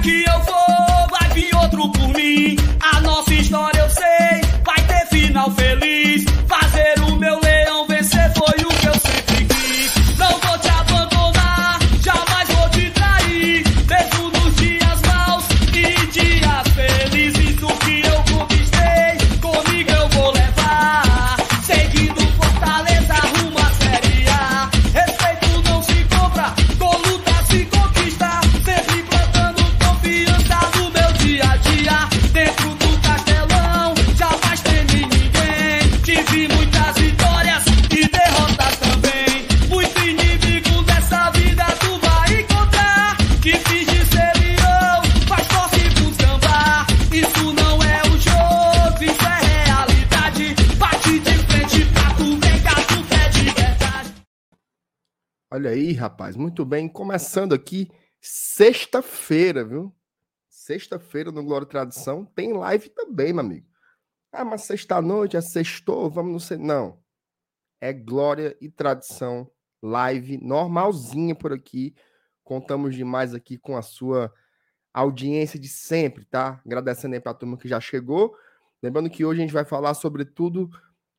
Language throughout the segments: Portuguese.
que eu for, vai vir outro por mim. A nossa história eu sei, vai ter final feliz. Muito bem. Começando aqui, sexta-feira, viu? Sexta-feira no Glória e Tradição tem live também, meu amigo. Ah, mas sexta-noite, é sextou, vamos não sei. Não. É Glória e Tradição, live normalzinha por aqui. Contamos demais aqui com a sua audiência de sempre, tá? Agradecendo aí pra turma que já chegou. Lembrando que hoje a gente vai falar sobre tudo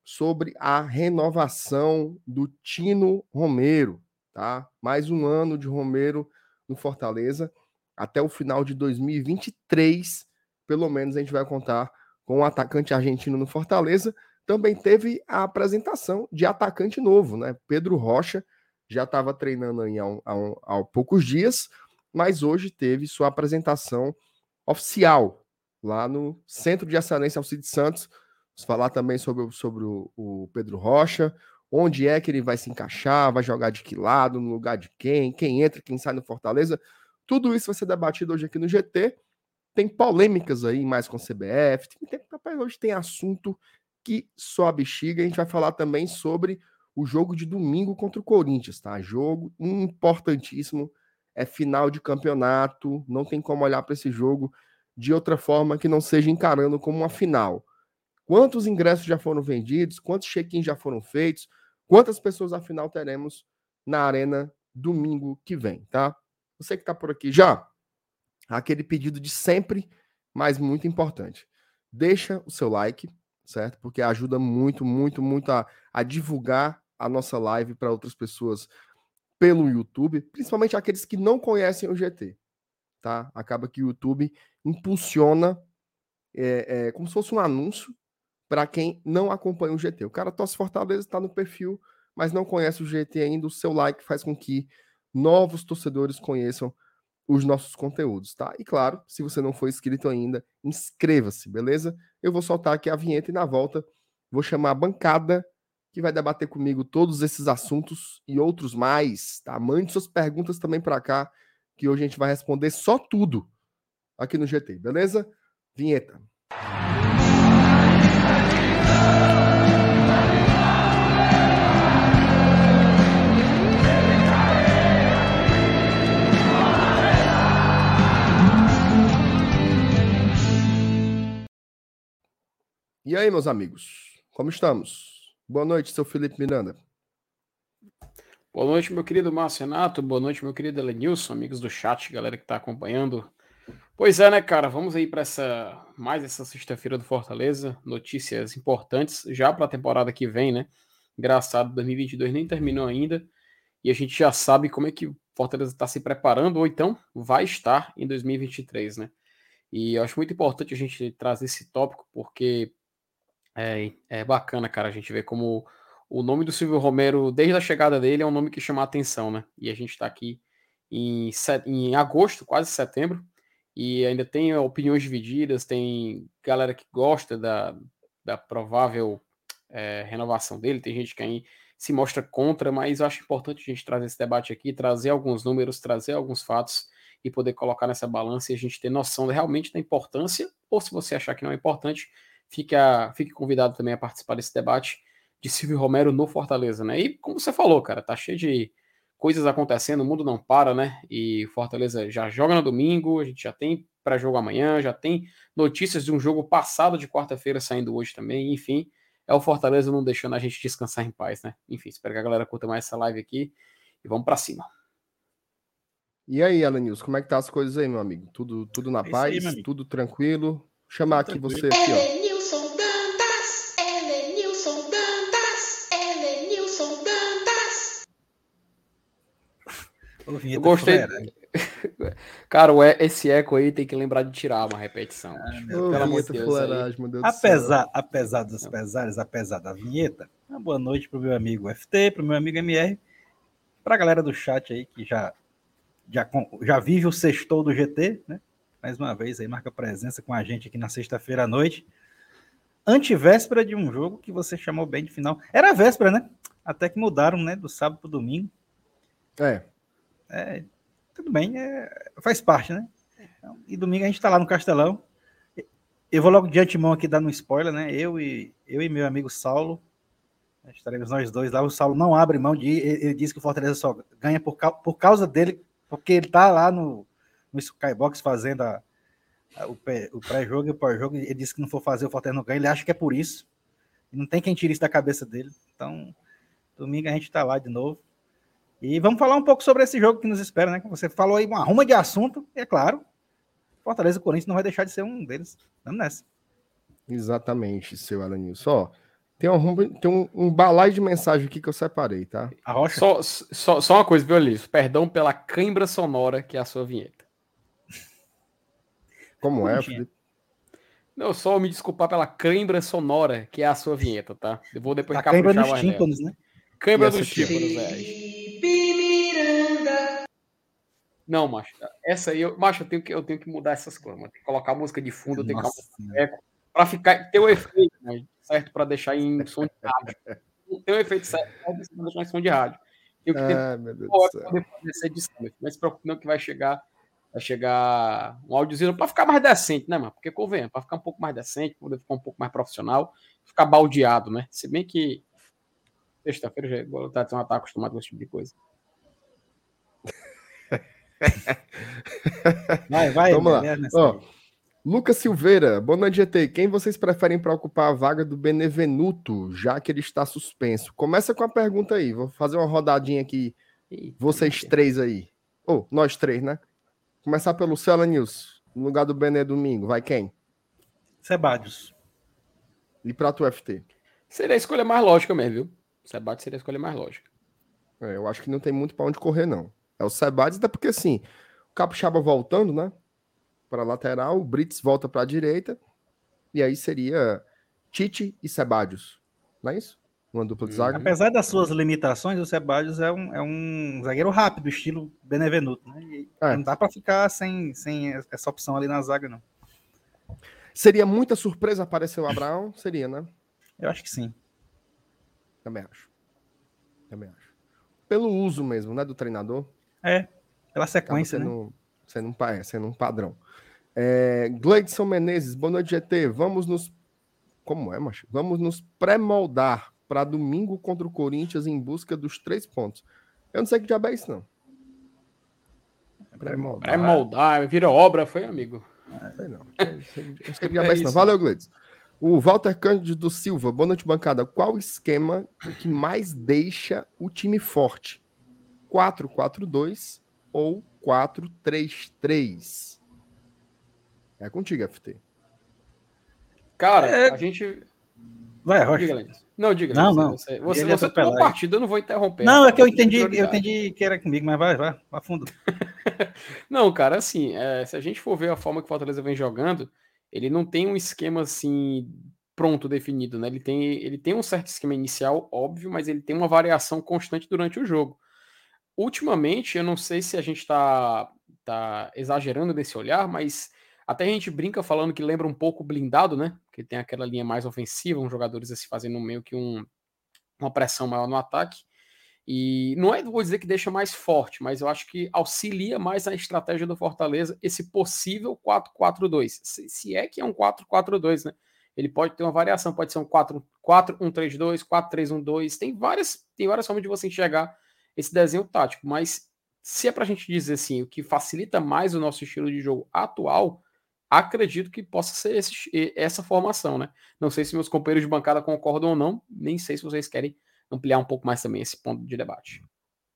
sobre a renovação do Tino Romero, tá? Mais um ano de Romero no Fortaleza até o final de 2023, pelo menos a gente vai contar com o atacante argentino no Fortaleza. Também teve a apresentação de atacante novo, né? Pedro Rocha já estava treinando aí há, um, há, um, há poucos dias, mas hoje teve sua apresentação oficial lá no Centro de Excelência Alcides Santos. Vamos falar também sobre, sobre o, o Pedro Rocha, onde é que ele vai se encaixar, vai jogar de que lado, no lugar de quem, quem entra, quem sai no Fortaleza. Tudo isso vai ser debatido hoje aqui no GT. Tem polêmicas aí mais com o CBF. Tem, tem, hoje tem assunto que só a bexiga. A gente vai falar também sobre o jogo de domingo contra o Corinthians, tá? Jogo importantíssimo. É final de campeonato. Não tem como olhar para esse jogo de outra forma que não seja encarando como uma final. Quantos ingressos já foram vendidos? Quantos check-ins já foram feitos? Quantas pessoas afinal teremos na arena domingo que vem, tá? Você que está por aqui já, aquele pedido de sempre, mas muito importante. Deixa o seu like, certo? Porque ajuda muito, muito, muito a, a divulgar a nossa live para outras pessoas pelo YouTube, principalmente aqueles que não conhecem o GT, tá? Acaba que o YouTube impulsiona é, é, como se fosse um anúncio para quem não acompanha o GT. O cara torce Fortaleza, está no perfil, mas não conhece o GT ainda. O seu like faz com que novos torcedores conheçam os nossos conteúdos, tá? E claro, se você não for inscrito ainda, inscreva-se, beleza? Eu vou soltar aqui a vinheta e na volta vou chamar a bancada que vai debater comigo todos esses assuntos e outros mais, tá? Mande suas perguntas também para cá, que hoje a gente vai responder só tudo aqui no GT, beleza? Vinheta. E aí, meus amigos, como estamos? Boa noite, seu Felipe Miranda. Boa noite, meu querido Márcio Renato. Boa noite, meu querido Elenilson, amigos do chat, galera que está acompanhando. Pois é, né, cara? Vamos aí para essa mais essa sexta-feira do Fortaleza. Notícias importantes já para a temporada que vem, né? Engraçado, 2022 nem terminou ainda e a gente já sabe como é que o Fortaleza está se preparando ou então vai estar em 2023, né? E eu acho muito importante a gente trazer esse tópico porque é, é bacana, cara, a gente ver como o nome do Silvio Romero, desde a chegada dele, é um nome que chama a atenção, né? E a gente está aqui em, em agosto, quase setembro, e ainda tem opiniões divididas, tem galera que gosta da, da provável é, renovação dele, tem gente que aí se mostra contra, mas eu acho importante a gente trazer esse debate aqui, trazer alguns números, trazer alguns fatos e poder colocar nessa balança e a gente ter noção realmente da importância, ou se você achar que não é importante, fique, a, fique convidado também a participar desse debate de Silvio Romero no Fortaleza, né? E como você falou, cara, tá cheio de coisas acontecendo, o mundo não para, né? E Fortaleza já joga no domingo, a gente já tem para jogo amanhã, já tem notícias de um jogo passado de quarta-feira saindo hoje também, enfim, é o Fortaleza não deixando a gente descansar em paz, né? Enfim, espero que a galera curta mais essa live aqui e vamos para cima. E aí, Alanils, como é que tá as coisas aí, meu amigo? Tudo, tudo na É paz? aí, tudo tranquilo? Chamar Tudo aqui tranquilo. você aqui, ó. Eu gostei. Cara, esse eco aí tem que lembrar de tirar uma repetição. bicho. meu Pelo amor de Deus. fuleiragem, meu Deus do céu. Apesar, apesar dos pesares, apesar da vinheta, uma boa noite pro meu amigo FT, pro meu amigo MR, pra galera do chat aí que já, já, com- já vive o sextou do GT, né? Mais uma vez aí, marca presença com a gente aqui na sexta-feira à noite. Antivéspera de um jogo que você chamou bem de final. Era véspera, né? Até que mudaram, né? Do sábado pro domingo. É, É, tudo bem, é, faz parte, né? Então, E domingo a gente tá lá no Castelão. Eu vou logo de antemão aqui dando um spoiler, né? Eu e, eu e meu amigo Saulo, né, estaremos nós dois lá. O Saulo não abre mão de. Ele, ele diz que o Fortaleza só ganha por, por causa dele, porque ele tá lá no, no Skybox fazendo a- a- o, pré- o pré-jogo e o pós-jogo. Ele disse que não for fazer o Fortaleza não ganha. Ele acha que é por isso. Não tem quem tire isso da cabeça dele. Então, domingo a gente tá lá de novo. E vamos falar um pouco sobre esse jogo que nos espera, né? Você falou aí uma ruma de assunto, e é claro. Fortaleza e Corinthians não vai deixar de ser um deles. Vamos nessa. exatamente, seu Alanilson. Ó, tem, um, tem um, um balaio de mensagem aqui que eu separei, tá? A Rocha. Só, só, só uma coisa, viu, Alice? Perdão pela cãibra sonora que é a sua vinheta. Como é. Felipe? Não, só me desculpar pela cãibra sonora que é a sua vinheta, tá? Eu vou depois a cãibra nela. tímpanos, né? Cãibra dos tímpanos, é. Não, macho. Essa aí, eu, macho, eu tenho que, eu tenho que mudar essas coisas. mano. Tem que colocar a música de fundo, eu tenho que Nossa, para ficar ter o efeito, né, certo? Para deixar em som de rádio. Tem o efeito certo para deixar em som de rádio. Tem que ter Ai, meu Deus do céu. poder fazer essa edição. Mas não que vai chegar vai chegar um áudiozinho para ficar mais decente, né, mano? Porque convenha, para ficar um pouco mais decente, poder ficar um pouco mais profissional, ficar baldeado, né? Se bem que sexta-feira já o Tatiana tá acostumado com esse tipo de coisa. Vai, vai. Vamos lá. Ó. Lucas Silveira, boa noite, GT. Quem vocês preferem para ocupar a vaga do Benevenuto, já que ele está suspenso? Começa com a pergunta aí. Vou fazer uma rodadinha aqui. Eita, Vocês eita. três aí. Ou, nós três, né? Começar pelo Cela News. No lugar do Bené Domingo. Vai quem? Sebadios. E pra tu, FT? Seria a escolha mais lógica mesmo, viu? Sebate seria a escolha mais lógica. É, eu acho que não tem muito pra onde correr, não. É o Sebades, até porque assim, o Capixaba voltando, né? Para lateral, o Brits volta para a direita. E aí seria Tite e Sebadios. Não é isso? Uma dupla de Hum. zaga. Apesar das suas limitações, o Sebadios é um, é um zagueiro rápido, estilo Benevenuto, né? E É. Não dá pra ficar sem, sem essa opção ali na zaga, não. Seria muita surpresa aparecer o Abraão? Seria, né? Eu acho que sim. Também acho. Também acho. Pelo uso mesmo, né? Do treinador. É, pela Acaba sequência, né? sendo, sendo, um, é, sendo um padrão. É, Gleidson Menezes, boa noite, GT. Vamos nos. Como é, macho? Vamos nos pré-moldar para domingo contra o Corinthians em busca dos três pontos. Eu não sei que diabo é isso, não. Pré-moldar. É moldar, vira obra, foi, amigo. Sei não. Eu sei- eu sei que diabo é isso, não. Valeu, Gleidson. O Walter Cândido Silva, boa noite, bancada. Qual o esquema que mais deixa o time forte? 4-4-2 ou 4-3-3? É contigo, FT. Cara, É. a gente. Vai, Rocha. Diga. Não, diga. Não, não. Você, você, ia você tomou partida, eu não vou interromper. Não, é que eu entendi, eu entendi que era comigo, mas vai, vai, a fundo. Não, cara, assim, é, se a gente for ver a forma que o Fortaleza vem jogando, ele não tem um esquema assim pronto, definido, né? Ele tem, ele tem um certo esquema inicial, óbvio, mas ele tem uma variação constante durante o jogo. Ultimamente, eu não sei se a gente está tá exagerando nesse olhar, mas até a gente brinca falando que lembra um pouco blindado, né? Que tem aquela linha mais ofensiva, uns jogadores assim fazendo meio que um, uma pressão maior no ataque. E não é, vou dizer que deixa mais forte, mas eu acho que auxilia mais a estratégia do Fortaleza esse possível 4-4-2. Se, se é que é um 4-4-2, né? Ele pode ter uma variação, pode ser um 4-1-3-2, 4-3-1-2. Tem várias, tem várias formas de você enxergar esse desenho tático, mas se é pra gente dizer assim, o que facilita mais o nosso estilo de jogo atual, acredito que possa ser esse- essa formação, né? Não sei se meus companheiros de bancada concordam ou não, nem sei se vocês querem ampliar um pouco mais também esse ponto de debate.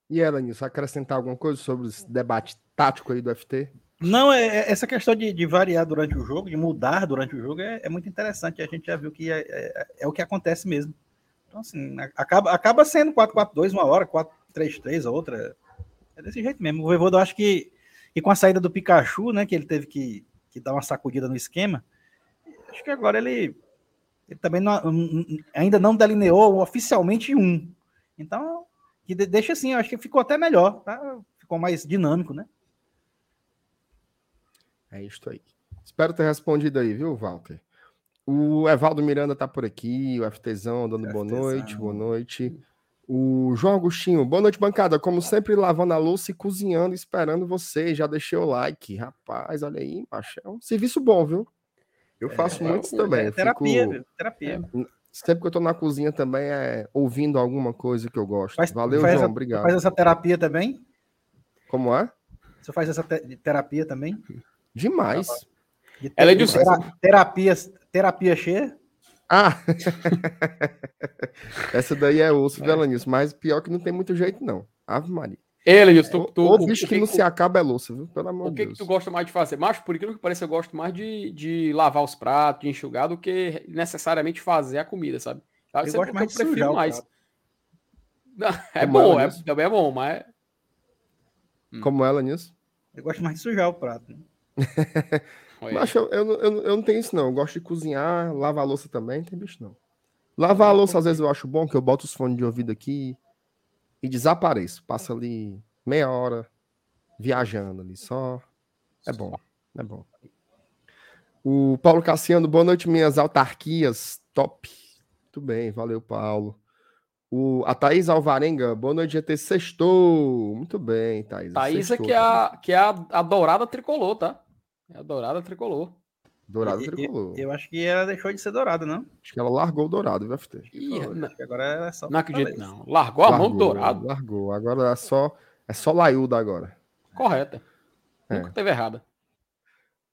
E ela, Nilson, acrescentar alguma coisa sobre esse debate tático aí do FT? Não, é, é- essa questão de, de variar durante o jogo, de mudar durante o jogo, é, é muito interessante. A gente já viu que é, é- é o que acontece mesmo. Então, assim, a- acaba, acaba sendo 4-4-2 uma hora, 4-3-3 a outra. É desse jeito mesmo. O Voivoda, eu acho que, que com a saída do Pikachu, né, que ele teve que, que dar uma sacudida no esquema, acho que agora ele, ele também não- ainda não delineou oficialmente um. Então, que de- deixa assim, eu acho que ficou até melhor, tá? Ficou mais dinâmico, né? É isso aí. Espero ter respondido aí, viu, Walter? O Evaldo Miranda tá por aqui, o FTzão dando boa FTzão. noite, boa noite. O João Agostinho, boa noite, bancada. Como sempre, lavando a louça e cozinhando, esperando você. Já deixei o like. Rapaz, olha aí, macho. É um serviço bom, viu? Eu faço é, muitos é também. É terapia, fico- viu? Terapia. Sempre que eu tô na cozinha também é ouvindo alguma coisa que eu gosto. Faz- Valeu, faz João. essa- Obrigado. Faz essa terapia também? Como é? Você faz essa te- terapia também? Demais. De Ela é de de- tera- terapia, terapia cheia? Ah! Essa daí é osso, é. Mas pior que não tem muito jeito, não. Ave Maria. Ele, tu, tu, o bicho o que, não se acaba é louça, viu? Pelo amor O de que, que Deus. tu gosta mais de fazer? Mas, por incrível que pareça, eu gosto mais de, de lavar os pratos, de enxugar, do que necessariamente fazer a comida, sabe? Eu, Eu sei gosto mais de sujar o prato. Não, é Como bom, é, também é bom, mas. Como ela nisso? Eu gosto mais de sujar o prato. né? Mas eu, eu, não- eu, eu não tenho isso, não. Eu gosto de cozinhar, lavar a louça também, não tem bicho, não. Lavar a louça, às vezes, eu acho bom, que eu boto os fones de ouvido aqui e desapareço. Passa ali meia hora viajando ali, só. É bom, é bom. O Paulo Cassiano, boa noite, minhas autarquias, top. Muito bem, valeu, Paulo. O, a Thaís Alvarenga, boa noite, GT Sextou. Muito bem, Thaís. Thaísa, sextou. que é, a, que é a, a dourada tricolor, tá? É a dourada tricolor. Dourado Eu- tricolor. Eu acho que ela deixou de ser dourada, não? Acho que ela largou o dourado, viu, FT? Ih, não, agora ela é só não acredito, não. Largou a mão do Largou, dourado. Largou. Agora é só, é só laiuda agora. Correta. É. Nunca teve errada.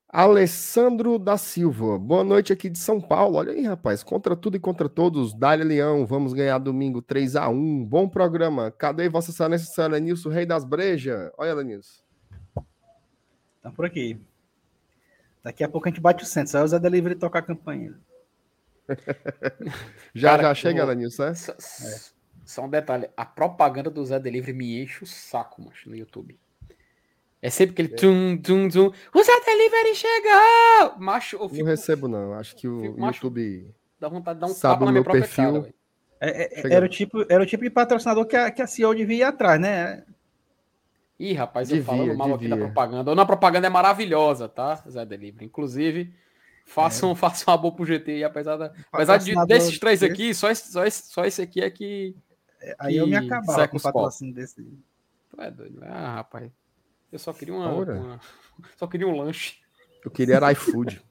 Alessandro da Silva, boa noite aqui de São Paulo. Olha aí, rapaz, contra tudo e contra todos. Dália Leão, vamos ganhar domingo 3 a 1 Bom programa. Cadê Vossa Excelência, Nilson, rei das brejas? Olha, Lenilson. Tá por aqui. Daqui a pouco a gente bate o centro. Só o Zé Delivery tocar a campanha. Já, Cara, já chega, eu- Lenilson, é? Só, só um detalhe: a propaganda do Zé Delivery me enche o saco, macho, no YouTube. É sempre aquele tum, tum, tum. O Zé Delivery chegou! Macho, eu Não fico, recebo, não. Acho que o fico macho- YouTube. dá vontade de dar um Sabe tapa o na minha meu própria perfil. cara. É, é, era, o tipo, era o tipo de patrocinador que a, que a CEO devia ir atrás, né? Ih, rapaz, eu Devia, falando mal aqui da devia. propaganda. A propaganda é maravilhosa, tá, Zé Delivery? Inclusive, façam, façam uma boa pro GT, apesar, da, apesar de, desses três aqui, só esse, só, esse, só esse aqui é que. Aí eu me Que acabava com o patrocínio desse. Tu é doido. Ah, rapaz. Eu só queria uma. Uma- Só queria um lanche. Eu queria era iFood.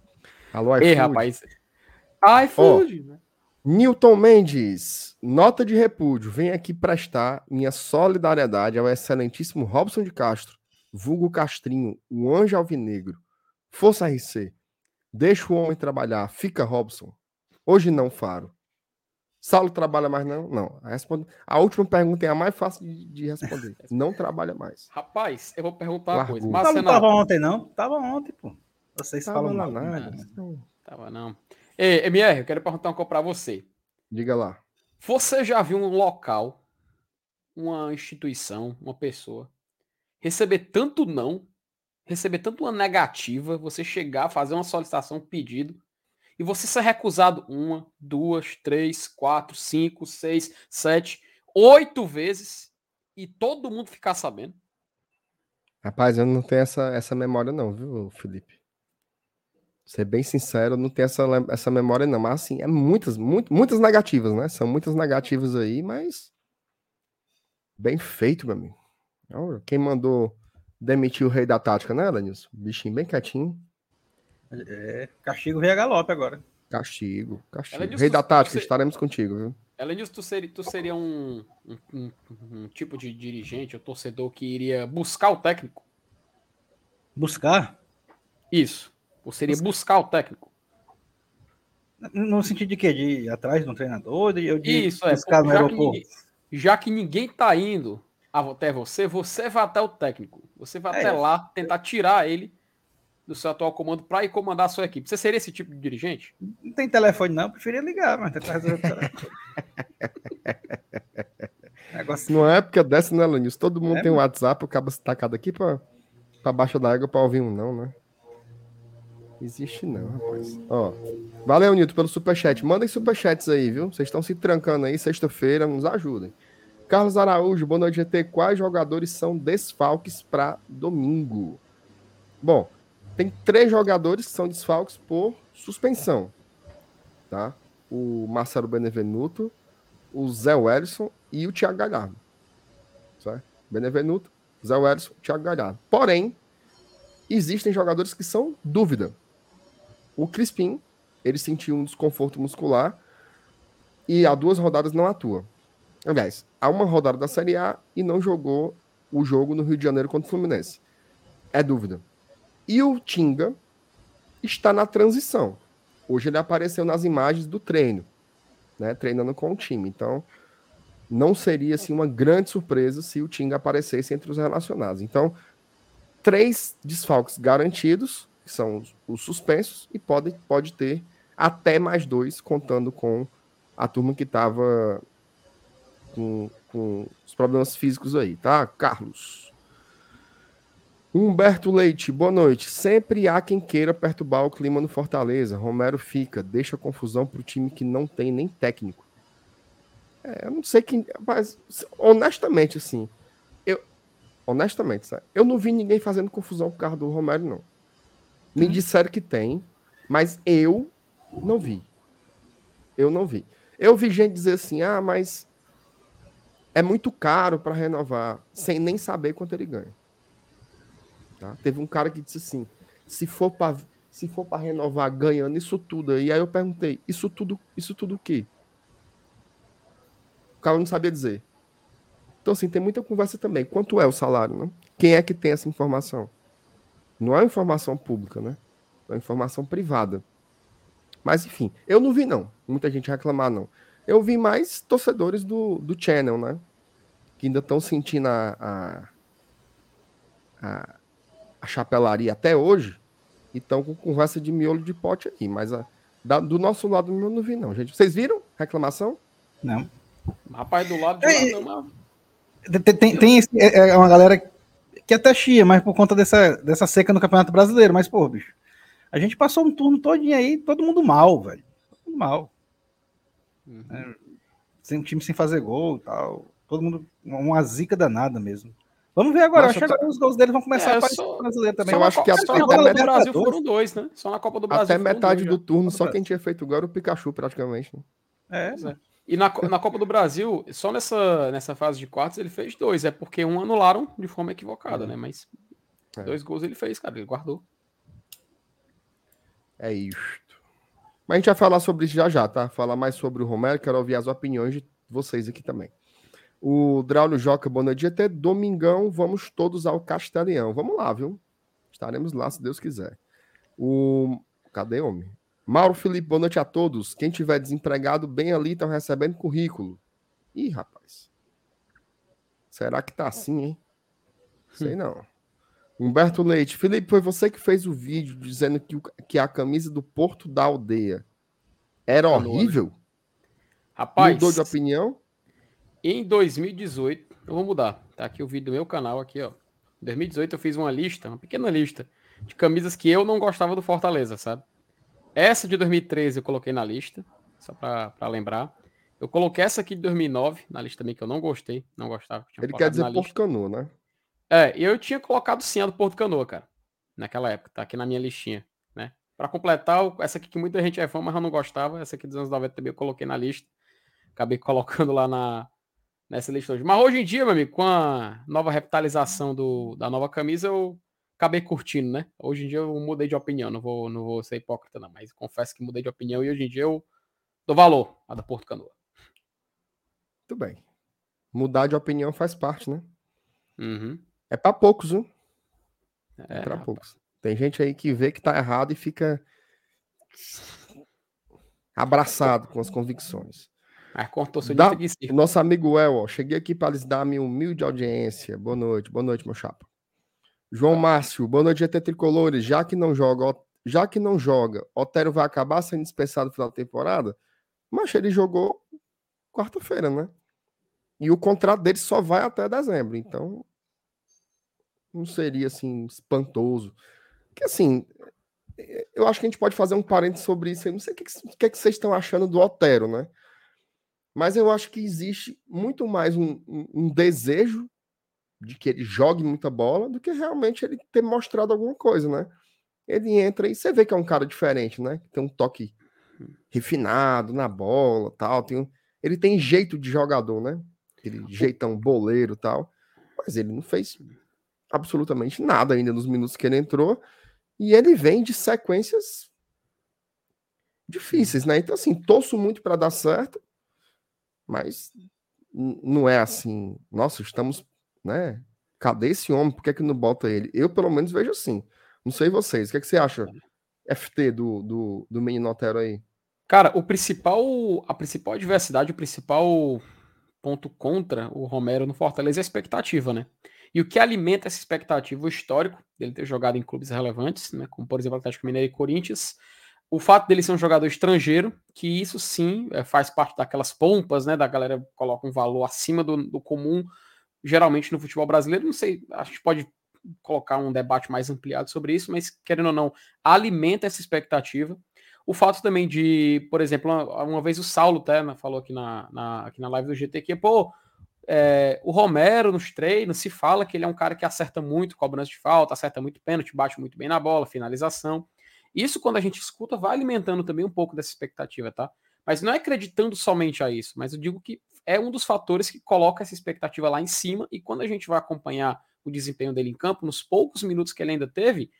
Alô, iFood. Ei, rapaz. iFood, né? Newton Mendes, nota de repúdio. Vem aqui prestar minha solidariedade ao excelentíssimo Robson de Castro, vulgo Castrinho, o anjo alvinegro. Força RC. Deixa o homem trabalhar. Fica, Robson. Hoje não, Faro. Saulo trabalha mais não? Não. A, responde... a última pergunta é a mais fácil de, de responder. Não trabalha mais. Rapaz, eu vou perguntar uma coisa. Não Marcenato, tava ontem, não? Tava ontem, pô. Vocês Tava falam lá nada. né? Tava não. Ei, MR, eu quero perguntar uma coisa pra você. Diga lá. Você já viu um local, uma instituição, uma pessoa, receber tanto não, receber tanto uma negativa, você chegar, fazer uma solicitação, um pedido, e você ser recusado uma, duas, três, quatro, cinco, seis, sete, oito vezes, e todo mundo ficar sabendo? Rapaz, eu não tenho essa, essa memória não, viu, Felipe? Ser bem sincero, não tenho essa, essa memória não. Mas assim, é muitas, muito, muitas negativas, né? São muitas negativas aí, mas bem feito, meu amigo. Quem mandou demitir o rei da tática, né, Lenilson? Bichinho bem quietinho. É, castigo veio a galope agora. Castigo, castigo. Rei da tática, você- estaremos contigo, viu? Além disso, tu seria, tu seria um, um- um- um tipo de dirigente ou torcedor que iria buscar o técnico? Buscar? Isso. Ou seria buscar o técnico? No sentido de quê? De ir atrás de um treinador? De, eu de Isso, é. buscar no já, que aeroporto? ninguém, já que ninguém tá indo até você, você vai até o técnico. Você vai É até isso. lá tentar tirar ele do seu atual comando para ir comandar a sua equipe. Você seria esse tipo de dirigente? Não tem telefone, não. Eu preferia ligar, mas tentar resolver o telefone. Negócio Numa época dessa, né, Lanis? Todo mundo É, tem um WhatsApp, o cabo tacado aqui pra, pra baixo da água pra ouvir um não, né? Existe não, rapaz. Ó, valeu, Nilton, pelo superchat. Mandem superchats aí, viu? Vocês estão se trancando aí, sexta-feira, nos ajudem. Carlos Araújo, boa noite, GT. Quais jogadores são desfalques para domingo? Bom, tem três jogadores que são desfalques por suspensão, tá? O Marcelo Benevenuto, o Zé Wellison e o Thiago Galhardo. Certo? Benevenuto, Zé Wellison, Thiago Galhardo. Porém, existem jogadores que são dúvida. O Crispim, ele sentiu um desconforto muscular e há duas rodadas não atua. Aliás, há uma rodada da Série A e não jogou o jogo no Rio de Janeiro contra o Fluminense. É dúvida. E o Tinga está na transição. Hoje ele apareceu nas imagens do treino, né, treinando com o time. Então, não seria assim uma grande surpresa se o Tinga aparecesse entre os relacionados. Então, três desfalques garantidos, que são os, os suspensos, e pode, pode ter até mais dois, contando com a turma que estava com, com os problemas físicos aí, tá? Carlos. Humberto Leite, boa noite. Sempre há quem queira perturbar o clima no Fortaleza. Romero fica, deixa confusão pro time que não tem nem técnico. É, eu não sei quem. Mas, honestamente, assim. Eu, honestamente, sabe? eu não vi ninguém fazendo confusão por causa do Romero, não. Me disseram que tem, mas eu não vi. Eu não vi. Eu vi gente dizer assim: ah, mas é muito caro para renovar, sem nem saber quanto ele ganha. Tá? Teve um cara que disse assim: se for para se for para renovar ganhando isso tudo aí, aí eu perguntei: isso tudo, isso tudo o quê? O cara não sabia dizer. Então, assim, tem muita conversa também. Quanto é o salário, né? Quem é que tem essa informação? Não é informação pública, né? É informação privada. Mas, enfim, eu não vi, não. Muita gente reclamar, não. Eu vi mais torcedores do, do Channel, né? Que ainda estão sentindo a, a, a, a chapelaria até hoje e estão com conversa de miolo de pote aí. Mas a, da- do nosso lado eu não vi, não, gente. Vocês viram? Reclamação? Não. Rapaz, do lado de Ei, lá, não, Tem, tem, tem esse- é, é uma galera que até chia, mas por conta dessa, dessa seca no Campeonato Brasileiro. Mas, pô, bicho, a gente passou um turno todinho aí, todo mundo mal, velho. Todo mundo mal. Uhum. É, sem um time sem fazer gol e tal. Todo mundo, uma zica danada mesmo. Vamos ver agora. Acho que agora os gols deles vão começar É, a aparecer no brasileiro também. só acho na que até na Copa do metade- Brasil foram dois, né? Só na Copa do Brasil. Até metade do já. turno, só quem tinha feito gol era o Pikachu, praticamente. né? É, Pois é. E na, na Copa do Brasil, só nessa, nessa fase de quartos ele fez dois. É porque um anularam de forma equivocada, né? Mas É. dois gols ele fez, cara. Ele guardou. É isto. Mas a gente vai falar sobre isso já já, tá? Falar mais sobre o Romero, quero ouvir as opiniões de vocês aqui também. O Draulio Joca, boa noite. Até domingão, vamos todos ao Castelhão. Vamos lá, viu? Estaremos lá, se Deus quiser. O... Cadê, homem? Mauro Felipe, boa noite a todos. Quem tiver desempregado, bem ali, estão recebendo currículo. Ih, rapaz. Será que tá assim, hein? Sei não. Humberto Leite. Felipe, foi você que fez o vídeo dizendo que, que a camisa do Porto da Aldeia era horrível? Rapaz, Mudou de opinião? em 2018, eu vou mudar. Tá aqui o vídeo do meu canal aqui, ó. Em 2018 eu fiz uma lista, uma pequena lista de camisas que eu não gostava do Fortaleza, sabe? Essa de 2013 eu coloquei na lista, só pra lembrar. Eu coloquei essa aqui de 2009 na lista também que eu não gostei, não gostava. que Ele quer dizer na Porto lista. Canoa, né? É, eu tinha colocado sim a do Porto Canoa, cara. Naquela época, tá aqui na minha listinha, né? Pra completar, essa aqui que muita gente é fã, mas eu não gostava. Essa aqui dos anos 90 também eu coloquei na lista. Acabei colocando lá na, nessa lista hoje. Mas hoje em dia, meu amigo, com a nova revitalização do, da nova camisa, eu acabei curtindo, né? Hoje em dia eu mudei de opinião, não vou, não vou ser hipócrita, não, mas confesso que mudei de opinião e hoje em dia eu dou valor à da Porto Canoa. Muito bem. Mudar de opinião faz parte, né? Uhum. É pra poucos, viu? É, É, pra poucos. Tem gente aí que vê que tá errado e fica abraçado com as convicções. Mas. O nosso amigo El, ó, cheguei aqui para lhes dar minha humilde audiência. Boa noite, boa noite, meu chapa. João Márcio, boa noite, GT Tricolores. Já que não joga, já que não joga, Otero vai acabar sendo dispensado no final da temporada? Mas ele jogou quarta-feira, né? E o contrato dele só vai até dezembro, então não seria assim espantoso. Que assim, eu acho que a gente pode fazer um parênteses sobre isso. Eu não sei o que, que- que, é vocês estão achando do Otero, né? Mas eu acho que existe muito mais um, um- um desejo de que ele jogue muita bola do que realmente ele ter mostrado alguma coisa, né? Ele entra e você vê que é um cara diferente, né? Tem um toque refinado na bola, tal. Tem um- ele tem jeito de jogador, né? Aquele jeitão boleiro, tal. Mas ele não fez absolutamente nada ainda nos minutos que ele entrou. E ele vem de sequências difíceis, né? Então, assim, torço muito para dar certo, mas não é assim. Nossa, estamos, né? Cadê esse homem? Por que, é que não bota ele? Eu, pelo menos, vejo assim. Não sei vocês. O que, é que você acha, FT, do, do, do menino Otero aí? Cara, o principal, a principal adversidade, o principal ponto contra o Romero no Fortaleza é a expectativa, né? E o que alimenta essa expectativa, o histórico dele ter jogado em clubes relevantes, né? Como por exemplo Atlético Mineiro e Corinthians, o fato dele ser um jogador estrangeiro, que isso sim é, faz parte daquelas pompas, né? Da galera coloca um valor acima do, do comum, geralmente no futebol brasileiro. Não sei, a gente pode colocar um debate mais ampliado sobre isso, mas querendo ou não, alimenta essa expectativa. O fato também de, por exemplo, uma, uma vez o Saulo até né, falou aqui na, na, aqui na live do GT que, pô, é, o Romero nos treinos se fala que ele é um cara que acerta muito cobrança de falta, acerta muito pênalti, bate muito bem na bola, finalização. Isso, quando a gente escuta, vai alimentando também um pouco dessa expectativa, tá? Mas não é acreditando somente a isso, mas eu digo que é um dos fatores que coloca essa expectativa lá em cima, e quando a gente vai acompanhar o desempenho dele em campo, nos poucos minutos que ele ainda teve,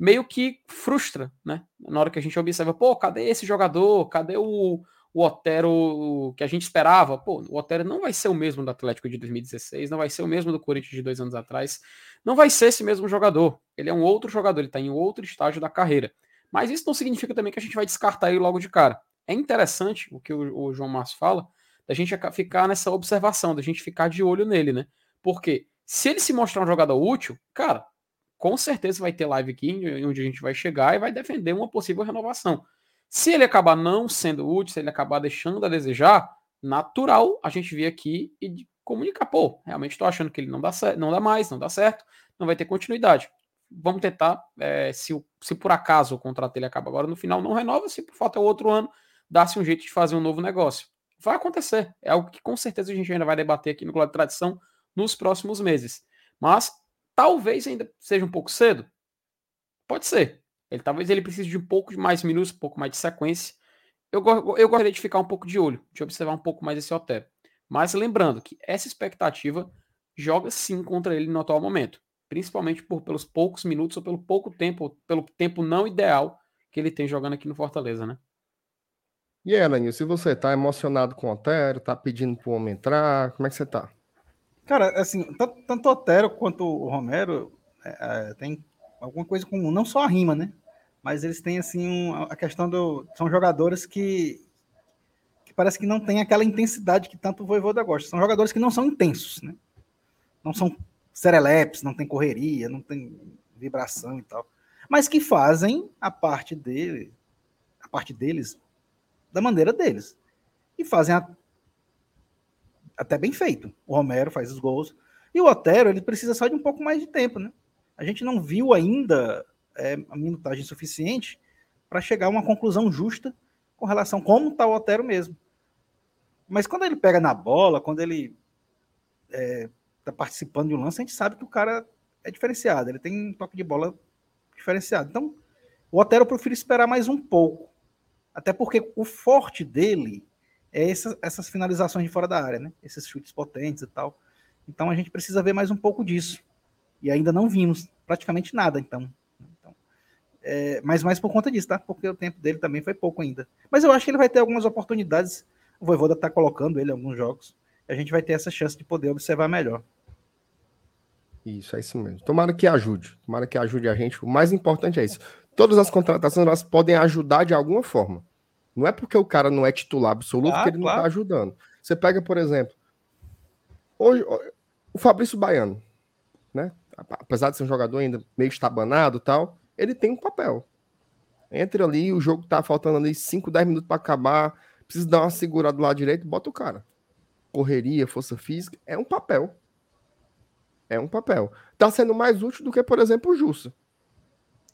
meio que frustra, né? Na hora que a gente observa, pô, cadê esse jogador? Cadê o, o Otero que a gente esperava? Pô, o Otero não vai ser o mesmo do Atlético de 2016, não vai ser o mesmo do Corinthians de dois anos atrás, não vai ser esse mesmo jogador. Ele é um outro jogador, ele está em outro estágio da carreira. Mas isso não significa também que a gente vai descartar ele logo de cara. É interessante o que o, o João Márcio fala, da gente ficar nessa observação, da gente ficar de olho nele, né? Porque se ele se mostrar um jogador útil, cara, com certeza vai ter live aqui onde a gente vai chegar e vai defender uma possível renovação. Se ele acabar não sendo útil, se ele acabar deixando a desejar, natural a gente vir aqui e comunicar, pô, realmente estou achando que ele não dá, não dá mais, não dá certo, não vai ter continuidade. Vamos tentar, é, se, se por acaso o contrato dele acaba agora no final, não renova, se por falta é outro ano, dá-se um jeito de fazer um novo negócio. Vai acontecer, é algo que com certeza a gente ainda vai debater aqui no Glória de Tradição nos próximos meses. Mas talvez ainda seja um pouco cedo. Pode ser. Ele talvez ele precise de um pouco mais minutos, um pouco mais de sequência. Eu, eu gostaria de ficar um pouco de olho, de observar um pouco mais esse Otero. Mas lembrando que essa expectativa joga sim contra ele no atual momento, principalmente por, pelos poucos minutos ou pelo pouco tempo, pelo tempo não ideal que ele tem jogando aqui no Fortaleza, né? E aí, se você tá emocionado com o Otero, tá pedindo pro homem entrar, como é que você tá? Cara, assim, tanto, o Otero quanto o Romero é, é, tem alguma coisa comum, não só a rima, né? Mas eles têm, assim, um, a questão do. São jogadores que, que parece que não tem aquela intensidade que tanto o Voivoda gosta. São jogadores que não são intensos, né? Não são serelepes, não tem correria, não tem vibração e tal. Mas que fazem a parte dele, a parte deles, da maneira deles. E fazem a, até bem feito. O Romero faz os gols. E o Otero, ele precisa só de um pouco mais de tempo, né? A gente não viu ainda é, a minutagem suficiente para chegar a uma conclusão justa com relação a como está o Otero mesmo. Mas quando ele pega na bola, quando ele está é, tá participando de um lance, a gente sabe que o cara é diferenciado, ele tem um toque de bola diferenciado. Então, o Otero eu prefiro esperar mais um pouco. Até porque o forte dele é essa, essas finalizações de fora da área, né? Esses chutes potentes e tal. Então a gente precisa ver mais um pouco disso. E ainda não vimos praticamente nada, então. então é, mas mais por conta disso, tá? Porque o tempo dele também foi pouco ainda. Mas eu acho que ele vai ter algumas oportunidades. O Voivoda tá colocando ele em alguns jogos. A gente vai ter essa chance de poder observar melhor. Isso, é isso mesmo. Tomara que ajude. Tomara que ajude a gente. O mais importante é isso. Todas as contratações elas podem ajudar de alguma forma. Não é porque o cara não é titular absoluto Claro, que ele não claro. tá ajudando. Você pega, por exemplo, hoje, o Fabrício Baiano, né? Apesar de ser um jogador ainda meio estabanado e tal, ele tem um papel. Entra ali, o jogo tá faltando ali 5, 10 minutos para acabar, precisa dar uma segurada do lado direito, bota o cara. Correria, força física, é um papel. É um papel. Tá sendo mais útil do que, por exemplo, o Jussa,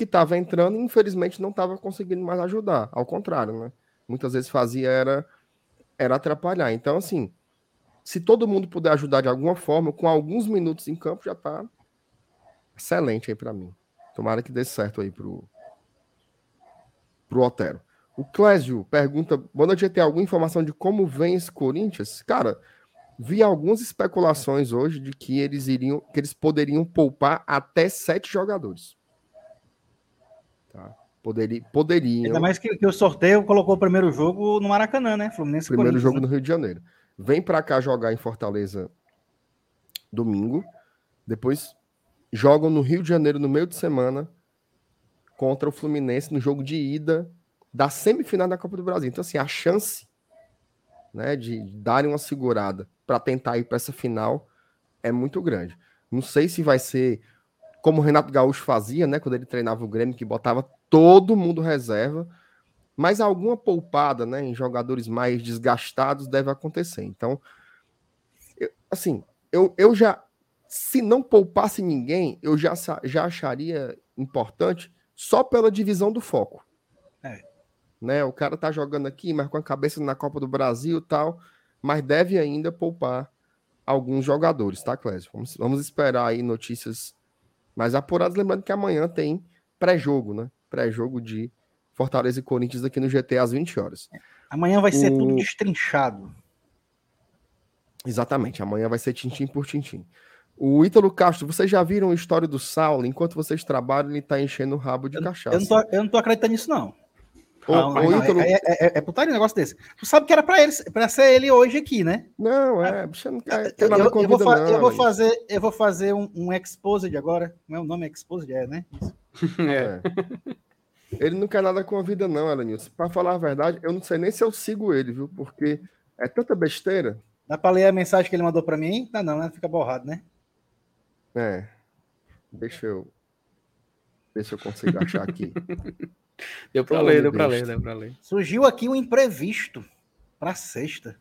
que tava entrando e infelizmente não tava conseguindo mais ajudar. Ao contrário, né? Muitas vezes fazia era, era atrapalhar. Então, assim, se todo mundo puder ajudar de alguma forma, com alguns minutos em campo, já tá excelente aí para mim. Tomara que dê certo aí pro, pro Otero. O Clésio pergunta: Boa noite, tem alguma informação de como vem esse Corinthians? Cara, vi algumas especulações hoje de que eles iriam, que eles poderiam poupar até sete jogadores. Tá? Poderi, poderiam. Ainda mais que, que o sorteio colocou o primeiro jogo no Maracanã, né? Fluminense Primeiro jogo né? no Rio de Janeiro. Vem pra cá jogar em Fortaleza domingo. Depois jogam no Rio de Janeiro no meio de semana contra o Fluminense no jogo de ida da semifinal da Copa do Brasil. Então, assim, a chance né, de darem uma segurada para tentar ir para essa final é muito grande. Não sei se vai ser como o Renato Gaúcho fazia, né, quando ele treinava o Grêmio, que botava todo mundo reserva, mas alguma poupada, né, em jogadores mais desgastados deve acontecer. Então, eu- assim, eu, eu já, se não poupasse ninguém, eu já, já acharia importante só pela divisão do foco. É. Né, o cara tá jogando aqui, mas com a cabeça na Copa do Brasil e tal, mas deve ainda poupar alguns jogadores, tá, Clésio? Vamos, vamos esperar aí notícias mais apuradas, lembrando que amanhã tem pré-jogo, né? Pré-jogo de Fortaleza e Corinthians aqui no GT às 20 horas. Amanhã vai ser O- tudo destrinchado. Exatamente, amanhã vai ser tintim por tintim. O Ítalo Castro, vocês já viram a história do Saulo? Enquanto vocês trabalham, ele tá enchendo o rabo de cachaça. Eu não, tô, eu não tô acreditando nisso, não. Ô, ô, Ítalo- é, é, é, é putaria um negócio desse. Tu sabe que era pra, ele, pra ser ele hoje aqui, né? Não, é, bicho, não quer, Eu, eu- com eu vou, fa- não, eu vou Alex. fazer, eu vou fazer um, um exposed agora. Não é o nome exposed, é, né? Isso. É. Ele não quer nada com a vida, não, Elenilson. Pra falar a verdade, eu não sei nem se eu sigo ele, viu? Porque é tanta besteira. Dá pra ler a mensagem que ele mandou pra mim? Não, não, né? Fica borrado, né? É. Deixa eu. Deixa eu conseguir achar aqui. Deu pra ler, deu de pra ler, deu pra ler. Surgiu aqui um imprevisto pra sexta.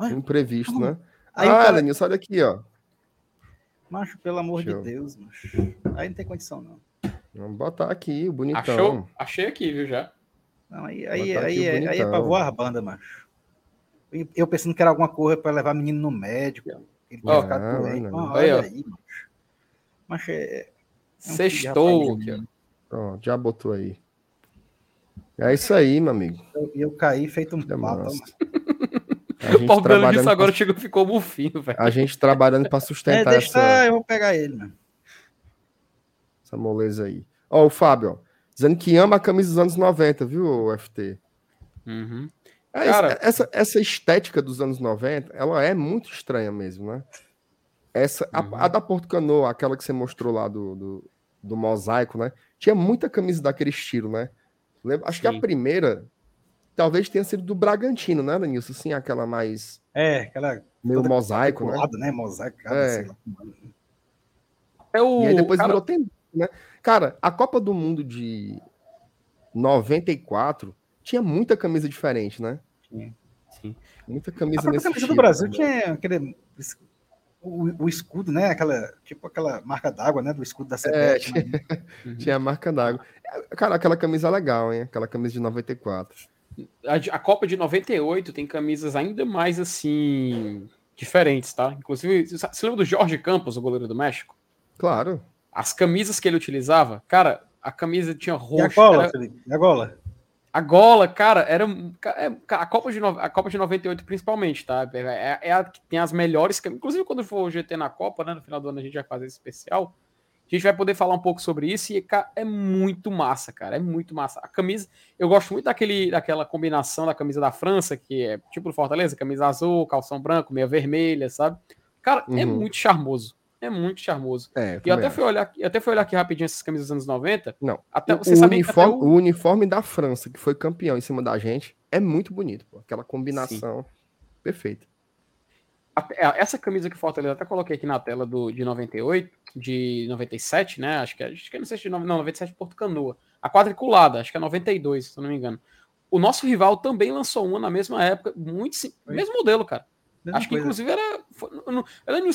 Imprevisto, né? Aí ah, cara- Elenilson, olha aqui, ó. Macho, pelo amor eu- de Deus, macho. Aí não tem condição, não. Vamos botar aqui, o bonitão. Achou? Achei aqui, viu, já. Não, aí, aí, Botar aí, o é, aí é pra voar a banda, macho. Eu- pensando que era alguma coisa pra levar menino no médico. Ele Ó, ficado não, doente. Aí, olha ó. aí, macho. Macho, é... Sextou. Aqui, ó. Pronto, já botou aí. É isso aí, meu amigo. Eu, eu caí feito um É pato, massa. mano. A gente O Paulo Belo trabalhando, disso agora pra, chegou, ficou bufinho, velho. a gente trabalhando para É, sustentar deixa, essa, eu vou pegar ele, mano. essa moleza aí. Ó, o Fábio, ó, dizendo que ama a camisa dos anos 90, viu, o FT? Uhum. É, Cara- essa, essa estética dos anos 90, ela é muito estranha mesmo, né? Essa, a- Uhum. a, da Porto Canoa, aquela que você mostrou lá do, do, do mosaico, né? Tinha muita camisa daquele estilo, né? Lembra- Acho que Sim. a primeira talvez tenha sido do Bragantino, né, Danilson? Sim, aquela mais É, aquela meio mosaico, né? né? Mosaico, É. sei lá. É o. E aí depois cara, virou tendência, né? Cara, a Copa do Mundo de 94 tinha muita camisa diferente, né? Tinha. Sim. Muita A camisa própria nesse camisa do estilo Brasil também. tinha aquele. O, o escudo, né? Aquela, tipo aquela marca d'água, né? Do escudo da É, CBF. né? Uhum. Tinha a marca d'água. É, Cara, aquela camisa é legal, hein? Aquela camisa de 94. A, a Copa de 98 tem camisas ainda mais assim. diferentes, tá? Inclusive, você lembra do Jorge Campos, o goleiro do México? Claro. As camisas que ele utilizava, cara, a camisa tinha E a roxo. gola, era- Felipe? E a gola? A gola, cara, era. é, A Copa, de, a Copa de 98, principalmente, tá? É, é- é a que tem as melhores. Inclusive, quando for o GT na Copa, né? No final do ano a gente vai fazer esse especial. A gente vai poder falar um pouco sobre isso e ca- é muito massa, cara. É muito massa. A camisa. Eu gosto muito daquele, daquela combinação da camisa da França, que é tipo do Fortaleza, camisa azul, calção branco, meia vermelha, sabe? Cara, é Uhum. muito charmoso. É muito charmoso. É, E eu até também fui olhar, eu até fui olhar aqui rapidinho essas camisas dos anos 90. Não. Até, O, você o sabia que até uniforme, o- o uniforme da França, que foi campeão em cima da gente, é muito bonito, pô. Aquela combinação perfeita. Até- é, Essa camisa que Fortaleza até coloquei aqui na tela do, de 98, de 97, né? Acho que é, acho que é não sei se de nove- não, 97 Porto Canoa. A quadriculada, acho que é 92, se eu não me engano. O nosso rival também lançou uma na mesma época, muito sim, Foi. mesmo modelo, cara. Mesma acho que coisa. inclusive era foi, não,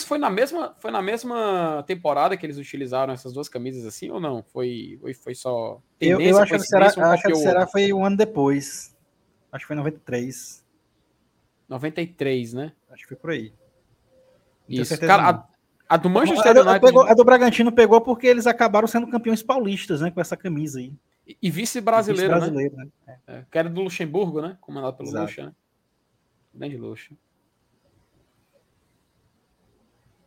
foi na mesma foi na mesma temporada que eles utilizaram essas duas camisas assim ou não? Foi foi, foi só Eu, eu acho que um acho que outro? foi um ano depois. Acho que foi em 93. 93, né? Acho que foi por aí. Não Isso. Cara, não. a, a do Manchester a, United pegou- a do Bragantino pegou porque eles acabaram sendo campeões paulistas, né? Com essa camisa aí. e- e vice-brasileiro, né? Brasileiro, né? É, que era do Luxemburgo, né? Comandado pelo Exato. Luxa, né? Grande Luxa.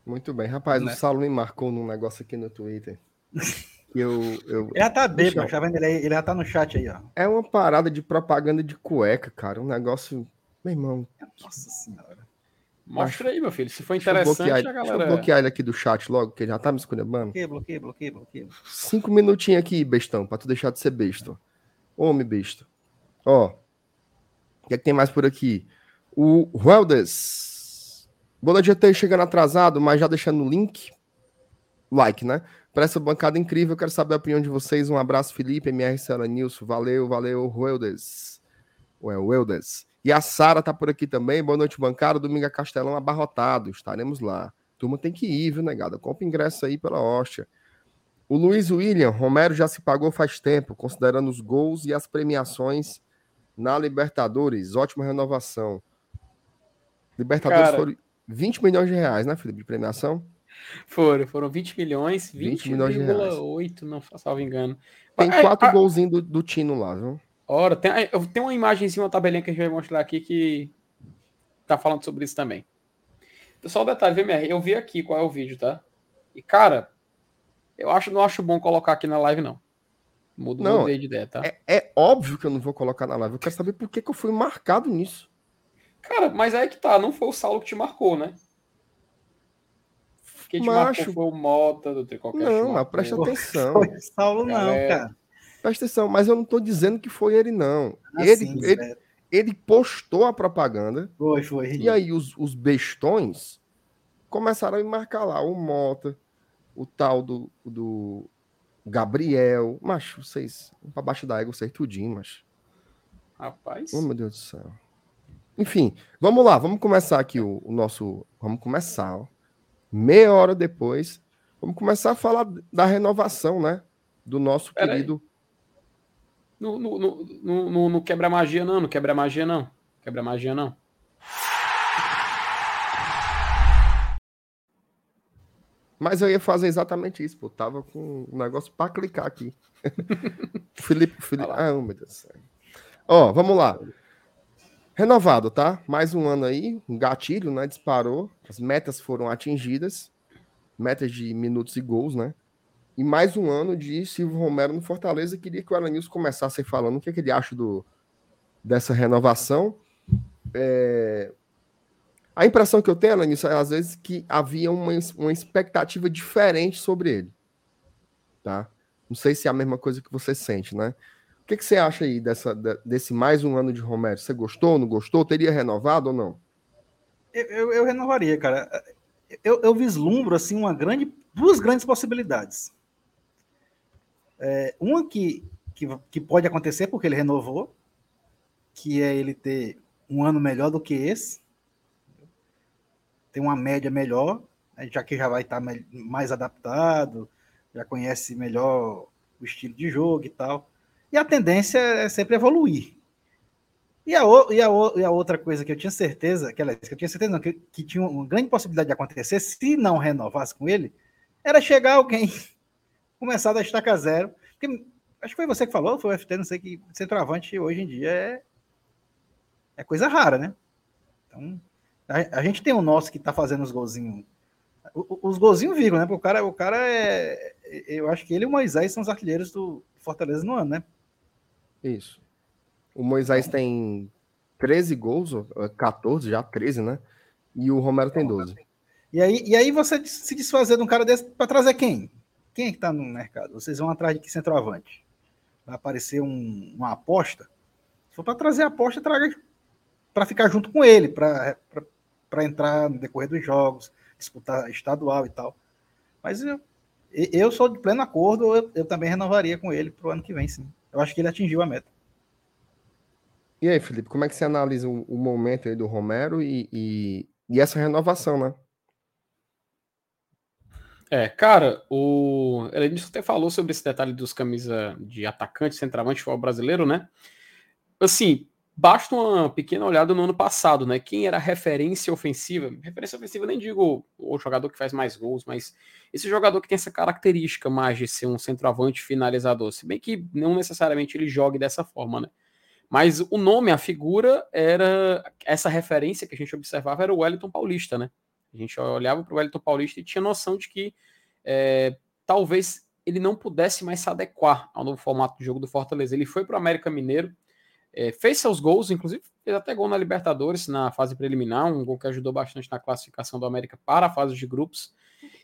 Muito bem. Rapaz, Né? o Saulo me marcou num negócio aqui no Twitter. eu, eu... Ele já tá bêbado, tá vendo? Ele, ele já tá no chat aí, ó. É uma parada de propaganda de cueca, cara. Um negócio. Meu irmão, Nossa senhora. Mostra aí, meu filho. Se for deixa eu, interessante, bloquear, a deixa eu galera. bloquear ele aqui do chat logo, que ele já tá me esculhambando. Bloqueia, bloqueia, bloqueia, bloqueia. Cinco minutinhos aqui, bestão, pra tu deixar de ser besta. Homem besta. Ó. O que é que tem mais por aqui? O Weldes. Bola GT chegando atrasado, mas já deixando o link. Like, né? Para essa bancada incrível, quero saber a opinião de vocês. Um abraço, Felipe, MR Sela Nilson. Valeu, valeu, Weldes. Ué, Weldes. E a Sara tá por aqui também. Boa noite, bancada. Domingo a Castelão abarrotado. Estaremos lá. Turma tem que ir, viu, negada? Compra ingresso aí pela hóstia. O Luiz William, Romero já se pagou faz tempo, considerando os gols e as premiações na Libertadores. Ótima renovação. Libertadores Cara. foram 20 milhões de reais, né, Felipe, de premiação? Foram, foram 20 milhões, 20 milhões de reais. 20,8, não salvo engano. Tem É, quatro a- golzinhos do, do Tino lá, viu? Ora, tem, eu tenho uma imagenzinha, uma tabelinha que a gente vai mostrar aqui que tá falando sobre isso também. Só um detalhe, VMR, eu vi aqui qual é o vídeo, tá? E, cara, eu acho, não acho bom colocar aqui na live, não. Mudo, Não, mudei de ideia, tá? É, é óbvio que eu não vou colocar na live. Eu quero saber por que, que eu fui marcado nisso. Cara, mas aí que tá, não foi o Saulo que te marcou, né? Quem te Macho. marcou foi o Mota do Tricocast. Não, mas presta atenção. Foi Saulo, não, Galera. cara. Presta atenção, mas eu não tô dizendo que foi ele, não. Ah, ele, sim, ele, ele postou a propaganda Foi, foi. E aí os, os bestões começaram a me marcar lá, o Mota, o tal do, do Gabriel. Macho, vocês, pra baixo da égua, vocês tudinho, mas. Rapaz. Oh, meu Deus do céu. Enfim, vamos lá, vamos começar aqui o, o nosso. Vamos começar, ó. Meia hora depois, vamos começar a falar da renovação, né? Do nosso Pera querido. No quebra magia, não. No quebra magia, não. Quebra magia, não. Mas eu ia fazer exatamente isso, pô. Tava com um negócio pra clicar aqui. Felipe, Felipe. Ah, meu Deus do céu. Ó, vamos lá. Renovado, tá? Mais um ano aí, um gatilho, né? Disparou. As metas foram atingidas. Metas de minutos e gols, né? E mais um ano de Silvio Romero no Fortaleza. Queria que o Alanils começasse falando o que, é que ele acha do, dessa renovação. É, a impressão que eu tenho, Alanis, é às vezes que havia uma, uma expectativa diferente sobre ele. Tá? Não sei se é a mesma coisa que você sente, né? Que, que você acha aí dessa, de- desse mais um ano de Romero? Você gostou, não gostou? Teria renovado ou não? Eu, eu, eu renovaria, cara. Eu, eu vislumbro assim uma grande, duas grandes possibilidades. É, uma que, que, que pode acontecer porque ele renovou, que é ele ter um ano melhor do que esse, ter uma média melhor, né, já que já vai estar mais adaptado, já conhece melhor o estilo de jogo e tal. E a tendência é sempre evoluir. E a, e, a, e a outra coisa que eu tinha certeza, que, que eu tinha certeza não, que, que tinha uma grande possibilidade de acontecer, se não renovasse com ele, era chegar alguém, começar da estaca zero. Porque, acho que foi você que falou, foi o FT, não sei que centroavante hoje em dia é, é coisa rara, né? Então, a, a gente tem o nosso que tá fazendo os golzinhos. o- o- Os golzinhos vírgula, né? Porque o cara, o cara é. Eu acho que ele e o Moisés são os artilheiros do Fortaleza no ano, né? Isso. O Moisés tem 13 gols, ou 14, já 13, né? E o Romero tem 12. E aí, e aí você se desfazer de um cara desse para trazer quem? Quem é que tá no mercado? Vocês vão atrás de que centroavante? Vai aparecer um- uma aposta? Se for para trazer aposta, traga para ficar junto com ele, para entrar no decorrer dos jogos, disputar estadual e tal. Mas eu, eu sou de pleno acordo, eu, eu também renovaria com ele para o ano que vem, sim. Eu acho que ele atingiu a meta. E aí, Felipe, como é que você analisa o, o momento aí do Romero e, e, e, essa renovação, né? É, cara, o Elenilson até falou sobre esse detalhe dos camisas de atacante, centroavante, futebol brasileiro, né? Assim, basta uma pequena olhada no ano passado, né? Quem era referência ofensiva? Referência ofensiva, nem digo o jogador que faz mais gols, mas esse jogador que tem essa característica mais de ser um centroavante finalizador. Se bem que não necessariamente ele jogue dessa forma, né? Mas o nome, a figura, era essa referência que a gente observava era o Wellington Paulista, né? A gente olhava para o Wellington Paulista e tinha noção de que é, talvez ele não pudesse mais se adequar ao novo formato de jogo do Fortaleza. Ele foi para o América Mineiro é, fez seus gols, inclusive fez até gol na Libertadores na fase preliminar, um gol que ajudou bastante na classificação do América para a fase de grupos.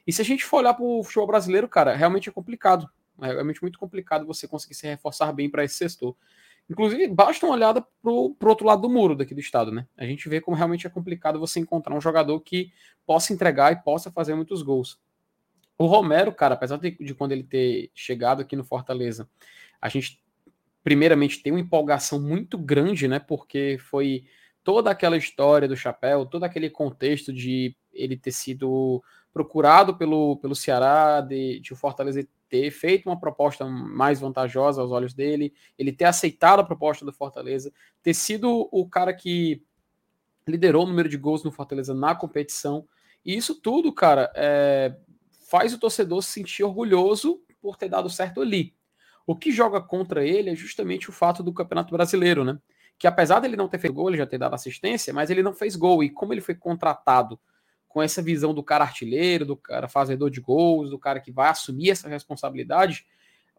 E se a gente for olhar para o futebol brasileiro, cara, realmente é complicado. É realmente muito complicado você conseguir se reforçar bem para esse setor. Inclusive, basta uma olhada para o outro lado do muro daqui do estado, né? A gente vê como realmente é complicado você encontrar um jogador que possa entregar e possa fazer muitos gols. O Romero, cara, apesar de, de quando ele ter chegado aqui no Fortaleza, a gente primeiramente tem uma empolgação muito grande, né? Porque foi toda aquela história do chapéu, todo aquele contexto de ele ter sido procurado pelo, pelo Ceará, de, de o Fortaleza ter feito uma proposta mais vantajosa aos olhos dele, ele ter aceitado a proposta do Fortaleza, ter sido o cara que liderou o número de gols no Fortaleza na competição. E isso tudo, cara, é, faz o torcedor se sentir orgulhoso por ter dado certo ali. O que joga contra ele é justamente o fato do Campeonato Brasileiro, né? Que apesar dele não ter feito gol, ele já ter dado assistência, mas ele não fez gol. E como ele foi contratado com essa visão do cara artilheiro, do cara fazedor de gols, do cara que vai assumir essa responsabilidade,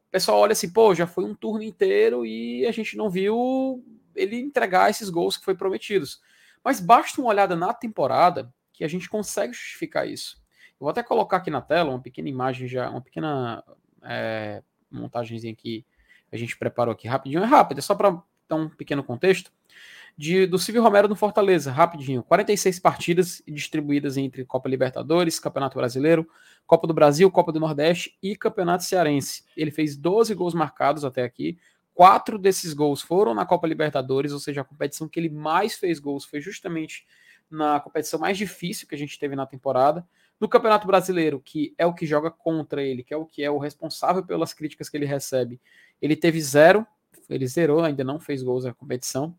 o pessoal olha assim, pô, já foi um turno inteiro e a gente não viu ele entregar esses gols que foi prometidos. Mas basta uma olhada na temporada que a gente consegue justificar isso. Eu vou até colocar aqui na tela uma pequena imagem já, uma pequena é, montagenzinha que a gente preparou aqui rapidinho. É rápido, é só para dar um pequeno contexto. De, do Silvio Romero no Fortaleza, rapidinho. 46 partidas distribuídas entre Copa Libertadores, Campeonato Brasileiro, Copa do Brasil, Copa do Nordeste e Campeonato Cearense. Ele fez 12 gols marcados até aqui. Quatro desses gols foram na Copa Libertadores, ou seja, a competição que ele mais fez gols foi justamente na competição mais difícil que a gente teve na temporada. No Campeonato Brasileiro, que é o que joga contra ele, que é o que é o responsável pelas críticas que ele recebe, ele teve zero, ele zerou, ainda não fez gols na competição.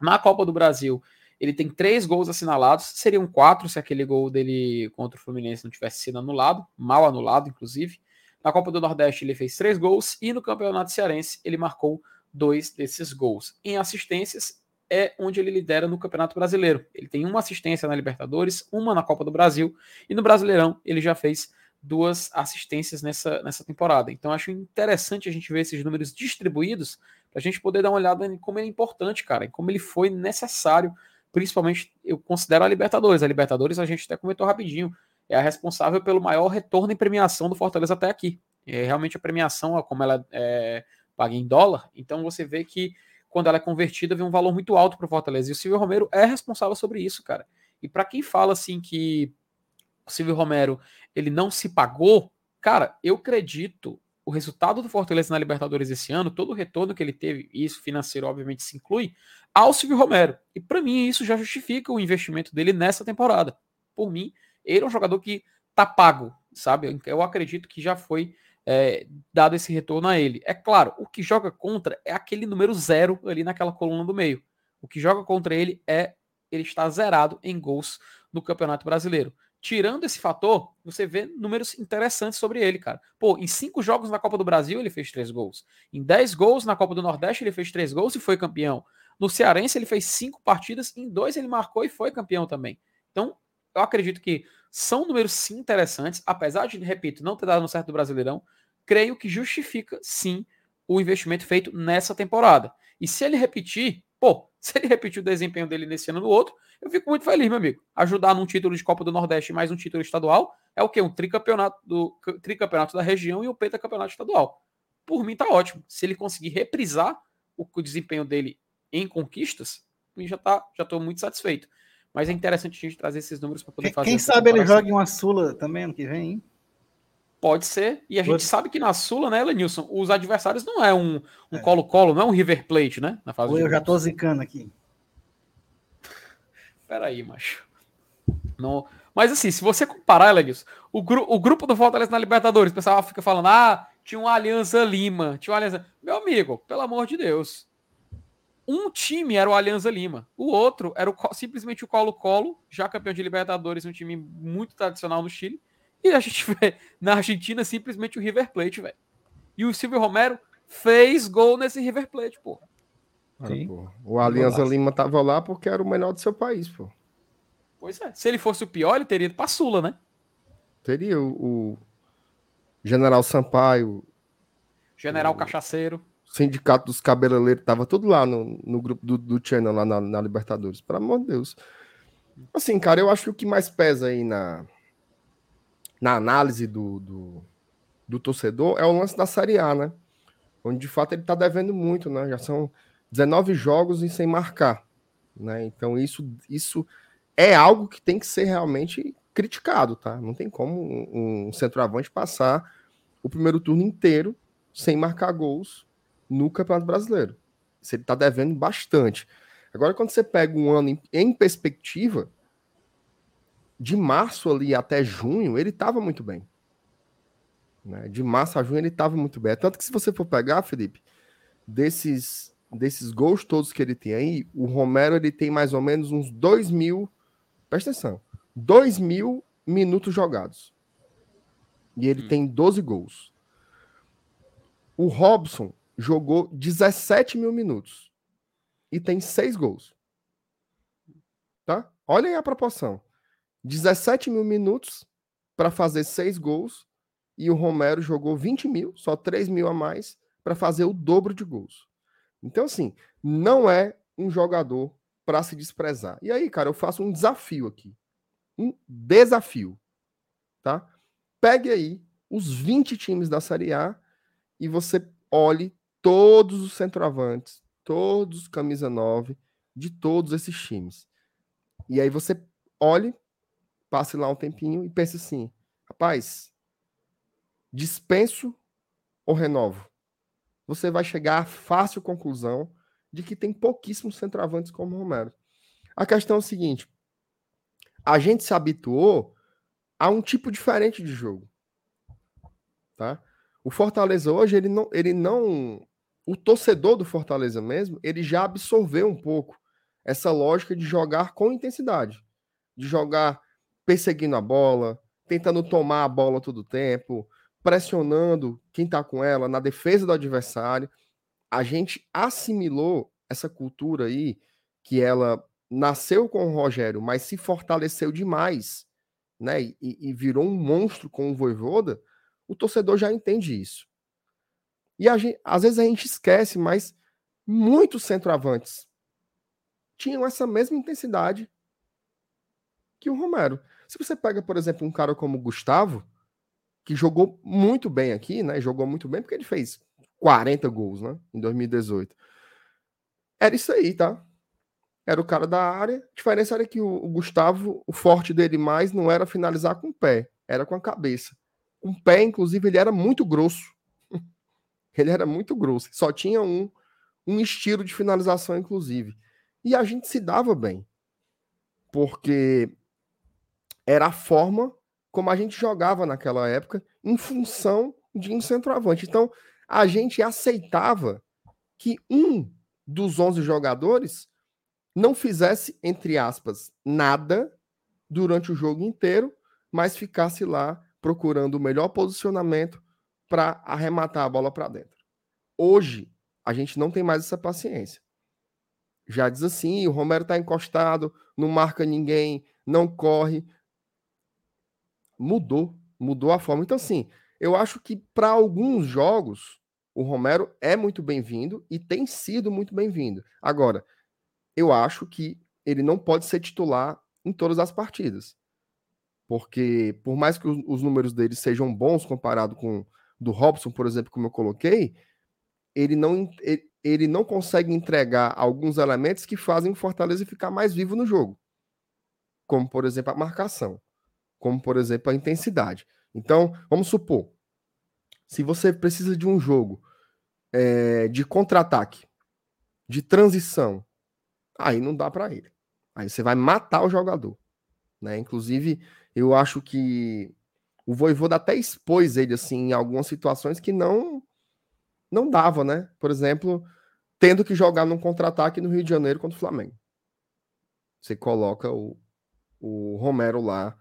Na Copa do Brasil, ele tem três gols assinalados, seriam quatro se aquele gol dele contra o Fluminense não tivesse sido anulado, mal anulado, inclusive. Na Copa do Nordeste, ele fez três gols e no Campeonato Cearense, ele marcou dois desses gols. Em assistências, é onde ele lidera no Campeonato Brasileiro. Ele tem uma assistência na Libertadores, uma na Copa do Brasil, e no Brasileirão ele já fez duas assistências nessa, nessa temporada. Então acho interessante a gente ver esses números distribuídos para a gente poder dar uma olhada em como ele é importante, cara, em como ele foi necessário, principalmente eu considero a Libertadores. A Libertadores a gente até comentou rapidinho, é a responsável pelo maior retorno em premiação do Fortaleza até aqui. É realmente a premiação, como ela é paga em dólar, então você vê que quando ela é convertida, vem um valor muito alto para o Fortaleza. E o Silvio Romero é responsável sobre isso, cara. E para quem fala assim que o Silvio Romero ele não se pagou, cara, eu acredito o resultado do Fortaleza na Libertadores esse ano, todo o retorno que ele teve, e isso financeiro obviamente se inclui, ao Silvio Romero. E para mim isso já justifica o investimento dele nessa temporada. Por mim, ele é um jogador que tá pago, sabe? Eu acredito que já foi é, dado esse retorno a ele. É claro, o que joga contra é aquele número zero ali naquela coluna do meio. O que joga contra ele é ele está zerado em gols no Campeonato Brasileiro. Tirando esse fator, você vê números interessantes sobre ele, cara. Pô, em cinco jogos na Copa do Brasil ele fez três gols. Em dez gols na Copa do Nordeste ele fez três gols e foi campeão. No Cearense ele fez cinco partidas, em dois ele marcou e foi campeão também. Então, eu acredito que são números sim interessantes, apesar de, repito, não ter dado certo do Brasileirão, creio que justifica sim o investimento feito nessa temporada. E se ele repetir, pô, se ele repetir o desempenho dele nesse ano no outro, eu fico muito feliz, meu amigo. Ajudar num título de Copa do Nordeste mais um título estadual é o quê? Um tricampeonato, do, tricampeonato da região e um pentacampeonato estadual. Por mim tá ótimo. Se ele conseguir reprisar o, o desempenho dele em conquistas, já tá, já tô muito satisfeito. Mas é interessante a gente trazer esses números para poder fazer. quem sabe ele comparação. joga em uma Sula também ano que vem, hein? Pode ser. E a gente Pode. sabe que na Sula, né, Lenilson, os adversários não é um um É. colo-colo, não é um River Plate, né? Na fase Ou eu já tô zicando aqui. Peraí, macho. Não... Mas assim, se você comparar, Lenilson, o, gru- o grupo do Fortaleza na Libertadores, o pessoal fica falando, ah, tinha uma Aliança Lima, tinha uma Aliança... Meu amigo, pelo amor de Deus. Um time era o Aliança Lima, o outro era o simplesmente o Colo-Colo, já campeão de Libertadores, um time muito tradicional no Chile, e a gente vê na Argentina simplesmente o River Plate, velho. E o Silvio Romero fez gol nesse River Plate, pô. O Alianza. Lima tava lá porque era o melhor do seu país, pô. Pois é. Se ele fosse o pior, ele teria ido pra Sula, né? Teria o, o General Sampaio, General O- Cachaceiro. Sindicato dos Cabeleleiros, tava tudo lá no, no grupo do, do Channel, lá na, na Libertadores. Pelo amor de Deus. Assim, cara, eu acho que o que mais pesa aí na, na análise do, do, do torcedor é o lance da Série A, né? Onde de fato ele tá devendo muito, né? Já são 19 jogos e sem marcar, né? Então isso, isso é algo que tem que ser realmente criticado, tá? Não tem como um, um centroavante passar o primeiro turno inteiro sem marcar gols no Campeonato Brasileiro. Isso ele tá devendo bastante. Agora, quando você pega um ano em, em perspectiva, de março ali até junho, ele estava muito bem. Né? De março a junho ele estava muito bem. É Tanto que se você for pegar, Felipe, desses, desses gols todos que ele tem aí, o Romero ele tem mais ou menos uns 2 mil, presta atenção, 2 mil minutos jogados. E ele Hum. tem 12 gols. O Robson jogou 17 mil minutos e tem 6 gols. Tá? Olhem a proporção. 17 mil minutos para fazer 6 gols e o Romero jogou 20 mil, só 3 mil a mais, para fazer o dobro de gols. Então, assim, não é um jogador para se desprezar. E aí, cara, eu faço um desafio aqui. Um desafio. Tá? Pegue aí os 20 times da Série A e você olhe todos os centroavantes, todos os camisa 9 de todos esses times. E aí você olhe, passe lá um tempinho e pense assim: rapaz, dispenso ou renovo? Você vai chegar à fácil conclusão de que tem pouquíssimos centroavantes como o Romero. A questão é o seguinte: a gente se habituou a um tipo diferente de jogo. Tá? O Fortaleza hoje, ele não, ele não. O torcedor do Fortaleza mesmo, ele já absorveu um pouco essa lógica de jogar com intensidade, de jogar perseguindo a bola, tentando tomar a bola todo o tempo, pressionando quem tá com ela na defesa do adversário. A gente assimilou essa cultura aí, que ela nasceu com o Rogério, mas se fortaleceu demais, né? E, e virou um monstro com o Voivoda. O torcedor já entende isso. E gente, às vezes a gente esquece, mas muitos centroavantes tinham essa mesma intensidade que o Romero. Se você pega, por exemplo, um cara como o Gustavo, que jogou muito bem aqui, né? Jogou muito bem porque ele fez 40 gols, né? Em 2018. Era isso aí, tá? Era o cara da área. A diferença era que o, o Gustavo, o forte dele mais não era finalizar com o pé, era com a cabeça. Com o pé, inclusive, ele era muito grosso. Ele era muito grosso. Só tinha um, um estilo de finalização, inclusive. E a gente se dava bem. Porque era a forma como a gente jogava naquela época em função de um centroavante. Então, a gente aceitava que um dos 11 jogadores não fizesse, entre aspas, nada durante o jogo inteiro, mas ficasse lá procurando o melhor posicionamento para arrematar a bola para dentro. Hoje, a gente não tem mais essa paciência. Já diz assim, o Romero está encostado, não marca ninguém, não corre. Mudou, mudou a forma. Então, assim, eu acho que para alguns jogos, o Romero é muito bem-vindo e tem sido muito bem-vindo. Agora, eu acho que ele não pode ser titular em todas as partidas. Porque, por mais que os, os números dele sejam bons comparado com do Robson, por exemplo, como eu coloquei, ele não ele, não consegue entregar alguns elementos que fazem o Fortaleza ficar mais vivo no jogo. Como, por exemplo, a marcação. Como, por exemplo, a intensidade. Então, vamos supor, se você precisa de um jogo é, de contra-ataque, de transição, aí não dá para ele. Aí você vai matar o jogador. Né? Inclusive, eu acho que o Voivoda até expôs ele assim em algumas situações que não não dava, né? Por exemplo, tendo que jogar num contra-ataque no Rio de Janeiro contra o Flamengo. Você coloca o, o Romero lá.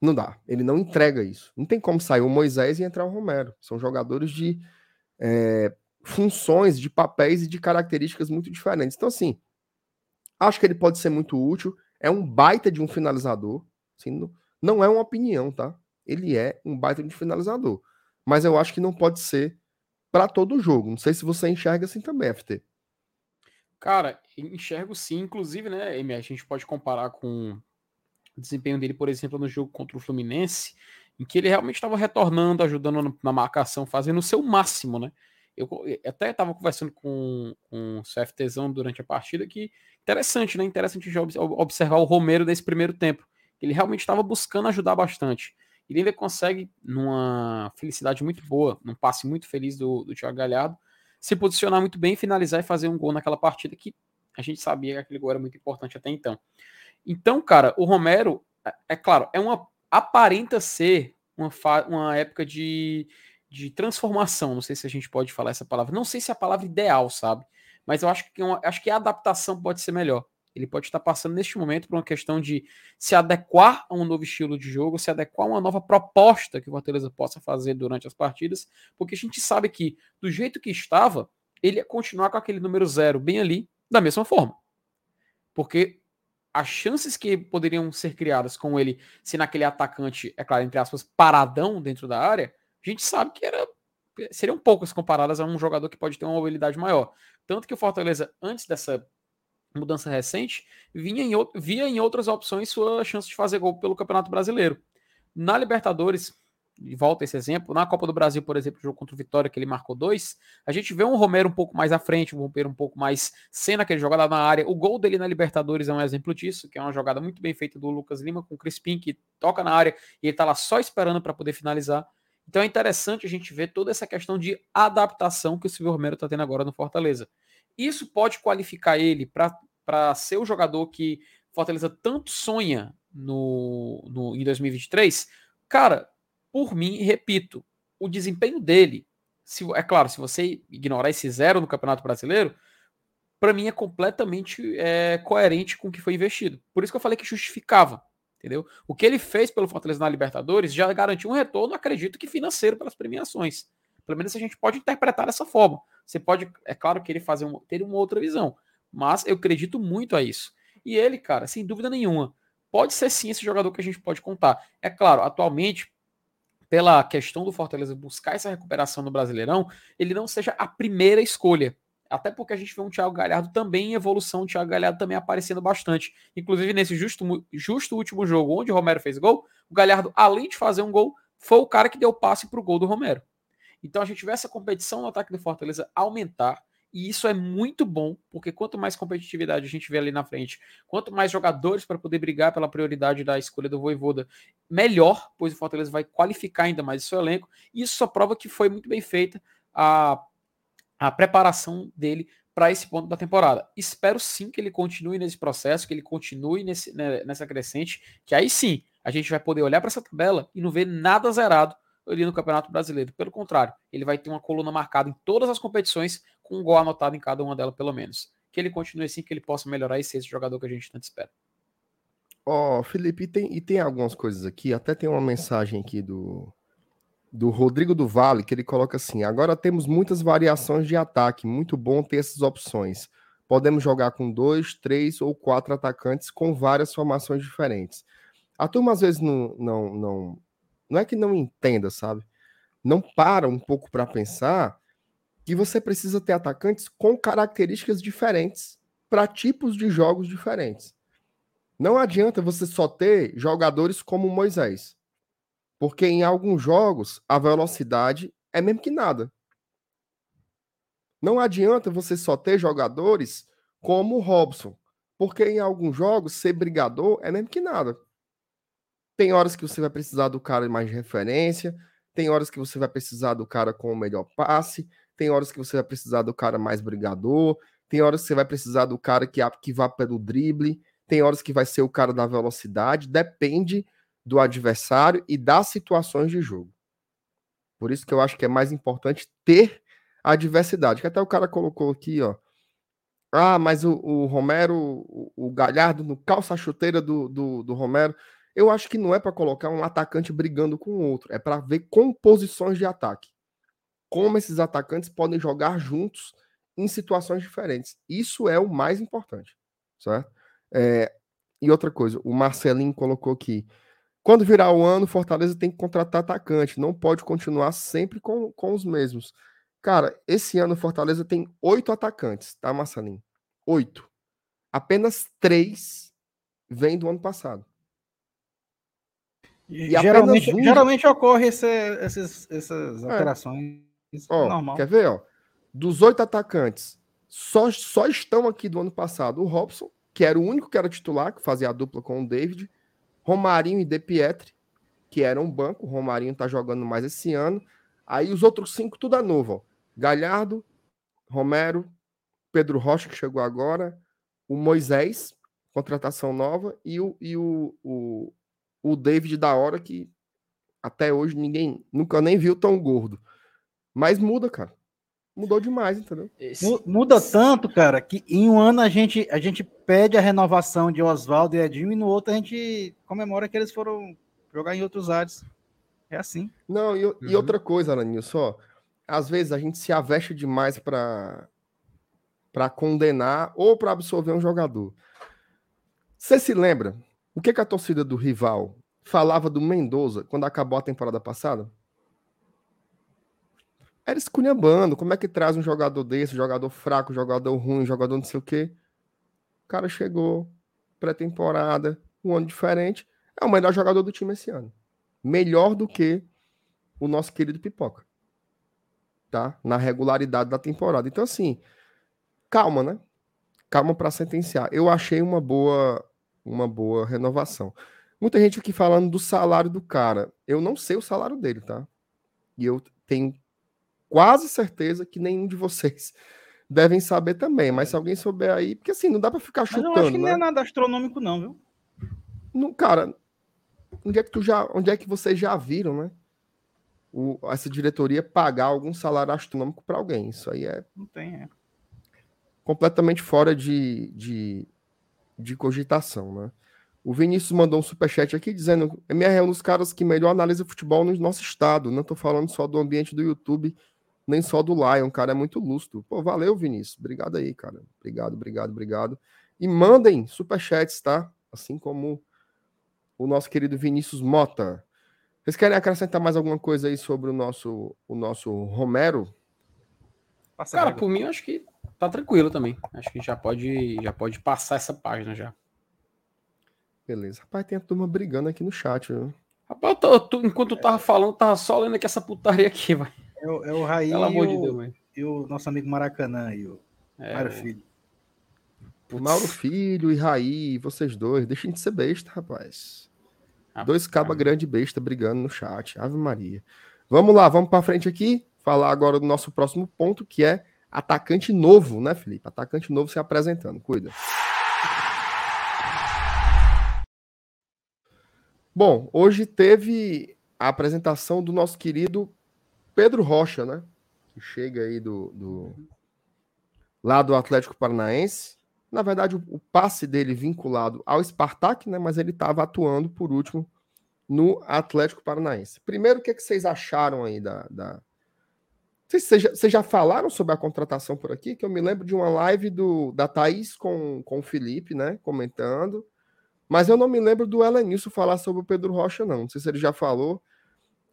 Não dá. Ele não entrega isso. Não tem como sair o Moisés e entrar o Romero. São jogadores de é, funções, de papéis e de características muito diferentes. Então, assim, acho que ele pode ser muito útil. É um baita de um finalizador. Assim, não, não é uma opinião, tá? Ele é um baita de finalizador. Mas eu acho que não pode ser para todo o jogo. Não sei se você enxerga assim também, FT. Cara, enxergo sim. Inclusive, né, a gente pode comparar com o desempenho dele, por exemplo, no jogo contra o Fluminense, em que ele realmente estava retornando, ajudando na marcação, fazendo o seu máximo, né? Eu até estava conversando com, com o CFTzão durante a partida que interessante, né? Interessante observar o Romero nesse primeiro tempo. Ele realmente estava buscando ajudar bastante. Ele ainda consegue, numa felicidade muito boa, num passe muito feliz do, do Thiago Galhardo, se posicionar muito bem, finalizar e fazer um gol naquela partida que a gente sabia que aquele gol era muito importante até então. Então, cara, o Romero, é, é claro, é uma aparenta ser uma, uma época de, de transformação. Não sei se a gente pode falar essa palavra. Não sei se é a palavra ideal, sabe? Mas eu acho que, é uma, acho que a adaptação pode ser melhor. Ele pode estar passando neste momento por uma questão de se adequar a um novo estilo de jogo, se adequar a uma nova proposta que o Fortaleza possa fazer durante as partidas, porque a gente sabe que, do jeito que estava, ele ia continuar com aquele número zero bem ali, da mesma forma. Porque as chances que poderiam ser criadas com ele, se naquele atacante, é claro, entre aspas, paradão dentro da área, a gente sabe que era seriam poucas comparadas a um jogador que pode ter uma mobilidade maior. Tanto que o Fortaleza, antes dessa mudança recente, vinha em, via em outras opções sua chance de fazer gol pelo Campeonato Brasileiro. Na Libertadores, e volta esse exemplo, na Copa do Brasil, por exemplo, jogo contra o Vitória, que ele marcou dois, a gente vê um Romero um pouco mais à frente, um Romero um pouco mais sendo aquele jogada na área. O gol dele na Libertadores é um exemplo disso, que é uma jogada muito bem feita do Lucas Lima com o Crispim, que toca na área e ele tá lá só esperando para poder finalizar. Então é interessante a gente ver toda essa questão de adaptação que o Silvio Romero está tendo agora no Fortaleza. Isso pode qualificar ele para ser o jogador que Fortaleza tanto sonha no, no, em 2023? Cara, por mim, repito, o desempenho dele, se, é claro, se você ignorar esse zero no Campeonato Brasileiro, para mim é completamente é, coerente com o que foi investido. Por isso que eu falei que justificava, entendeu? O que ele fez pelo Fortaleza na Libertadores já garantiu um retorno, acredito que financeiro pelas premiações. Pelo menos a gente pode interpretar dessa forma. Você pode, é claro que ele fazer um, ter uma outra visão, mas eu acredito muito a isso. E ele, cara, sem dúvida nenhuma, pode ser sim esse jogador que a gente pode contar. É claro, atualmente, pela questão do Fortaleza buscar essa recuperação no Brasileirão, ele não seja a primeira escolha. Até porque a gente vê um Thiago Galhardo também em evolução, o Thiago Galhardo também aparecendo bastante. Inclusive, nesse justo, justo último jogo onde o Romero fez gol, o Galhardo, além de fazer um gol, foi o cara que deu passe para o gol do Romero. Então a gente vê essa competição no ataque do Fortaleza aumentar. E isso é muito bom, porque quanto mais competitividade a gente vê ali na frente, quanto mais jogadores para poder brigar pela prioridade da escolha do Voivoda, melhor, pois o Fortaleza vai qualificar ainda mais o seu elenco. E isso só prova que foi muito bem feita a, a preparação dele para esse ponto da temporada. Espero sim que ele continue nesse processo, que ele continue nesse, né, nessa crescente, que aí sim a gente vai poder olhar para essa tabela e não ver nada zerado ali no Campeonato Brasileiro. Pelo contrário, ele vai ter uma coluna marcada em todas as competições, com um gol anotado em cada uma delas, pelo menos. Que ele continue assim, que ele possa melhorar e ser esse jogador que a gente tanto espera. Ó, oh, Felipe, e tem, e tem algumas coisas aqui, até tem uma mensagem aqui do, do Rodrigo do Vale, que ele coloca assim: agora temos muitas variações de ataque, muito bom ter essas opções. Podemos jogar com dois, três ou quatro atacantes com várias formações diferentes. A turma às vezes não, não, não, não é que não entenda, sabe? Não para um pouco para pensar que você precisa ter atacantes com características diferentes para tipos de jogos diferentes. Não adianta você só ter jogadores como Moisés. Porque em alguns jogos a velocidade é mesmo que nada. Não adianta você só ter jogadores como Robson, porque em alguns jogos ser brigador é mesmo que nada. Tem horas que você vai precisar do cara mais de referência, tem horas que você vai precisar do cara com o melhor passe, tem horas que você vai precisar do cara mais brigador, tem horas que você vai precisar do cara que, que vá pelo drible, tem horas que vai ser o cara da velocidade, depende do adversário e das situações de jogo. Por isso que eu acho que é mais importante ter a diversidade. Que até o cara colocou aqui, ó. Ah, mas o, o Romero, o, o, Galhardo no calça chuteira do, do, do Romero. Eu acho que não é para colocar um atacante brigando com o outro, é para ver composições de ataque. Como esses atacantes podem jogar juntos em situações diferentes. Isso é o mais importante, certo? É, e outra coisa, o Marcelinho colocou aqui. Quando virar o ano, Fortaleza tem que contratar atacante, não pode continuar sempre com, com os mesmos. Cara, esse ano Fortaleza tem oito atacantes, tá, Marcelinho? Oito. Apenas três vêm do ano passado. E geralmente, um... geralmente ocorre esse, esses, essas é. alterações. É. Ó, normal. Quer ver, ó? Dos oito atacantes, só, só estão aqui do ano passado o Robson, que era o único que era titular, que fazia a dupla com o David, Romarinho e De Pietri, que eram um banco, o Romarinho tá jogando mais esse ano. Aí os outros cinco, tudo é novo, ó. Galhardo, Romero, Pedro Rocha, que chegou agora, o Moisés, contratação nova, e o, e o, o, o David da hora, que até hoje ninguém nunca nem viu tão gordo. Mas muda, cara mudou demais, entendeu? Esse... Muda tanto, cara, que em um ano a gente, a gente pede a renovação de Oswaldo e Edinho, e no outro a gente comemora que eles foram jogar em outros ares. É assim. Não, e, uhum. e outra coisa, Alanil, só. Às vezes a gente se aveste demais para para condenar ou para absolver um jogador. Você se lembra o que, que a torcida do rival falava do Mendoza quando acabou a temporada passada? era esculhambando. Como é que traz um jogador desse, jogador fraco, jogador ruim, jogador não sei o quê? O cara chegou, pré-temporada, um ano diferente, é o melhor jogador do time esse ano. Melhor do que o nosso querido Pipoca. Tá? Na regularidade da temporada. Então, assim, calma, né? Calma para sentenciar. Eu achei uma boa, uma boa renovação. Muita gente aqui falando do salário do cara. Eu não sei o salário dele, tá? E eu tenho quase certeza que nenhum de vocês devem saber também. Mas se alguém souber aí, porque assim, não dá para ficar chutando. Mas eu acho que né? não é nada astronômico, não, viu? Não, cara, onde é que tu já, onde é que vocês já viram, né? O, essa diretoria pagar algum salário astronômico para alguém. Isso aí é. Não tem, é. Completamente fora de, de, de cogitação, né? O Vinícius mandou um superchat aqui dizendo: MR é um dos caras que melhor analisa futebol no nosso estado. Não estou falando só do ambiente do YouTube nem só do Lion, cara, é muito lustro. Pô, valeu, Vinícius. Obrigado aí, cara. Obrigado, obrigado, obrigado. E mandem superchats, tá? Assim como o nosso querido Vinícius Mota. Vocês querem acrescentar mais alguma coisa aí sobre o nosso, o nosso Romero? Passa cara, por mim, acho que tá tranquilo também. Acho que já pode, já pode passar essa página já. Beleza. Rapaz, tem a turma brigando aqui no chat, viu? Rapaz, eu tô, enquanto eu tava falando, tava só lendo aqui essa putaria aqui, vai. É o, é o Raí Pelo amor de Deus, e o nosso amigo Maracanã e o é, Mário Filho. Putz. Mauro Filho e Raí, vocês dois, deixem de ser besta, rapaz. Ah, dois caba grande besta brigando no chat. Ave Maria. Vamos lá, vamos para frente aqui. Falar agora do nosso próximo ponto, que é atacante novo, né, Felipe? Atacante novo se apresentando. Cuida. Bom, hoje teve a apresentação do nosso querido Pedro Rocha, né? Que chega aí do, do lá do Atlético Paranaense. Na verdade, o, passe dele vinculado ao Spartak, né? Mas ele estava atuando por último no Atlético Paranaense. Primeiro, o que, é que vocês acharam aí da. da... Vocês, já, vocês já falaram sobre a contratação por aqui? Que eu me lembro de uma live do, da Thaís com, com o Felipe, né? Comentando. Mas eu não me lembro do Elenilson falar sobre o Pedro Rocha, não. Não sei se ele já falou.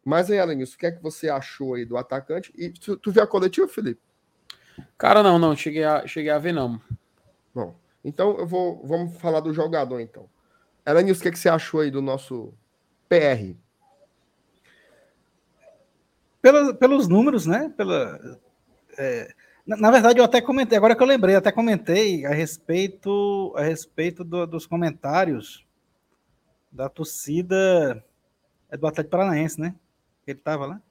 Mas aí, Alenilson, o que é que você achou aí do atacante? E tu, tu viu a coletiva, Felipe? Cara, não, não, cheguei a, cheguei a ver, não. Bom, então eu vou. Vamos falar do jogador, então. Elenilson, o que, é que você achou aí do nosso PR? Pela, pelos números, né? Pela, é, Na, na verdade, eu até comentei, agora que eu lembrei, até comentei a respeito, a respeito do- dos comentários da torcida é do Atlético Paranaense, né? Ele tava lá.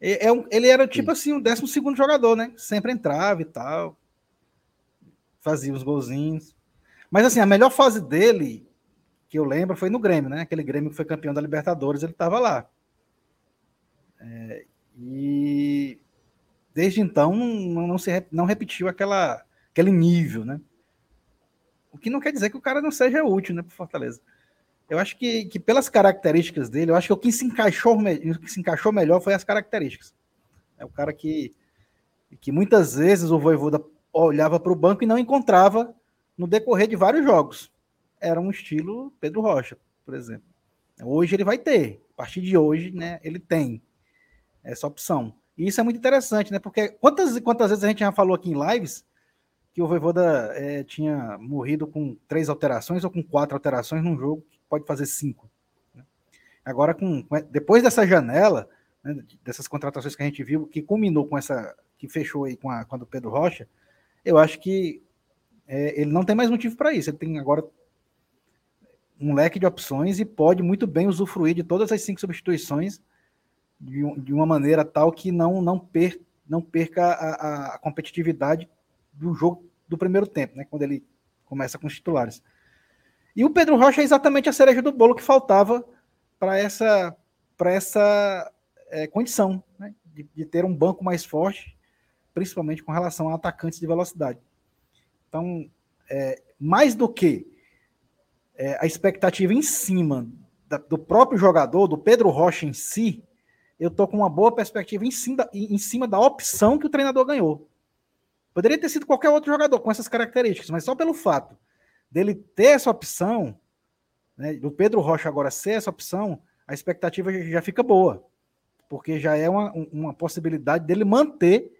E- é um- ele era tipo assim, o 12 segundo jogador, né? Sempre entrava e tal. Fazia os golzinhos. Mas assim, a melhor fase dele, que eu lembro, foi no Grêmio, né? Aquele Grêmio que foi campeão da Libertadores, ele tava lá. É, e desde então não, não se não repetiu aquela, aquele nível, né? O que não quer dizer que o cara não seja útil, né, para Fortaleza. Eu acho que, que pelas características dele, eu acho que o que se encaixou, o que se encaixou melhor foi as características. É o cara que, que muitas vezes o Voivoda olhava para o banco e não encontrava no decorrer de vários jogos. Era um estilo Pedro Rocha, por exemplo. Hoje ele vai ter. A partir de hoje, né, ele tem essa opção. E isso é muito interessante, né? Porque quantas quantas vezes a gente já falou aqui em lives que o Voivoda eh, tinha morrido com três alterações ou com quatro alterações num jogo que pode fazer cinco. né? Agora, com, com- depois dessa janela, né, dessas contratações que a gente viu, que culminou com essa, que fechou aí com a, com a do Pedro Rocha, eu acho que eh, ele não tem mais motivo para isso. Ele tem agora um leque de opções e pode muito bem usufruir de todas as cinco substituições de, um- de uma maneira tal que não, não, per, não perca a, a- competitividade do jogo do primeiro tempo, né? Quando ele começa com os titulares. E o Pedro Rocha é exatamente a cereja do bolo que faltava para essa, pra essa eh, condição, né? De, de ter um banco mais forte, principalmente com relação a atacantes de velocidade. Então, eh, mais do que eh, a expectativa em cima da- do próprio jogador, do Pedro Rocha em si, eu tô com uma boa perspectiva em cima, da, em cima da opção que o treinador ganhou. Poderia ter sido qualquer outro jogador com essas características, mas só pelo fato dele ter essa opção, né, do Pedro Rocha agora ser essa opção, a expectativa já- fica boa, porque já é uma, um- uma possibilidade dele manter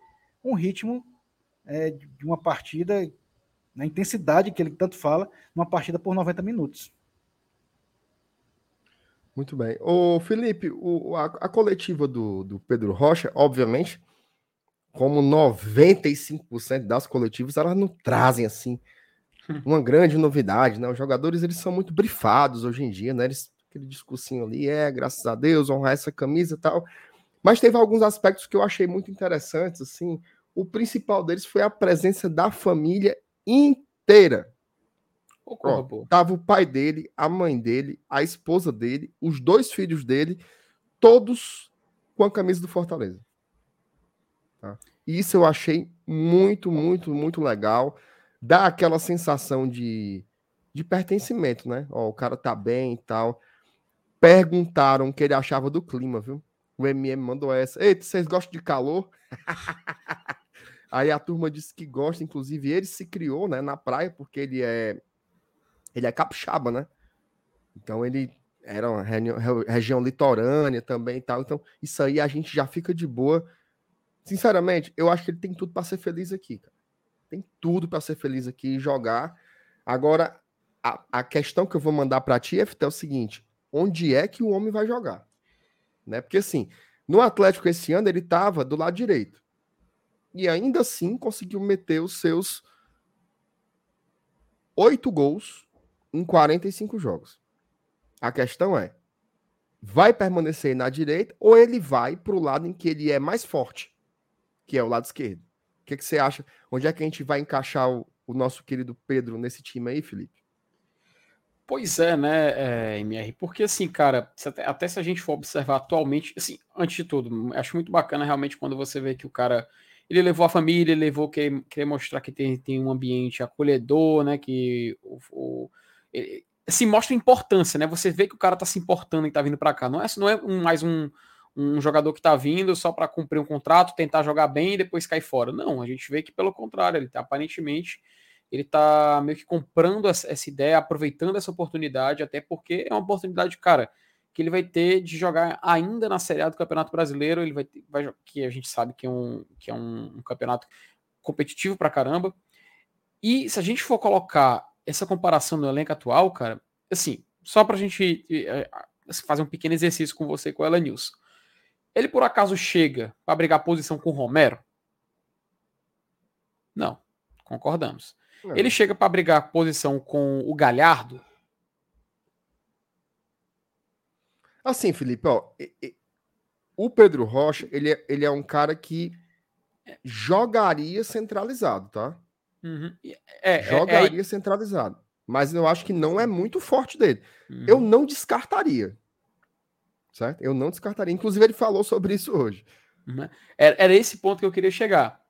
um ritmo é, de uma partida, na intensidade que ele tanto fala, uma partida por 90 minutos. Muito bem. Ô, Felipe, o, a, a coletiva do, do Pedro Rocha, obviamente, como 95% das coletivas, elas não trazem, assim, uma grande novidade, né? Os jogadores, eles são muito brifados hoje em dia, né? Eles, aquele discursinho ali, é, graças a Deus, honrar essa camisa e tal. Mas teve alguns aspectos que eu achei muito interessantes, assim. O principal deles foi a presença da família inteira. Pô. tava o pai dele, a mãe dele, a esposa dele, os dois filhos dele, todos com a camisa do Fortaleza. Tá? E isso eu achei muito, muito, muito legal. Dá aquela sensação de, de pertencimento, né? Ó, o cara tá bem e tal. Perguntaram o que ele achava do clima, viu? O MM mandou essa. Eita, vocês gostam de calor? Aí a turma disse que gosta, inclusive ele se criou, né, na praia, porque ele é ele é capixaba, né? Então ele era uma regi- re- região litorânea também e tal. Então isso aí a gente já fica de boa. Sinceramente, eu acho que ele tem tudo para ser feliz aqui, cara. Tem tudo para ser feliz aqui e jogar. Agora, a, a questão que eu vou mandar para ti, FT, é o seguinte: onde é que o homem vai jogar? Né? Porque assim, no Atlético esse ano ele estava do lado direito. E ainda assim conseguiu meter os seus oito gols em 45 jogos. A questão é: vai permanecer na direita ou ele vai para o lado em que ele é mais forte, que é o lado esquerdo? O que, que você acha? Onde é que a gente vai encaixar o, o nosso querido Pedro nesse time aí, Felipe? Pois é, né, é, MR? Porque assim, cara, se até, até se a gente for observar atualmente, assim, antes de tudo, acho muito bacana realmente quando você vê que o cara ele levou a família, ele levou querer, querer mostrar que tem, tem um ambiente acolhedor, né? Que o, o- se mostra importância, né? Você vê que o cara tá se importando e tá vindo para cá. Não é, não é um- mais um, um jogador que tá vindo só para cumprir um contrato, tentar jogar bem e depois cair fora. Não, a gente vê que pelo contrário, ele tá aparentemente ele tá meio que comprando essa, essa ideia, aproveitando essa oportunidade, até porque é uma oportunidade, cara, que ele vai ter de jogar ainda na Série A do Campeonato Brasileiro, ele vai, ter, vai que a gente sabe que é um, que é um, um campeonato competitivo pra caramba. E se a gente for colocar essa comparação no elenco atual, cara, assim, só pra gente eh, eh, fazer um pequeno exercício com você com o Elenilson. Ele por acaso chega pra brigar posição com o Romero? Não, concordamos. Não. Ele chega para brigar posição com o Galhardo. Assim, Felipe, ó, o Pedro Rocha, ele é, ele é um cara que jogaria centralizado, tá? Uhum. É, é- é, Jogaria centralizado. Mas eu acho que não é muito forte dele. Uhum. Eu não descartaria. Certo? Eu não descartaria. Inclusive, ele falou sobre isso hoje. Né? Era, era esse ponto que eu queria chegar.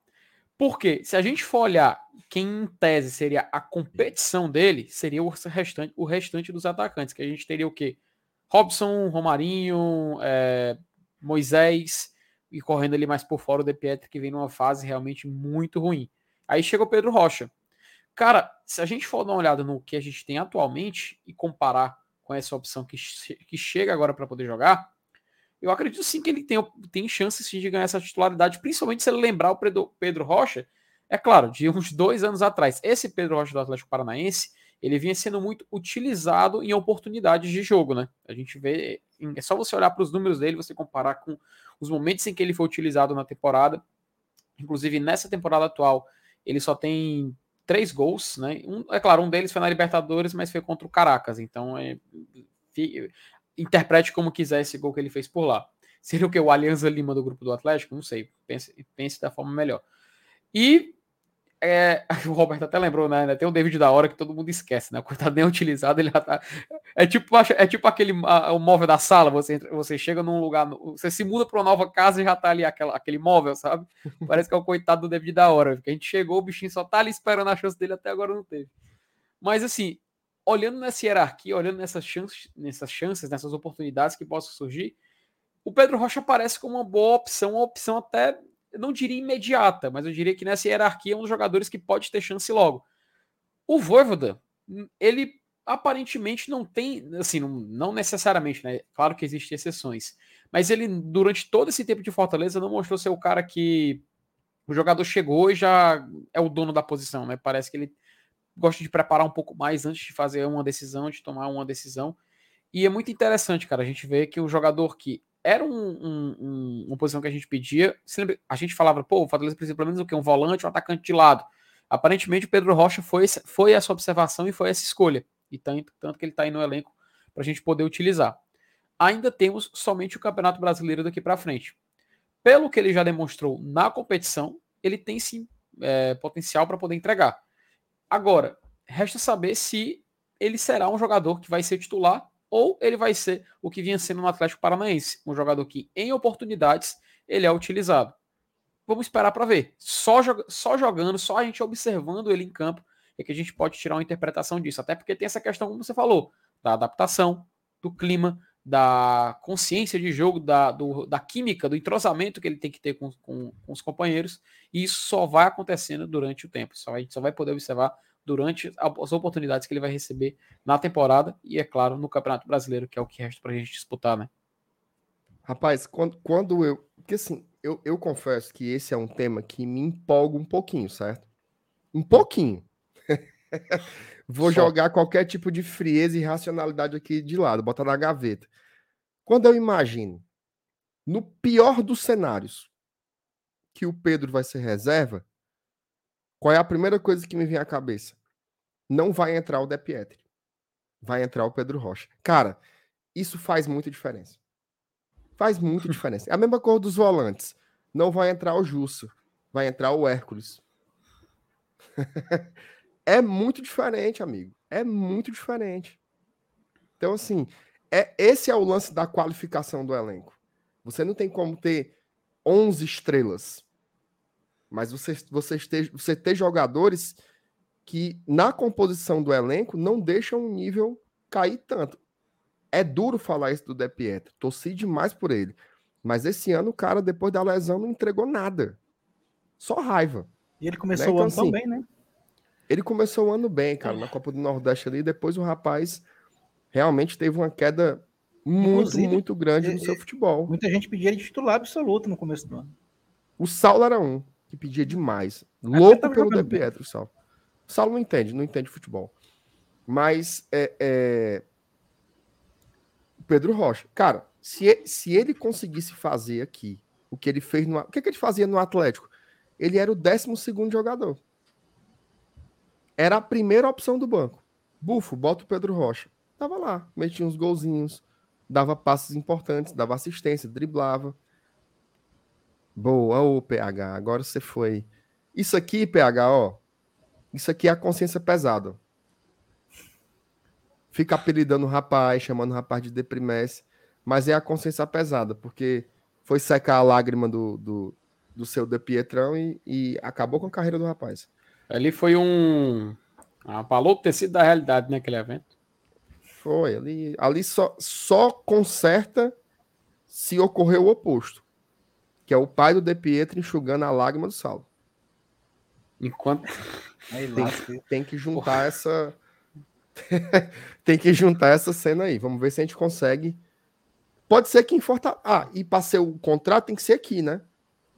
Porque se a gente for olhar quem em tese seria a competição dele, seria o restante, o restante dos atacantes, que a gente teria o quê? Robson, Romarinho, é, Moisés, e correndo ali mais por fora o De Pietri, que vem numa fase realmente muito ruim. Aí chega o Pedro Rocha. Cara, se a gente for dar uma olhada no que a gente tem atualmente e comparar com essa opção que, que chega agora para poder jogar, eu acredito sim que ele tem, tem chances sim, de ganhar essa titularidade, principalmente se ele lembrar o Pedro, Pedro Rocha, é claro, de uns dois anos atrás. Esse Pedro Rocha do Atlético Paranaense, ele vinha sendo muito utilizado em oportunidades de jogo, né? A gente vê, é só você olhar para os números dele, você comparar com os momentos em que ele foi utilizado na temporada. Inclusive, nessa temporada atual, ele só tem três gols, né? Um, é claro, um deles foi na Libertadores, mas foi contra o Caracas. Então, é, interprete como quiser esse gol que ele fez por lá. Seria o que? O Alianza Lima do grupo do Atlético? Não sei. Pense, pense da forma melhor. E é, o Roberto até lembrou, né? Tem o David da hora que todo mundo esquece, né? O coitado nem utilizado, ele já tá. É tipo, é tipo aquele a- o móvel da sala, você, entra- você chega num lugar, você se muda para uma nova casa e já tá ali aquela, aquele móvel, sabe? Parece que é o coitado do David da hora. Porque a gente chegou, o bichinho só tá ali esperando a chance dele, até agora não teve. Mas assim, olhando nessa hierarquia, olhando nessas chances, nessas chances, nessas oportunidades que possam surgir, o Pedro Rocha parece como uma boa opção, uma opção até, eu não diria imediata, mas eu diria que nessa hierarquia é um dos jogadores que pode ter chance logo. O Voivoda, ele aparentemente não tem, assim, não, não necessariamente, né? Claro que existem exceções, mas ele, durante todo esse tempo de Fortaleza, não mostrou ser o cara que o jogador chegou e já é o dono da posição, né? Parece que ele gosta de preparar um pouco mais antes de fazer uma decisão, de tomar uma decisão. E é muito interessante, cara, a gente vê que o jogador que era um, um- um- uma posição que a gente pedia, lembra- a gente falava, pô, o Fortaleza precisa pelo menos o quê? Um volante, um atacante de lado. Aparentemente o Pedro Rocha foi, foi essa observação e foi essa escolha. E tanto, tanto que ele está aí no elenco para a gente poder utilizar. Ainda temos somente o Campeonato Brasileiro daqui para frente. Pelo que ele já demonstrou na competição, ele tem sim é, potencial para poder entregar. Agora, resta saber se ele será um jogador que vai ser titular ou ele vai ser o que vinha sendo no Atlético Paranaense, um jogador que em oportunidades ele é utilizado. Vamos esperar para ver. Só, só jogando, só a gente observando ele em campo é que a gente pode tirar uma interpretação disso. Até porque tem essa questão, como você falou, da adaptação, do clima, da consciência de jogo, da, do- da química, do entrosamento que ele tem que ter com, com- com os companheiros. E isso só vai acontecendo durante o tempo. Só, a gente só vai poder observar durante as oportunidades que ele vai receber na temporada e, é claro, no Campeonato Brasileiro, que é o que resta para a gente disputar, né? Rapaz, quando, quando eu. Porque assim, eu, eu confesso que esse é um tema que me empolga um pouquinho, certo? Um pouquinho. Vou Só. jogar qualquer tipo de frieza e racionalidade aqui de lado, botar na gaveta. Quando eu imagino, no pior dos cenários, que o Pedro vai ser reserva, qual é a primeira coisa que me vem à cabeça? Não vai entrar o De Pietri. Vai entrar o Pedro Rocha. Cara, isso faz muita diferença. Faz muita diferença. É a mesma cor dos volantes. Não vai entrar o Jusso. Vai entrar o Hércules. é muito diferente, amigo. É muito diferente. Então, assim, é, esse é o lance da qualificação do elenco. Você não tem como ter 11 estrelas. Mas você, você, ter, você ter jogadores que, na composição do elenco, não deixam o nível cair tanto. É duro falar isso do De Pietro. Torci demais por ele. Mas esse ano o cara, depois da lesão, não entregou nada. Só raiva. E ele começou Né, o então, ano tão assim, bem, né? Ele começou o ano bem, cara, na Copa do Nordeste ali. Depois o rapaz realmente teve uma queda muito, Inclusive, muito grande no e- seu futebol. Muita gente pedia ele de titular absoluto no começo do ano. O Saulo era um que pedia demais. ele Louco pelo De. Pietro, Saulo. Saulo não entende, não entende futebol. Mas é, é, Pedro Rocha, cara, se se ele conseguisse fazer aqui o que ele fez no. O que, que ele fazia no Atlético? Ele era o 12 jogador. era a primeira opção do banco. Bufo, bota o Pedro Rocha. Tava lá, metia uns golzinhos, dava passes importantes, dava assistência, driblava. Boa, ô PH, agora você foi. Isso aqui, PH, ó. Isso aqui é a consciência pesada. Fica apelidando o rapaz, chamando o rapaz de deprimesse, mas é a consciência pesada, porque foi secar a lágrima do, do, do seu De Pietrão e, e acabou com a carreira do rapaz. Ali foi um. Ah, falou ter sido da realidade naquele evento. Foi, ali, ali só, só conserta se ocorrer o oposto. Que é o pai do De Pietro enxugando a lágrima do Saulo. Enquanto. Aí Tem, lá, que- tem que juntar essa. tem que juntar essa cena aí. Vamos ver se a gente consegue. Pode ser que em Fortaleza. Ah, e para ser o contrato tem que ser aqui, né?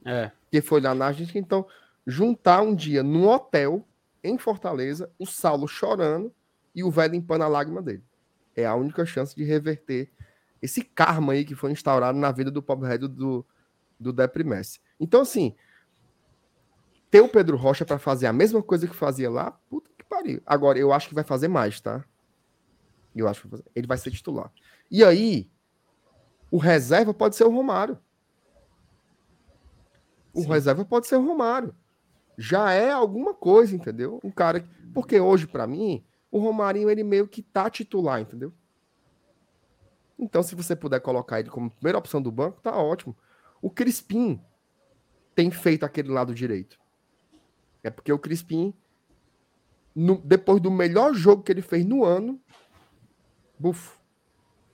É. que foi lá na Argentina. Então, juntar um dia num hotel em Fortaleza, o Saulo chorando e o velho limpando a lágrima dele. É a única chance de reverter esse karma aí que foi instaurado na vida do pobre Red do, do Deprimesse. Então, assim, ter o Pedro Rocha para fazer a mesma coisa que fazia lá, puta que pariu. Agora, eu acho que vai fazer mais, tá? Eu acho que vai fazer- ele vai ser titular. E aí, o reserva pode ser o Romário. O reserva pode ser o Romário. Já é alguma coisa, entendeu? Um cara. que- Porque hoje, pra mim, o Romarinho, ele meio que tá titular, entendeu? Então, se você puder colocar ele como primeira opção do banco, tá ótimo. O Crispim tem feito aquele lado direito. É porque o Crispim, no- depois do melhor jogo que ele fez no ano, bufo,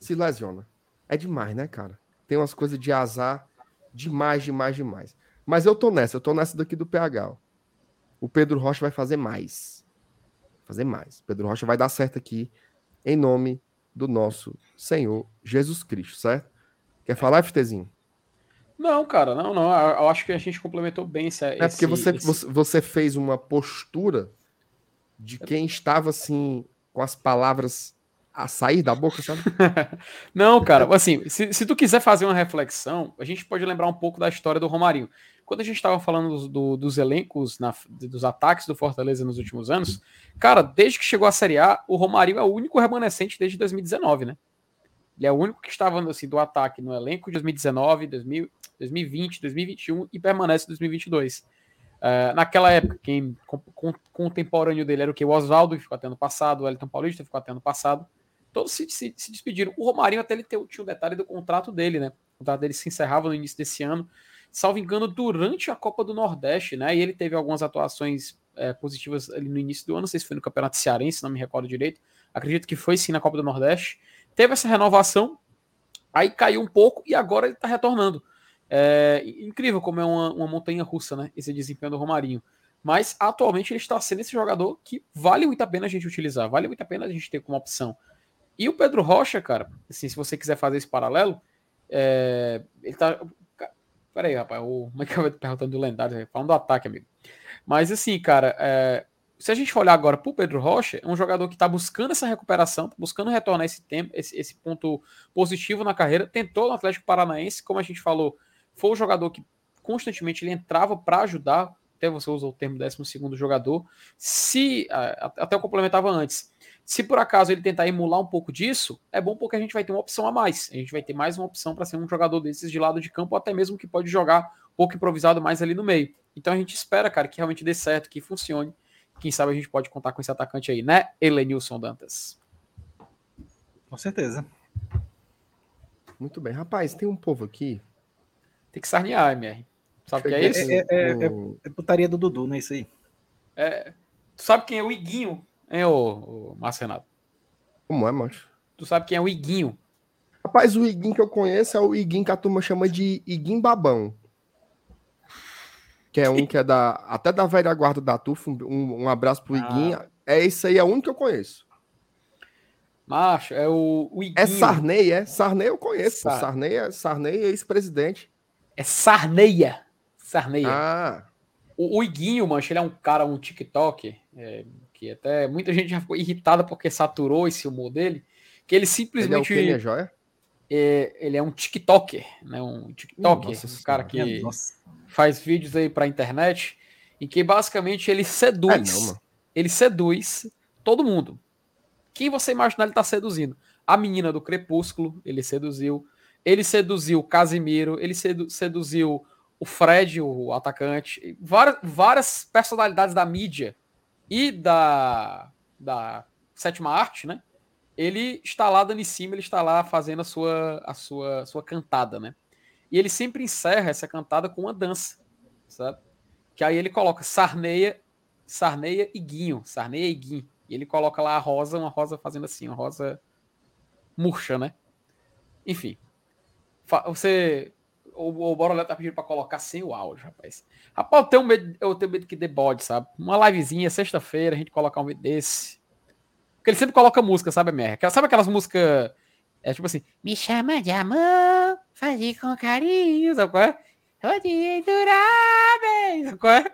se lesiona. É demais, né, cara? Tem umas coisas de azar demais, demais, demais. Mas eu tô nessa, eu tô nessa daqui do PH. ó. O Pedro Rocha vai fazer mais. Fazer mais. Pedro Rocha vai dar certo aqui, em nome do nosso Senhor Jesus Cristo, certo? Quer falar, FTzinho? Não, cara, não, não. Eu acho que a gente complementou bem esse. É porque você, você, você fez uma postura de quem estava assim, com as palavras a sair da boca, sabe? Não, cara, assim, se, se tu quiser fazer uma reflexão, a gente pode lembrar um pouco da história do Romarinho. Quando a gente estava falando dos, do- dos elencos, na- dos ataques do Fortaleza nos últimos anos, cara, desde que chegou a Série A, o Romarinho é o único remanescente desde 2019, né? Ele é o único que estava assim, do ataque no elenco de 2019, 2000, 2020, 2021 e permanece em 2022. Eh, naquela época, quem com- contemporâneo dele era o que? O Oswaldo, que ficou até ano passado, o Elton Paulista ficou até ano passado todos se, se- se despediram. O Romarinho até ele tinha o detalhe do contrato dele, né? O contrato dele se encerrava no início desse ano, salvo engano, durante a Copa do Nordeste, né? E ele teve algumas atuações é, positivas ali no início do ano, não sei se foi no Campeonato Cearense, não me recordo direito. Acredito que foi sim na Copa do Nordeste. Teve essa renovação, aí caiu um pouco e agora ele tá retornando. É incrível como é uma, uma montanha russa, né? Esse desempenho do Romarinho. Mas atualmente ele está sendo esse jogador que vale muito a pena a gente utilizar, vale muito a pena a gente ter como opção. E o Pedro Rocha, cara, assim, se você quiser fazer esse paralelo, é, ele tá. Peraí, rapaz, o eu tô perguntando do lendário? Falando do ataque, amigo. Mas assim, cara, é, se a gente olhar agora pro Pedro Rocha, é um jogador que tá buscando essa recuperação, tá buscando retornar esse tempo, esse, esse ponto positivo na carreira. Tentou no Atlético Paranaense, como a gente falou, foi o jogador que constantemente ele entrava para ajudar. Até você usou o termo 12 jogador. Se até eu complementava antes. Se por acaso ele tentar emular um pouco disso, é bom porque a gente vai ter uma opção a mais. A gente vai ter mais uma opção para ser um jogador desses de lado de campo, ou até mesmo que pode jogar um pouco improvisado mais ali no meio. Então a gente espera, cara, que realmente dê certo, que funcione. Quem sabe a gente pode contar com esse atacante aí, né, Elenilson Dantas? Com certeza. Muito bem. Rapaz, tem um povo aqui. Tem que sarnear, MR. Sabe o que é Cheguei isso? É, é, é, é putaria do Dudu, não é isso aí? É, tu sabe quem é o Iguinho, hein, ô, ô Márcio Renato? Como é, macho? Tu sabe quem é o Iguinho? Rapaz, o Iguim que eu conheço é o Iguim que a turma chama de Iguim Babão. Que é um que é da. Até da velha guarda da Tufa. Um, um abraço pro Iguim. É esse aí, é o único que eu conheço. Macho, é o, o Iguinho. É Sarney, é? Sarney eu conheço. pô. Sar- Sarney é Sarney é ex-presidente. É Sarneia. Sarneia. Ah, O, o Iguinho, mancho, ele é um cara, um TikTok, é, que até muita gente já ficou irritada porque saturou esse humor dele, que ele ele é o simplesmente... minha joia? é, ele é um TikToker, né? Um TikToker, Nossa um cara que Nossa. faz vídeos aí pra internet, e que basicamente ele É seduz não, mano. ele seduz todo mundo. Quem você imaginar ele tá seduzindo? A menina do Crepúsculo, ele seduziu. Ele seduziu o Casimiro, ele sedu- seduziu o Fred, o atacante, várias, várias personalidades da mídia e da, da sétima arte, né? Ele está lá dando em cima, ele está lá fazendo a sua, a sua, sua cantada, né? E ele sempre encerra essa cantada com uma dança, sabe? Que aí ele coloca Sarneia, Sarneia e Guinho, Sarneia e Guinho. E ele coloca lá a rosa, uma rosa fazendo assim, uma rosa murcha, né? Enfim. Você. O, o Borolé tá pedindo pra colocar sem o áudio, rapaz. Rapaz, eu tenho medo, eu tenho medo que dê bode, sabe? Uma livezinha, sexta-feira, a gente colocar um vídeo desse. Porque ele sempre coloca música, sabe, MR? Sabe aquelas músicas. É tipo assim. Me chama de amor, fazer com carinho, sabe qual é? Bem, sabe qual é?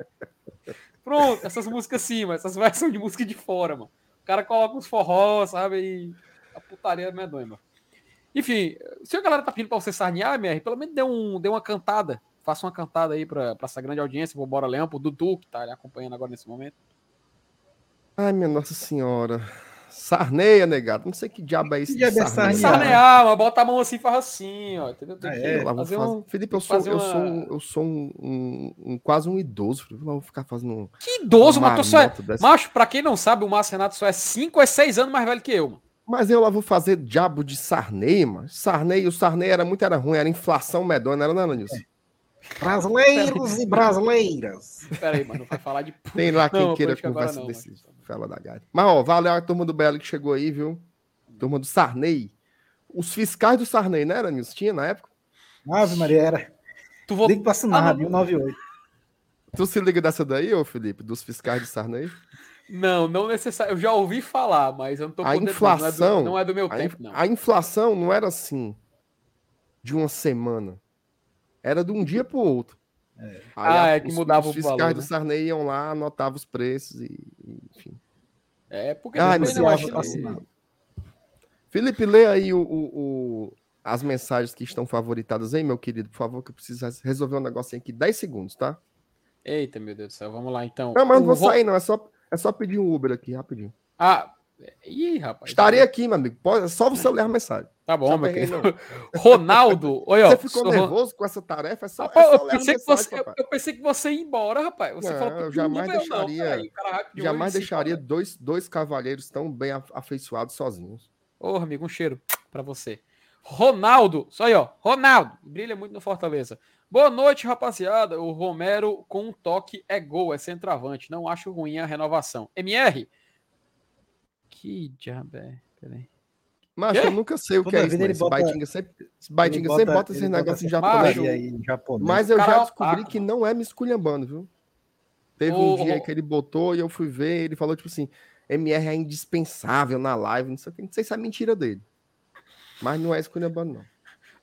Pronto, essas músicas sim, mas essas versões de música de fora, mano. O cara coloca uns forró, sabe? E a putaria é medonha, mano. Enfim, se a galera tá pedindo pra você sarnear, MR, pelo menos dê, um, dê uma cantada. Faça uma cantada aí pra, pra essa grande audiência, pro Bora Leão, pro Dudu, que tá ali acompanhando agora nesse momento. Ai, minha Nossa Senhora. Sarneia, negado. Não sei que diabo é isso. Que diabo é sarneia. sarnear? Sarnear, mas bota a mão assim e faz assim, ó. Entendeu? Tem Ah, é? Lá fazer fazer- um. Felipe, eu sou, eu uma- sou, um- eu sou um, um- um- quase um idoso. Felipe. Não vou ficar fazendo. Que idoso, uma mas tu só é. dessa. Macho, pra quem não sabe, o Márcio Renato só é 5 ou 6 anos mais velho que eu, mano. Mas eu lá vou fazer diabo de Sarney, mano. Sarney, o Sarney era muito era ruim, era inflação medonha, não era nada nisso. Brasileiros e brasileiras. Pera aí, mano, não vai falar de. Tem lá quem Não, queira conversa não, desse mas- fela da galha. Mas, ó, valeu a turma do BL que chegou aí, viu? Turma do Sarney. Os fiscais do Sarney, né, era nisso? Tinha na época? Ave Maria, era. Tu vou... Liga pra Ah, assinar, não. 198. Tu se liga dessa daí, ô Felipe, dos fiscais do Sarney? Não, não necessário. Eu já ouvi falar, mas eu não tô A dentro, inflação- Não, é do, não é do meu A, tempo, in- não. a inflação não era assim de uma semana. Era de um dia pro outro. Aí Ah, a- é que mudava os o fiscais valor, do né? Sarney iam lá, anotavam os preços e, enfim. É, porque Ah, não não acho. Felipe, lê aí o, o- o- as mensagens que estão favoritadas aí, meu querido, por favor, que eu preciso res- resolver um negocinho aqui. 10 segundos, tá? Eita, meu Deus do céu. Vamos lá, então. Não, mas não O vou sair, não. É só, é só pedir um Uber aqui, rapidinho. Ah, ih, rapaz. Estarei aqui, meu amigo. Pode, é só você ler a mensagem. Tá bom, Já meu querido. Ronaldo, olha, ó. Você ficou nervoso com essa tarefa? É só, é Rapaz, só eu, pensei mensagem, você, eu, pensei que você ia embora, rapaz. Você Não, falou eu jamais não, não, deixaria- peraí, o cara rapidinho, Jamais deixaria fala. dois, dois cavalheiros tão bem afeiçoados sozinhos. Ô, amigo, um cheiro pra você. Ronaldo, só aí, ó. Ronaldo, brilha muito no Fortaleza. Boa noite, rapaziada. O Romero com um toque é gol, é centroavante. Não acho ruim a renovação. MR? Que diabo é? Peraí. Mas Quê? eu nunca sei o que Toda é isso, ele Esse bota- Baitinga sempre, esse Baitinga Ele sempre bota esses negócios em japonês. aí japonês. Mas eu já descobri que mano. não é me esculhambando, viu? Teve Ô, um dia ô, que ele botou e eu fui ver, ele falou tipo assim, MR é indispensável na live, não sei o que, não sei se é mentira dele. Mas não é esculhambando, não.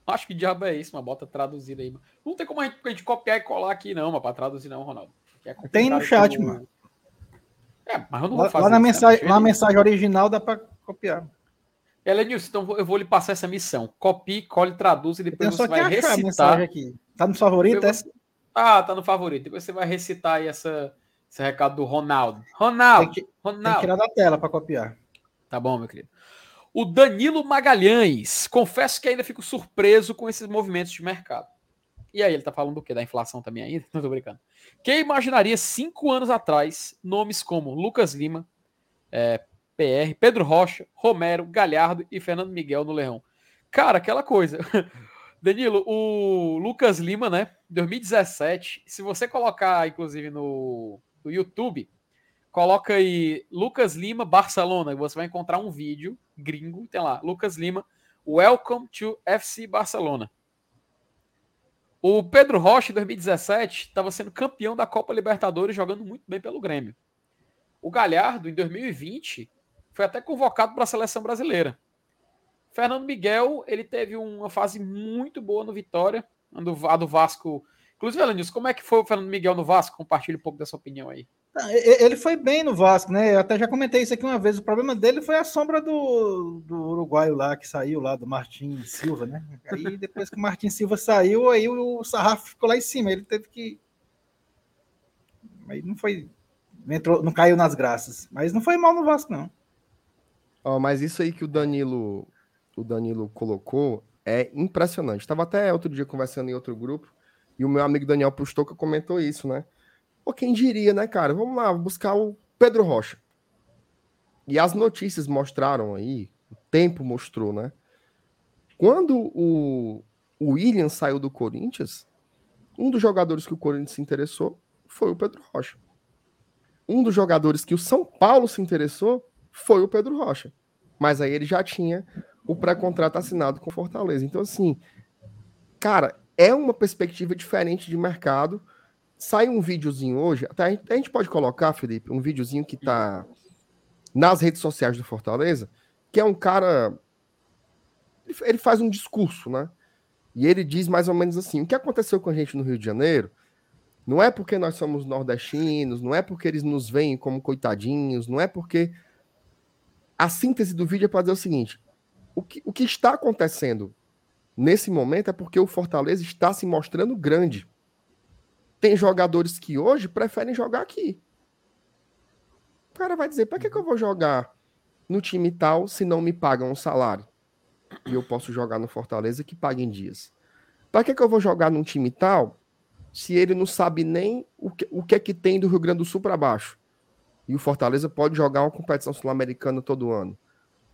Acho que diabo é isso, mas bota traduzida aí. mano. Não tem como a gente, a gente copiar e colar aqui, não, mas pra traduzir não, Ronaldo. É Tem no chat, que o- mano. É, mas eu não vou Lá, fazer lá na isso, né, mensagem, bicho? lá na mensagem original dá pra copiar. Elenilson, então eu vou lhe passar essa missão. Copie, cole, traduz e depois você vai achar a recitar. mensagem aqui. Tá no favorito, é? Ah, tá no favorito. Depois você vai recitar aí essa, esse recado do Ronaldo. Ronaldo, Tem que, tem que Ronaldo. tirar da tela pra copiar. Tá bom, meu querido. O Danilo Magalhães. Confesso que ainda fico surpreso com esses movimentos de mercado. E aí, ele tá falando do quê? Da inflação também ainda? Não tô brincando. Quem imaginaria cinco anos atrás nomes como Lucas Lima, é, PR, Pedro Rocha, Romero, Galhardo e Fernando Miguel no Leão? Cara, aquela coisa. Danilo, o Lucas Lima, né? 2017. Se você colocar, inclusive, no, no YouTube, coloca aí Lucas Lima, Barcelona, e você vai encontrar um vídeo gringo, tem lá, Lucas Lima, Welcome to FC Barcelona. O Pedro Rocha, em 2017, estava sendo campeão da Copa Libertadores, jogando muito bem pelo Grêmio. O Galhardo, em 2020, foi até convocado para a seleção brasileira. Fernando Miguel, ele teve uma fase muito boa no Vitória, a do, Vasco. Inclusive, Alanis, como é que foi o Fernando Miguel no Vasco? Compartilhe um pouco dessa opinião aí. Ah, Ele foi bem no Vasco, né? Eu até já comentei isso aqui uma vez. O problema dele foi a sombra do, do uruguaio lá, que saiu lá, do Martin Silva, né? Aí depois que o Martin Silva saiu, aí o Sarrafo ficou lá em cima. Ele teve que. Aí não foi. entrou, não caiu nas graças. Mas não foi mal no Vasco, não. Ó, mas isso aí que o Danilo, o Danilo colocou é impressionante. Estava até outro dia conversando em outro grupo e o meu amigo Daniel Pustoca comentou isso, né? Pô, quem diria, né, cara? Vamos lá, buscar o Pedro Rocha. E as notícias mostraram aí, o tempo mostrou, né? Quando o, o William saiu do Corinthians, um dos jogadores que o Corinthians se interessou foi o Pedro Rocha. Um dos jogadores que o São Paulo se interessou foi o Pedro Rocha. Mas aí ele já tinha o pré-contrato assinado com Fortaleza. Então, assim, cara, é uma perspectiva diferente de mercado. Sai um videozinho hoje, até a gente, pode colocar, Felipe, um videozinho que tá nas redes sociais do Fortaleza, que é um cara. Ele, ele faz um discurso, né? E ele diz mais ou menos assim: o que aconteceu com a gente no Rio de Janeiro não é porque nós somos nordestinos, não é porque eles nos veem como coitadinhos, não é porque. A síntese do vídeo é para dizer o seguinte: o que, o que está acontecendo nesse momento é porque o Fortaleza está se mostrando grande. Tem jogadores que hoje preferem jogar aqui. O cara vai dizer: para que, que eu vou jogar no time tal se não me pagam um salário? E eu posso jogar no Fortaleza que pague em dias. Para que, que eu vou jogar num time tal se ele não sabe nem o que, o que é que tem do Rio Grande do Sul para baixo? E o Fortaleza pode jogar uma competição sul-americana todo ano.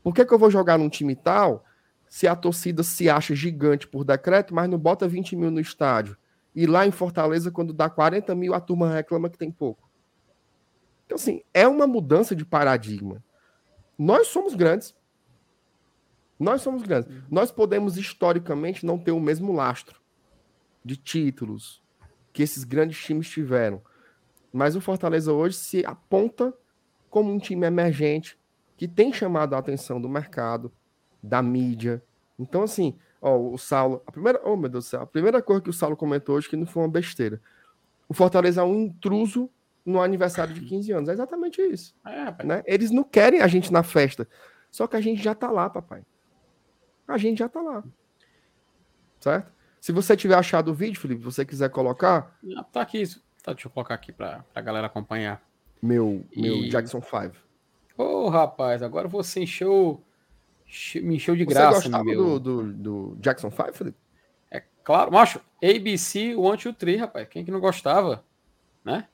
Por que, que eu vou jogar num time tal se a torcida se acha gigante por decreto, mas não bota 20 mil no estádio? E lá em Fortaleza, quando dá 40 mil, a turma reclama que tem pouco. Então, assim, é uma mudança de paradigma. Nós somos grandes. Nós somos grandes. Nós podemos, historicamente, não ter o mesmo lastro de títulos que esses grandes times tiveram. Mas o Fortaleza hoje se aponta como um time emergente que tem chamado a atenção do mercado, da mídia. Então, assim, ó, o Saulo. A primeira. Oh, meu Deus do céu. A primeira coisa que o Saulo comentou hoje que não foi uma besteira. O Fortaleza é um intruso no aniversário de 15 anos. É exatamente isso. É, né? Eles não querem a gente na festa. Só que a gente já tá lá, papai. A gente já tá lá. Certo? Se você tiver achado o vídeo, Felipe, você quiser colocar. Ah, Tá aqui. Tá, deixa eu colocar aqui pra, pra galera acompanhar. Meu, meu E- Jackson 5. Ô, rapaz, agora você encheu. Me encheu de Você graça, gostava meu. do, do, do Jackson 5, Felipe? É claro, macho, ABC, One, Two, Three, rapaz. Quem que não gostava? Né?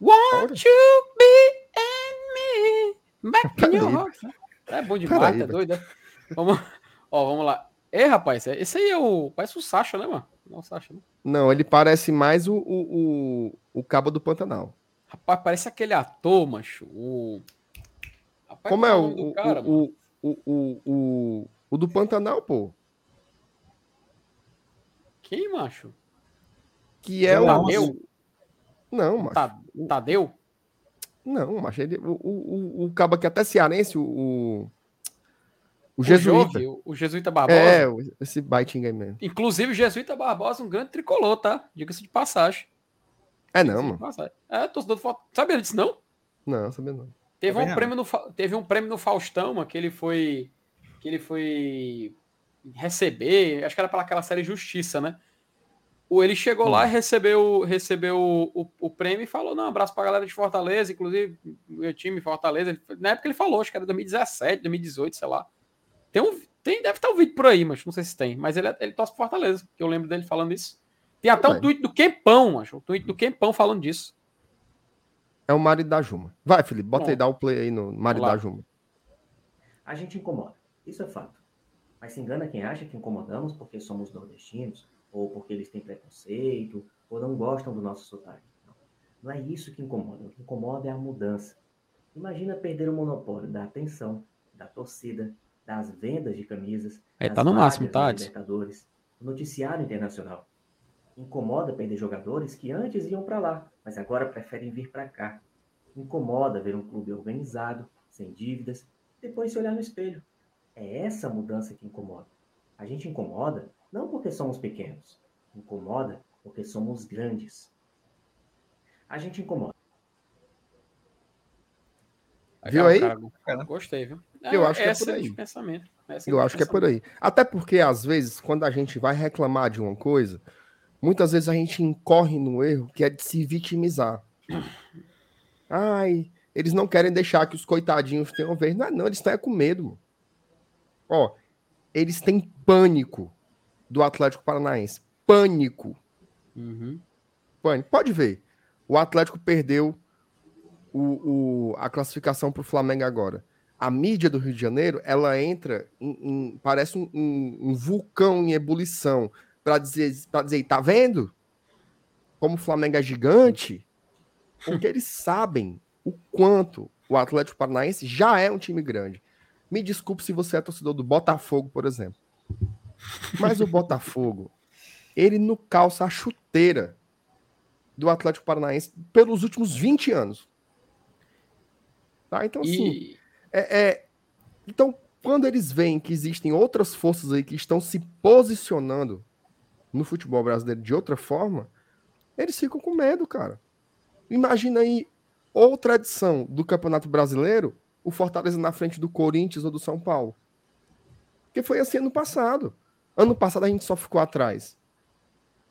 Want you be and me back in your heart. É bom demais, Peraí, tá doido? né? Vamos, ó, vamos lá. Ei, rapaz, é- esse aí é o. Parece o Sasha, né, mano? Não, o Sasha, né? Não, ele parece mais o, o, o, o Cabo do Pantanal. Rapaz, parece aquele ator, macho. O. Rapaz, Como é o, o, cara, o, o, o, o, o do Pantanal, pô? Quem, macho? Que é o. Tadeu? Não, macho. Ta- Tadeu? Não, macho. Ele, o, o, o, o Cabo que é até cearense, o. O, o Jesuíta. Jove, o- o Jesuíta Barbosa. É, esse baitinho aí mesmo. Inclusive, o Jesuíta Barbosa, um grande tricolor, tá? Diga-se de passagem. É, não, mano. É, torcedor do Fortaleza. Sabia disso, não? Não, sabia não. Teve Também um, prêmio no, teve um prêmio no Faustão, que ele foi. Que ele foi receber. Acho que era para aquela série Justiça, né? Ele chegou lá e recebeu, recebeu o, o, o prêmio e falou: não, abraço pra galera de Fortaleza, inclusive meu time Fortaleza. Ele- na época ele falou, acho que era 2017, 2018, sei lá. Tem um, tem, deve estar um vídeo por aí, mas não sei se tem. Mas ele, ele torce Fortaleza, que eu lembro dele falando isso. Tem até um tweet do Quempão, acho. Um tweet do Quempão falando disso. É o marido da Juma. Vai, Felipe, bota aí, Bom. dá o play aí no marido da Juma. A gente incomoda, isso é fato. Mas se engana quem acha que incomodamos porque somos nordestinos, ou porque eles têm preconceito, ou não gostam do nosso sotaque. Não, não é isso que incomoda. O que incomoda é a mudança. Imagina perder o monopólio da atenção, da torcida, das vendas de camisas, É, das tá no máximo, tá? Libertadores, do noticiário internacional. Incomoda perder jogadores que antes iam para lá, mas agora preferem vir para cá. Incomoda ver um clube organizado, sem dívidas, depois se olhar no espelho. É essa mudança que incomoda. A gente incomoda não porque somos pequenos, incomoda porque somos grandes. A gente incomoda. Viu aí? cara. Gostei, viu? Eu acho que é por aí. pensamento. Essa Eu acho que é por aí. Até porque, às vezes, quando a gente vai reclamar de uma coisa, muitas vezes a gente incorre no erro que é de se vitimizar. Ai, eles não querem deixar que os coitadinhos tenham vez. Não, é não, eles estão é com medo. Mano. Ó, eles têm pânico do Atlético Paranaense. Pânico. Uhum. Pânico. Pode ver. O Atlético perdeu o, o, a classificação para o Flamengo agora. A mídia do Rio de Janeiro, ela entra em, em parece um, um, um, vulcão em ebulição para dizer, para dizer, tá vendo? Como o Flamengo é gigante, porque eles sabem o quanto o Atlético Paranaense já é um time grande. Me desculpe se você é torcedor do Botafogo, por exemplo. Mas o Botafogo, ele não calça a chuteira do Atlético Paranaense pelos últimos 20 anos. Tá? Então, assim, e... é, é, então, quando eles veem que existem outras forças aí que estão se posicionando no futebol brasileiro de outra forma, eles ficam com medo, cara. Imagina aí outra edição do Campeonato Brasileiro, o Fortaleza na frente do Corinthians ou do São Paulo. Porque foi assim ano passado. Ano passado a gente só ficou atrás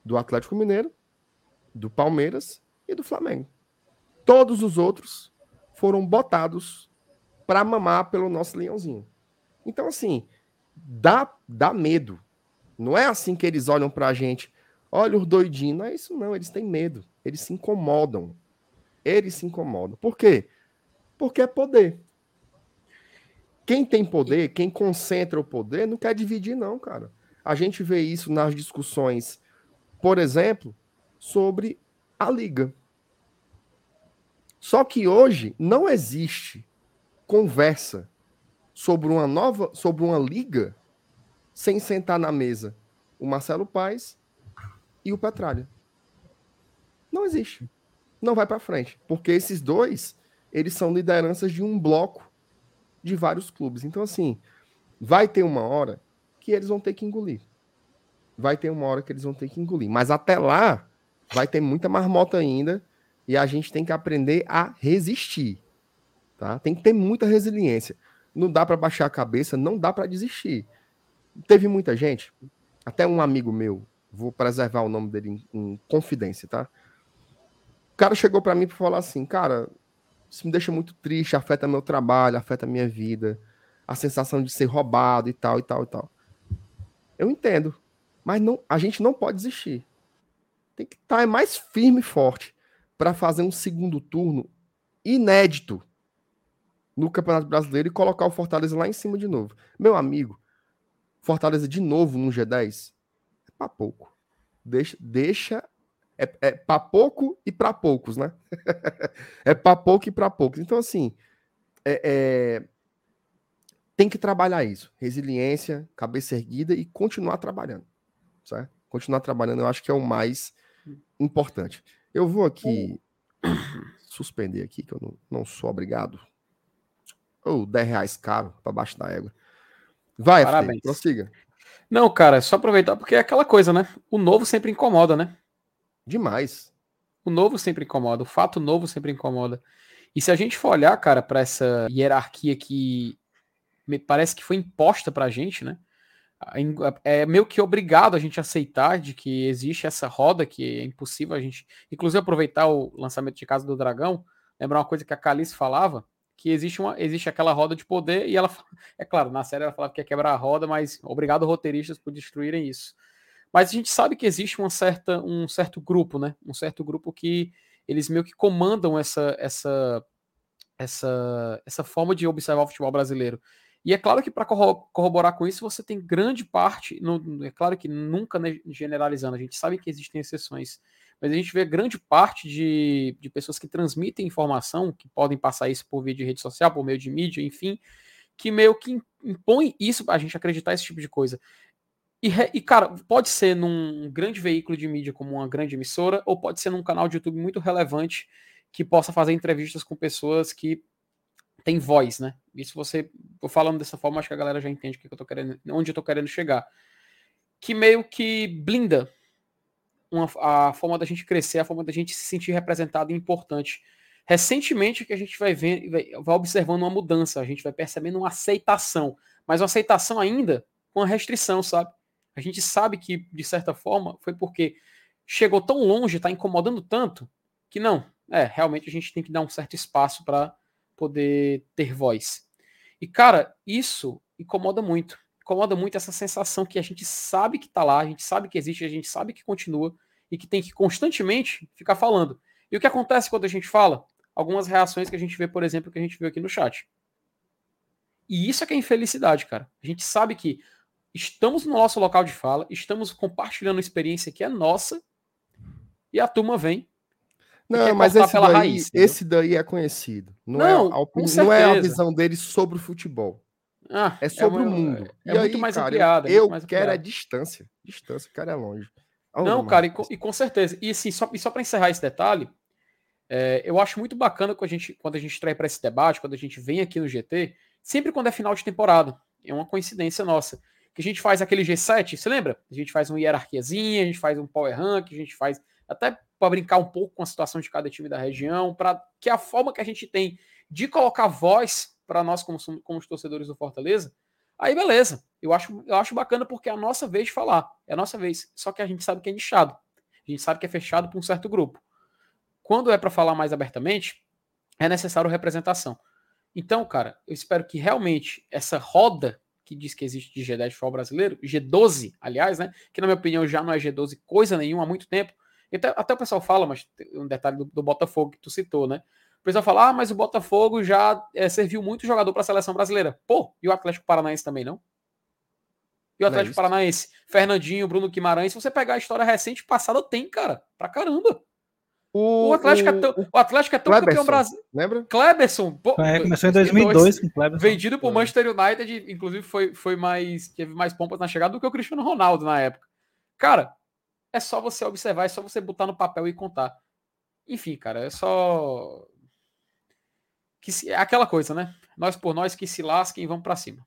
do Atlético Mineiro, do Palmeiras e do Flamengo. Todos os outros foram botados para mamar pelo nosso leãozinho. Então, assim, dá, dá medo. Não é assim que eles olham para a gente. Olha os doidinhos. Não é isso, não. Eles têm medo. Eles se incomodam. Eles se incomodam. Por quê? Porque é poder. Quem tem poder, quem concentra o poder, não quer dividir, não, cara. A gente vê isso nas discussões, por exemplo, sobre a liga. Só que hoje não existe conversa sobre uma nova, sobre uma liga sem sentar na mesa o Marcelo Paes e o Petralha. Não existe não vai para frente, porque esses dois, eles são lideranças de um bloco de vários clubes. Então assim, vai ter uma hora que eles vão ter que engolir. Vai ter uma hora que eles vão ter que engolir, mas até lá vai ter muita marmota ainda e a gente tem que aprender a resistir. Tá? Tem que ter muita resiliência. Não dá para baixar a cabeça, não dá para desistir. Teve muita gente, até um amigo meu, vou preservar o nome dele em, em confidência, tá? cara chegou para mim para falar assim, cara, isso me deixa muito triste, afeta meu trabalho, afeta minha vida, a sensação de ser roubado e tal e tal e tal. Eu entendo, mas não, a gente não pode desistir. Tem que estar tá mais firme e forte para fazer um segundo turno inédito no Campeonato Brasileiro e colocar o Fortaleza lá em cima de novo. Meu amigo, Fortaleza de novo no G10 é para pouco. Deixa, deixa é, é para pouco e para poucos, né? é para pouco e para poucos. Então, assim, é, é, tem que trabalhar isso. Resiliência, cabeça erguida e continuar trabalhando. Certo? Continuar trabalhando, eu acho que é o mais importante. Eu vou aqui suspender aqui, que eu não, não sou obrigado. Ou oh, 10 reais caro para baixo da égua. Vai, Parabéns. FT, prossiga. Não, cara, é só aproveitar, porque é aquela coisa, né? O novo sempre incomoda, né? Demais. O novo sempre incomoda, o fato novo sempre incomoda. E se a gente for olhar, cara, para essa hierarquia que me parece que foi imposta pra gente, né? É meio que obrigado a gente aceitar de que existe essa roda que é impossível a gente, inclusive aproveitar o lançamento de Casa do Dragão, lembrar uma coisa que a Calice falava, que existe uma existe aquela roda de poder e ela é claro, na série ela falava que ia quebrar a roda, mas obrigado roteiristas por destruírem isso. Mas a gente sabe que existe uma certa, um certo grupo, né? Um certo grupo que eles meio que comandam essa, essa, essa, essa forma de observar o futebol brasileiro. E é claro que para corroborar com isso, você tem grande parte, no, é claro que nunca generalizando, a gente sabe que existem exceções, mas a gente vê grande parte de, de pessoas que transmitem informação, que podem passar isso por via de rede social, por meio de mídia, enfim, que meio que impõe isso para a gente acreditar esse tipo de coisa. E, e, cara, pode ser num grande veículo de mídia como uma grande emissora, ou pode ser num canal de YouTube muito relevante que possa fazer entrevistas com pessoas que têm voz, né? Isso você, eu falando dessa forma, acho que a galera já entende que eu tô querendo, onde eu tô querendo chegar. Que meio que blinda uma, a forma da gente crescer, a forma da gente se sentir representado e importante. Recentemente que a gente vai ver, vai observando uma mudança, a gente vai percebendo uma aceitação, mas uma aceitação ainda com a restrição, sabe? A gente sabe que, de certa forma, foi porque chegou tão longe, está incomodando tanto, que não, é, realmente a gente tem que dar um certo espaço para poder ter voz. E, cara, isso incomoda muito. Incomoda muito essa sensação que a gente sabe que tá lá, a gente sabe que existe, a gente sabe que continua e que tem que constantemente ficar falando. E o que acontece quando a gente fala? Algumas reações que a gente vê, por exemplo, que a gente viu aqui no chat. E isso é que é infelicidade, cara. A gente sabe que estamos no nosso local de fala, estamos compartilhando uma experiência que é nossa, e a turma vem. Não, mas esse daí, raiz, esse daí é conhecido. Não, Não, é, a não é a visão dele sobre o futebol. Ah, É sobre uma- o mundo. É, muito mais cara, ampliada. é Eu, mais quero é ampliada. distância. Distância, o cara é longe. Não, cara, e com, e com certeza. E assim, só, e só para encerrar esse detalhe, é, eu acho muito bacana quando a gente, quando a gente traz para esse debate, quando a gente vem aqui no GT, sempre quando é final de temporada. É uma coincidência nossa. Que a gente faz aquele G7, você lembra? A gente faz uma hierarquiazinha, a gente faz um power rank, a gente faz até para brincar um pouco com a situação de cada time da região, para que a forma que a gente tem de colocar voz para nós como, como os torcedores do Fortaleza, aí beleza. Eu acho, eu acho bacana porque é a nossa vez de falar, é a nossa vez. Só que a gente sabe que é nichado. A gente sabe que é fechado para um certo grupo. Quando é para falar mais abertamente, é necessário representação. Então, cara, eu espero que realmente essa roda que diz que existe de G10 de futebol brasileiro, G12, aliás, né? Que na minha opinião já não é G12 coisa nenhuma há muito tempo. Até, até o pessoal fala, mas um detalhe do, do Botafogo que tu citou, né? O pessoal fala, ah, mas o Botafogo já eh, serviu muito jogador para a seleção brasileira. Pô, e o Atlético Paranaense também não? E o é Atlético isso? Paranaense, Fernandinho, Bruno Guimarães, se você pegar a história recente passada, tem, cara, pra caramba. O Atlético, é, tão, o Atlético é tão campeão brasileiro. Lembra? Kleberson, pô, É, começou em 2002 com o Kleber. vendido por Manchester United, inclusive foi, foi mais teve mais pompas na chegada do que o Cristiano Ronaldo na época. Cara, é só você observar, é só você botar no papel e contar. Enfim, cara, é só que se, é aquela coisa, né? Nós por nós que se lasquem e vamos pra cima.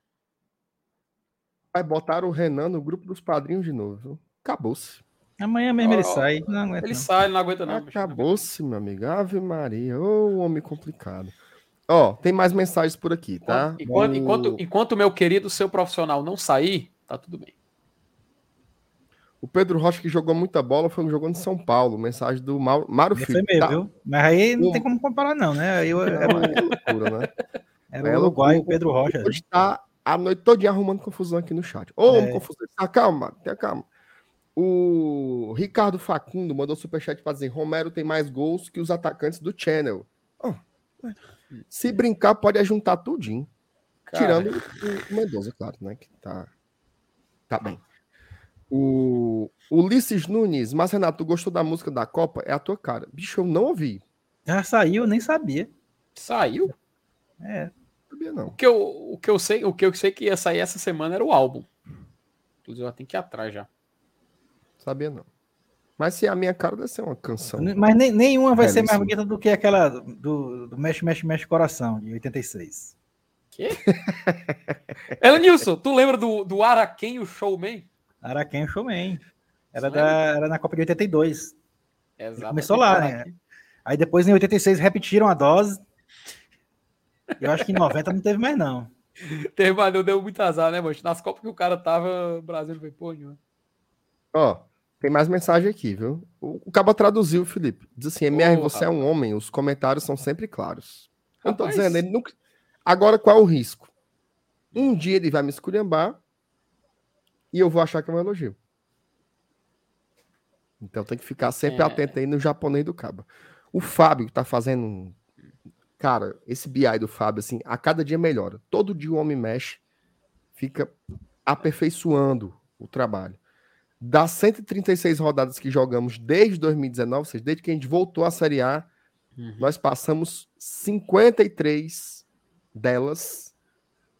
Vai botar o Renan no grupo dos padrinhos de novo. Acabou-se. Amanhã mesmo ele Ó, sai. Não aguenta. Ele não. sai, ele não aguenta não. Acabou-se, meu amigo. Ave Maria. Ô, homem complicado. Ó, tem mais mensagens por aqui, tá? Enquanto, O- enquanto, enquanto o meu querido seu profissional não sair, tá tudo bem. O Pedro Rocha, que jogou muita bola, foi um jogando em São Paulo. Mensagem do Mauro, Mário Filho. foi meio, Tá. viu? Mas aí não tem como comparar, não, né? Eu, É era, uma loucura, né? era É o Uruguai e o. Pedro Rocha. Hoje tá a noite toda arrumando confusão aqui no chat. Ô, É. confusão. Tá, calma, tenha calma. O Ricardo Facundo mandou superchat pra dizer: Romero tem mais gols que os atacantes do Channel. Ó, se brincar, pode juntar tudinho. Cara, Tirando o- o Mendoza, claro, né? Que tá, tá bem. O Ulisses Nunes, mas Renato, tu gostou da música da Copa? É a tua cara. Bicho, eu não ouvi. Já saiu, eu nem sabia. saiu. É. Não sabia, não. O que, eu, o, que eu sei, o que eu sei que ia sair essa semana era o álbum. Inclusive, eu tenho que ir atrás já. Sabia, não. Mas se é a minha cara, deve ser uma canção. Mas nem, nenhuma vai ser mais bonita do que aquela do, do Mexe, Mexe, Mexe Coração, de 86. Que? Elenilson, tu lembra do, do Araquém, o showman? Araquém Showman. Era, da, era na Copa de 82. Exato. começou lá, né? Aí depois em 86 repetiram a dose. Eu acho que em 90 não teve mais, não. Teve, mas não deu muito azar, né, mano? Nas Copas que o cara tava, o Brasil não foi pô nenhuma. Ó, tem mais mensagem aqui, viu? O, o Cabo traduziu, Felipe. Diz assim: MR, Ô, você é um homem, os comentários são sempre claros. Eu não tô Rapaz. dizendo, ele nunca. Agora, qual é o risco? Um dia ele vai me esculhambar e eu vou achar que é um elogio. Então tem que ficar sempre É. atento aí no japonês do Cabo. O Fábio tá fazendo. um- Cara, esse BI do Fábio, assim, a cada dia melhora. Todo dia o homem mexe, fica aperfeiçoando o trabalho. Das 136 rodadas que jogamos desde 2019, ou seja, desde que a gente voltou à Série A, Uhum. nós passamos 53 delas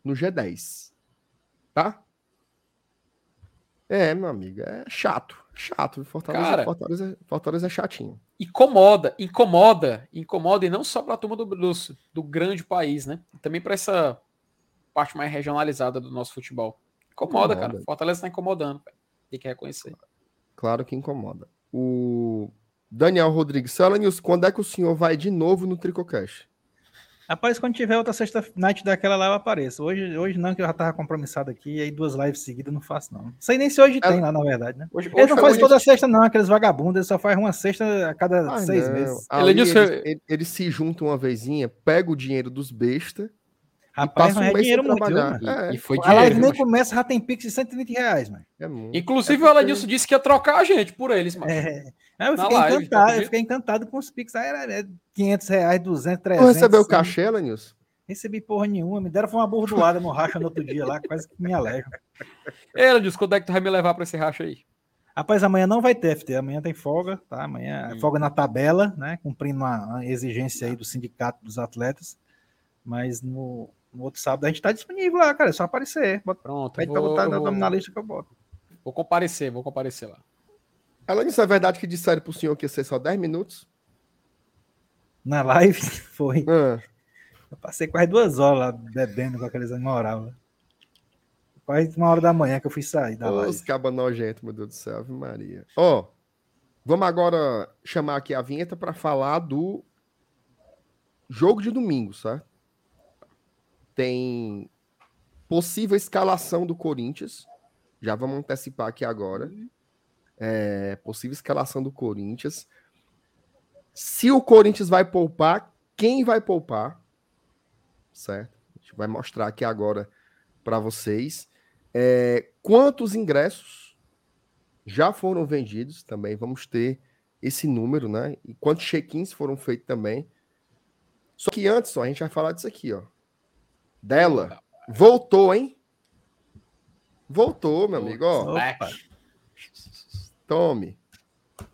no G10. Tá? É, meu amigo, é chato. Chato. Fortaleza, Cara. Fortaleza, Fortaleza é chatinho. Incomoda, incomoda, incomoda, e não só pra turma do, do, do grande país, né? Também pra essa parte mais regionalizada do nosso futebol. Incomoda, Incomoda. cara. Fortaleza tá incomodando. Tem que reconhecer. Claro que incomoda. O Daniel Rodrigues, Sala News, quando é que o senhor vai de novo no Tricocast? Rapaz, quando tiver outra sexta night daquela lá, eu apareço. Hoje, hoje não, que eu já tava compromissado aqui, e aí duas lives seguidas eu não faço, não. Sei nem se hoje É. tem lá, na verdade, né? Hoje, Ele hoje não faz hoje- toda sexta, não, aqueles vagabundos, ele só faz uma sexta a cada Ah, seis não. meses. Eles, ele- eles se juntam uma vezinha, pega o dinheiro dos bestas Rapaz, passa um é mês sem dinheiro muito, trabalhar. É, E, foi A live nem mas- começa, já tem pix de 120 reais, mano. é muito. Inclusive, É o Elenilson disse que ia trocar a gente por eles, mano. É. Eu fiquei live, tá encantado, eu acredita? fiquei encantado com os pix. Aí era é, 500 reais, 200, Tu 300. recebeu o 100. cachê, Elenilson? Recebi porra nenhuma, me deram foi uma bordoada no racha no outro dia lá, quase que me alejo. Elenilson, quando é que tu vai me levar pra esse racha aí? Rapaz, amanhã não vai ter FT, amanhã tem folga, tá? Amanhã é Hum. folga na tabela, né? Cumprindo uma exigência aí do sindicato dos atletas. Mas no, no outro sábado a gente tá disponível lá, cara. É só aparecer. Bota, Pronto, pede eu pra vou, botar vou, na lista que eu boto. vou comparecer, vou comparecer lá. Elenilson, é verdade que disseram pro senhor que ia ser só 10 minutos? Na live foi. Ah, Eu passei quase duas horas lá bebendo com aqueles moral. Quase uma hora da manhã que eu fui sair da os live. cabas nojentos, meu Deus do céu, Ave Maria. Ó, vamos agora chamar aqui a vinheta para falar do jogo de domingo, certo? Tem possível escalação do Corinthians. Já vamos antecipar aqui agora. É, possível escalação do Corinthians. Se o Corinthians vai poupar, quem vai poupar? Certo? A gente vai mostrar aqui agora para vocês. É, quantos ingressos já foram vendidos também? Vamos ter esse número, né? E quantos check-ins foram feitos também. Só que antes, só, a gente vai falar disso aqui, ó. Dela. Voltou, hein? Voltou, meu amigo, ó. Opa. Tome.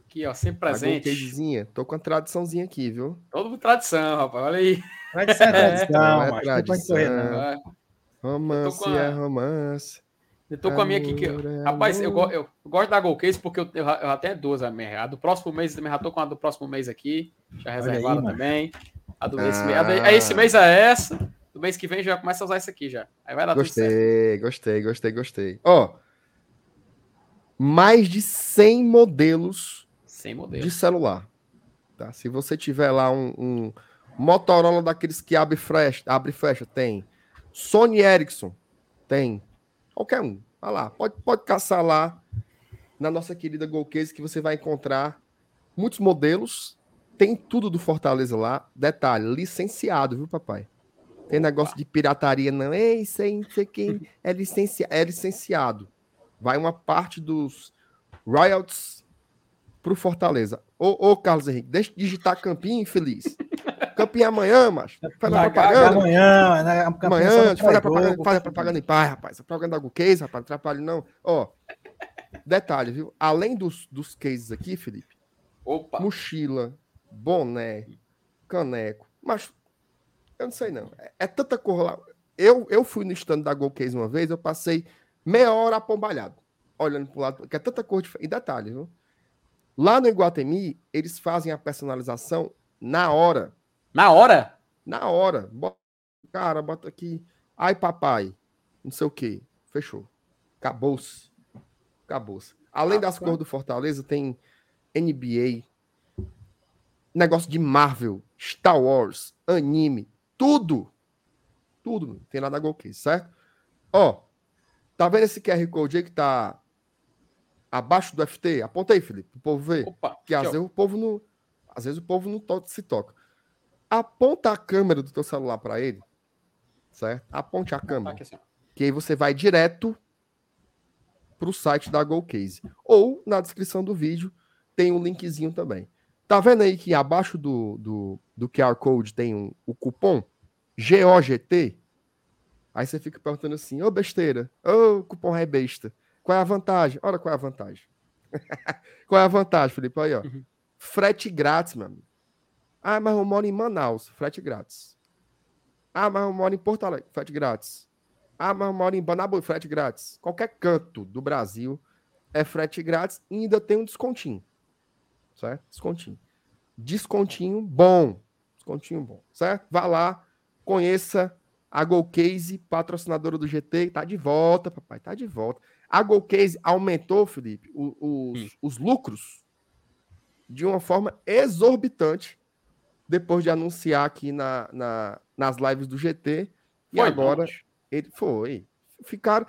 Aqui, ó, sempre A presente. Tô com a tradiçãozinha aqui, viu? Todo mundo tradição, rapaz. Olha aí. Tradição é tradição, é tradição. Romance a- é romance. Eu tô com a minha aqui. Que... É Rapaz, eu, eu, eu gosto da Gol Case porque eu, eu, eu tenho duas a minha. A do próximo mês, eu também já tô com a do próximo mês aqui. Já reservada também. A do Ah. esse, mês, a de- a esse mês é essa. Do mês que vem já começa a usar essa aqui já. Aí vai dar tudo certo. Gostei, gostei, gostei, gostei. Ó, mais de 100 modelos Sem modelo. de celular. Tá? Se você tiver lá um, um Motorola daqueles que abre flecha, abre flecha, tem. Sony Ericsson, tem. Qualquer um. Vai lá, pode, pode caçar lá na nossa querida Golcase que você vai encontrar muitos modelos. Tem tudo do Fortaleza lá. Detalhe, licenciado, viu, papai? Tem negócio de pirataria, não. Ei, isso aí, não sei quem. É, licencia, é licenciado. Vai uma parte dos royalties pro Fortaleza. Ô, ô, Carlos Henrique, deixa de digitar Campinho, infeliz. Campinho é amanhã, macho. Faz a propaganda. Amanhã, né? Amanhã, fazer a propaganda, faz a propaganda em paz, rapaz. A propaganda da Case, rapaz, não atrapalhe não. Ó, detalhe, viu? Além dos, dos cases aqui, Felipe, Opa. mochila, boné, caneco, mas eu não sei não. É, é tanta cor lá. Eu, eu fui no stand da Gold Case uma vez, eu passei meia hora apombalhado, olhando pro lado, que é tanta cor diferente. E detalhe, viu? Lá no Iguatemi, eles fazem a personalização na hora. Na hora? Na hora. Bota, cara, bota aqui. Ai, papai. Não sei o quê. Fechou. Acabou-se. Acabou-se. Além das cores do Fortaleza, tem NBA, negócio de Marvel, Star Wars, anime, tudo. Tudo meu, tem lá na Golcase, certo? Ó, tá vendo esse QR Code aí que tá abaixo do FT? Aponta aí, Felipe, pro povo ver. Opa. Que às ó. vezes o povo não. Às vezes o povo não to- se toca. Aponta a câmera do teu celular para ele. Certo? Aponte a Tá câmera. assim. Que aí você vai direto pro site da GoCase. Ou na descrição do vídeo tem um linkzinho também. Tá vendo aí que abaixo do, do, do QR Code tem um, o cupom GOGT? Aí você fica perguntando assim, ô besteira, ô cupom é besta. Qual é a vantagem? Olha qual é a vantagem. qual é a vantagem, Felipe? Aí, ó. Uhum. Frete grátis, meu amigo. Ah, mas eu moro em Manaus, frete grátis. Ah, mas eu moro em Porto Alegre, frete grátis. Ah, mas eu moro em Banabu, frete grátis. Qualquer canto do Brasil é frete grátis e ainda tem um descontinho. Certo? Descontinho. Descontinho bom. Descontinho bom, certo? Vá lá, conheça a Golcase, patrocinadora do GT, tá de volta, papai, tá de volta. A Golcase aumentou, Felipe, o- os, os lucros de uma forma exorbitante depois de anunciar aqui na, na, nas lives do GT. E Foi, agora ele foi. Ficaram.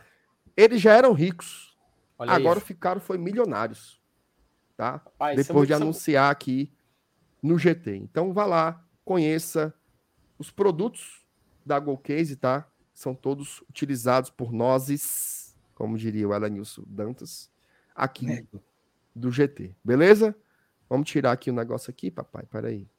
Eles já eram ricos. olha agora ficaram foi milionários. Tá? Rapaz, Depois de são- anunciar aqui no GT. Então vá lá, conheça os produtos da GoCase, tá? São todos utilizados por nós, como diria o Elenilson Dantas, aqui É. do GT. Beleza? Vamos tirar aqui o negócio aqui, papai. Peraí.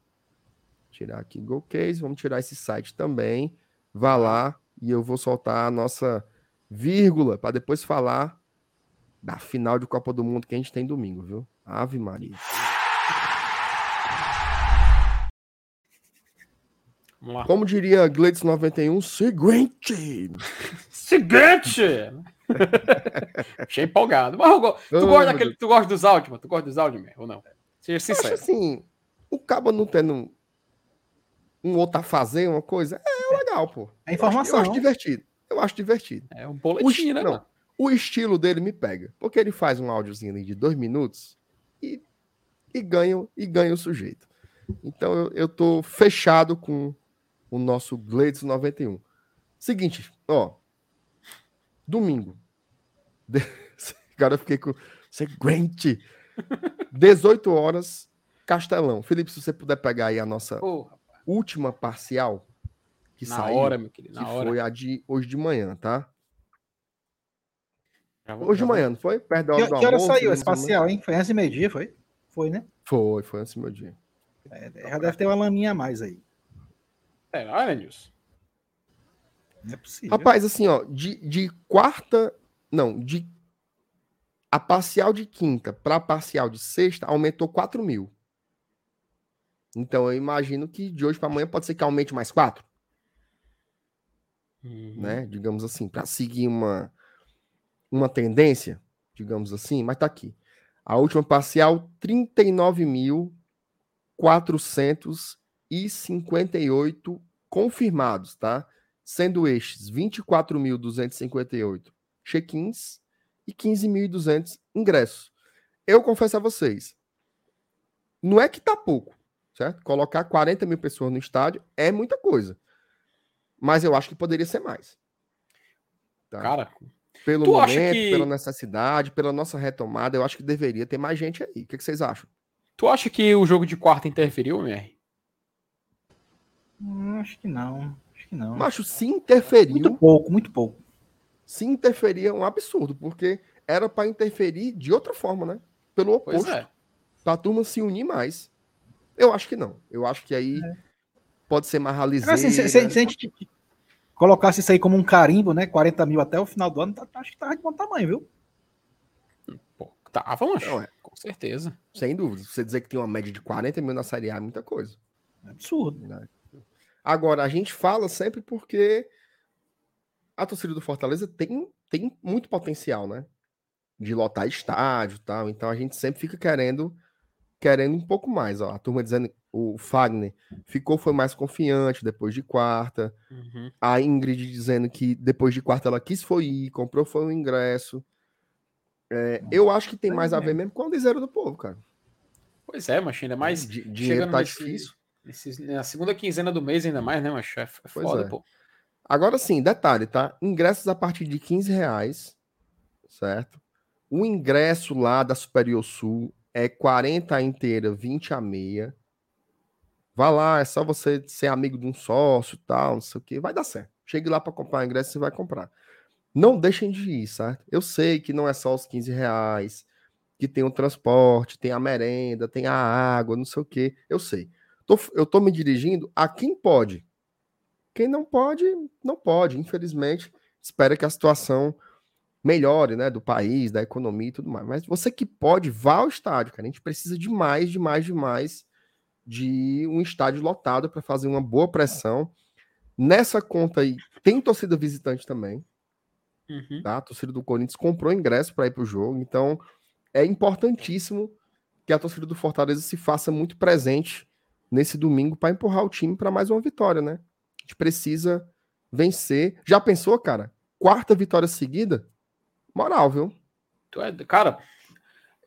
Tirar aqui GoCase. Vamos tirar esse site também. Vá lá e eu vou soltar a nossa vírgula para depois falar da final de Copa do Mundo que a gente tem domingo, viu? Ave Maria. Como diria Gleides 91, seguinte. Seguinte! Achei empolgado. Mas eu go- tu, gosta daquele, tu gosta dos áudios, mano? Tu gosta dos áudios, mesmo, ou não? Seja Eu acho sincero. assim, o cabo não tendo um outro a fazer, uma coisa, é legal, pô. É Eu informação. acho divertido. Eu acho divertido. É um O, boletim, esti- né, não, mano? o estilo dele me pega. Porque ele faz um áudiozinho ali de dois minutos e, e, ganha, e ganha o sujeito. Então eu, eu tô fechado com o nosso Gleides 91. Seguinte, ó. Domingo. De... Cara, eu fiquei com. Seguinte. 18 horas, Castelão. Felipe, se você puder pegar aí a nossa Porra, última parcial que na saiu, hora, meu querido, que na hora. foi a de hoje de manhã, tá? Vou- Hoje de manhã, não foi? Perto da hora Que, do que hora almoço, saiu né, esse parcial, hein? Foi antes de meio-dia, foi? Foi, né? Foi, foi antes do meu dia. É, já deve ter uma laminha a mais aí. É, olha, Nilson. Não é possível. Rapaz, assim, ó, de, de quarta. Não, de. A parcial de quinta para a parcial de sexta aumentou 4 mil. Então eu imagino que de hoje para amanhã pode ser que aumente mais 4, Uhum. né? Digamos assim, para seguir uma, uma tendência, digamos assim, mas tá aqui. A última parcial, 39.458 confirmados, tá? Sendo estes 24.258 check-ins e 15.200 ingressos. Eu confesso a vocês, não é que tá pouco, certo? Colocar 40 mil pessoas no estádio é muita coisa. Mas eu acho que poderia ser mais. Tá? Cara, pelo momento, que- pela necessidade, pela nossa retomada, eu acho que deveria ter mais gente aí. O que, que vocês acham? tu acha que o jogo de quarta interferiu, MR? Hum, acho que não. Acho que não. Macho, se interferiu, Muito pouco, muito pouco. se interferir é um absurdo, porque era para interferir de outra forma, né? Pelo Pois oposto, é. pra turma se unir mais. Eu acho que não. Eu acho que aí pode ser mais Mas, realizeiro. assim, se, se- se a gente colocasse isso aí como um carimbo, né? 40 mil até o final do ano, tá- acho que tava de bom tamanho, viu? Pô, tava, mancho. Não, é. Com certeza. Sem dúvida. Você dizer que tem uma média de 40 mil na Série A é muita coisa. É absurdo. Agora, a gente fala sempre porque a torcida do Fortaleza tem, tem muito potencial, né? De lotar estádio e tal. Então a gente sempre fica querendo querendo um pouco mais. Ó. A turma dizendo o Fagner ficou, foi mais confiante depois de quarta. Uhum. A Ingrid dizendo que depois de quarta ela quis foi ir, comprou foi um ingresso. É, eu acho que tem mais a ver mesmo com o liseiro do povo, cara. Pois é, mas ainda mais. Di- dinheiro tá nesse- difícil. Nesses- na segunda quinzena do mês, ainda mais, né, macho? É é foda, é. pô. Agora sim, detalhe, tá? Ingressos a partir de 15 reais, certo? O ingresso lá da Superior Sul é 40 a inteira, 20 a meia. Vá lá, é só você ser amigo de um sócio tal, não sei o que, vai dar certo. Chegue lá para comprar o ingresso, você vai comprar. Não deixem de ir, certo? Eu sei que não é só os 15 reais, que tem o transporte, tem a merenda, tem a água, não sei o que. Eu sei. Tô- eu tô me dirigindo a quem pode. Quem não pode, não pode. Infelizmente, espera que a situação melhore, né? Do país, da economia e tudo mais. Mas você que pode, vá ao estádio, cara. A gente precisa de mais, de mais, de mais de um estádio lotado para fazer uma boa pressão. Nessa conta aí, tem torcida visitante também, Uhum. tá? A torcida do Corinthians comprou ingresso para ir para o jogo, então é importantíssimo que a torcida do Fortaleza se faça muito presente nesse domingo para empurrar o time para mais uma vitória, né? A gente precisa vencer. Já pensou, cara? Quarta vitória seguida? Moral, viu? É, cara,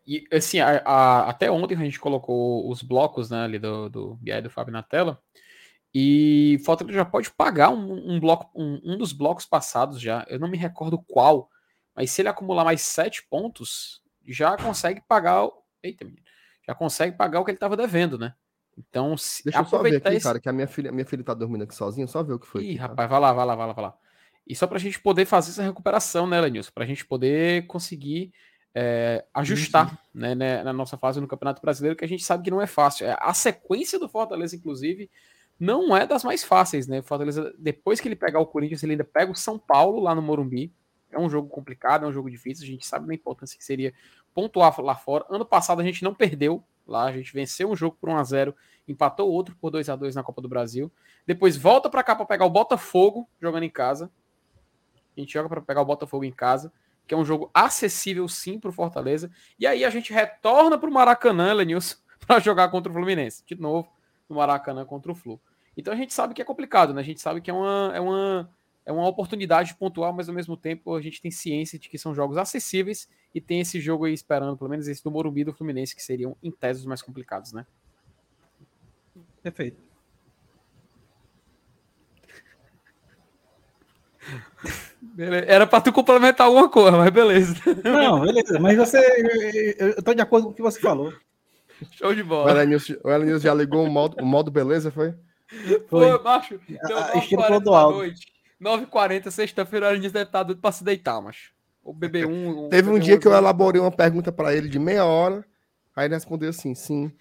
e assim, a- a- até ontem a gente colocou os blocos né, ali do, do e do Fábio na tela. E Fortaleza já pode pagar um, um bloco, um, um, dos blocos passados já. Eu não me recordo qual, mas se ele acumular mais sete pontos, já consegue pagar. O... Eita, menino. Já consegue pagar o que ele estava devendo, né? Então, se Deixa eu só ver aqui, esse... cara, que a minha filha, minha filha tá dormindo aqui sozinha, só ver o que foi. Ih, aqui, rapaz, tá? vai lá, vai lá, vai lá, vai lá. E só para a gente poder fazer essa recuperação, né, Lenilson? Para a gente poder conseguir é, ajustar né, né, na nossa fase no Campeonato Brasileiro, que a gente sabe que não é fácil. É, a sequência do Fortaleza, inclusive, não é das mais fáceis, né? Fortaleza, depois que ele pegar o Corinthians, ele ainda pega o São Paulo lá no Morumbi. É um jogo complicado, é um jogo difícil. A gente sabe da importância que seria pontuar lá fora. Ano passado a gente não perdeu lá, a gente venceu um jogo por 1 a 0 empatou outro por 2 a 2 na Copa do Brasil. Depois volta para cá para pegar o Botafogo jogando em casa. A gente joga para pegar o Botafogo em casa, que é um jogo acessível sim para o Fortaleza. E aí a gente retorna para o Maracanã, Lenilson, para jogar contra o Fluminense. De novo, no Maracanã contra o Flu. Então a gente sabe que é complicado, né? A gente sabe que é uma, é uma, é uma oportunidade de pontuar, mas ao mesmo tempo a gente tem ciência de que são jogos acessíveis e tem esse jogo aí esperando, pelo menos esse do Morumbi do Fluminense, que seriam em tese os mais complicados, né? Perfeito. Beleza. Era para tu complementar alguma coisa, mas beleza. Não, beleza. Mas você. Eu tô de acordo com o que você falou. Show de bola. O Elenilson já ligou o modo, o modo beleza, foi? Pô, macho, deu A- a 9h40 estilo da Clodoaldo. noite. 9h40, sexta-feira, o deve estar doido pra se deitar, macho. O BB1. Teve um BB1, dia que eu elaborei uma pergunta pra ele de meia hora, aí ele respondeu assim, sim.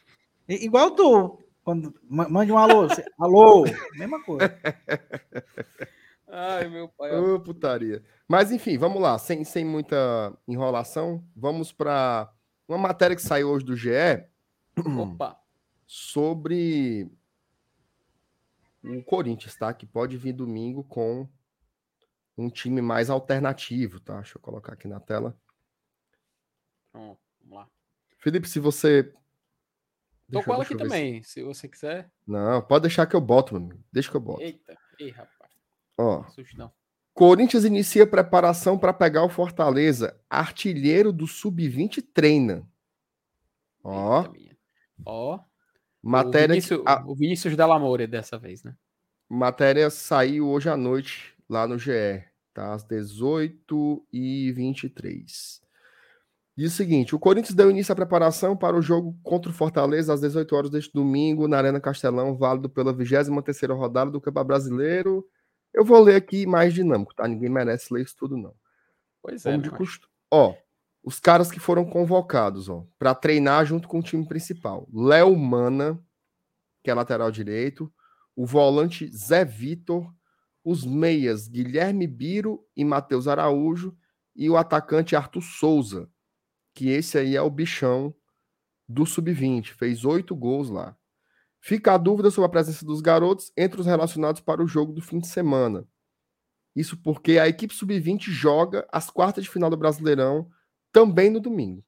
I- Igual tu, quando ma- mande um alô, você, alô, mesma coisa. Ai, meu pai. Ô, putaria. Mas enfim, vamos lá, sem, sem muita enrolação, vamos pra uma matéria que saiu hoje do GE Opa. sobre o Corinthians, tá? Que pode vir domingo com um time mais alternativo, tá? Deixa eu colocar aqui na tela. Pronto, vamos lá. Felipe, se você. Tô com eu- ela aqui ver se- também, se você quiser. Não, pode deixar que eu boto, meu amigo. Deixa que eu boto. Eita, ei, rapaz. Ó. Corinthians inicia preparação para pegar o Fortaleza. Artilheiro do Sub-20 treina. Ó. Ó. matéria, o Vinícius, a- o Vinícius Delamore dessa vez, né? matéria saiu hoje à noite lá no GE, tá? Às 18h23. Diz o seguinte: o Corinthians deu início à preparação para o jogo contra o Fortaleza às 18 horas deste domingo na Arena Castelão, válido pela 23 rodada do Campeonato Brasileiro. Eu vou ler aqui mais dinâmico, tá? Ninguém merece ler isso tudo, não. Pois é. Como né, de costume. Ó, os caras que foram convocados, ó, para treinar junto com o time principal. Léo Mana, que é lateral direito, o volante Zé Vitor, os meias Guilherme Biro e Matheus Araújo e o atacante Arthur Souza, que esse aí é o bichão do sub-20, fez oito gols lá. Fica a dúvida sobre a presença dos garotos entre os relacionados para o jogo do fim de semana. Isso porque a equipe sub-20 joga as quartas de final do Brasileirão também no domingo.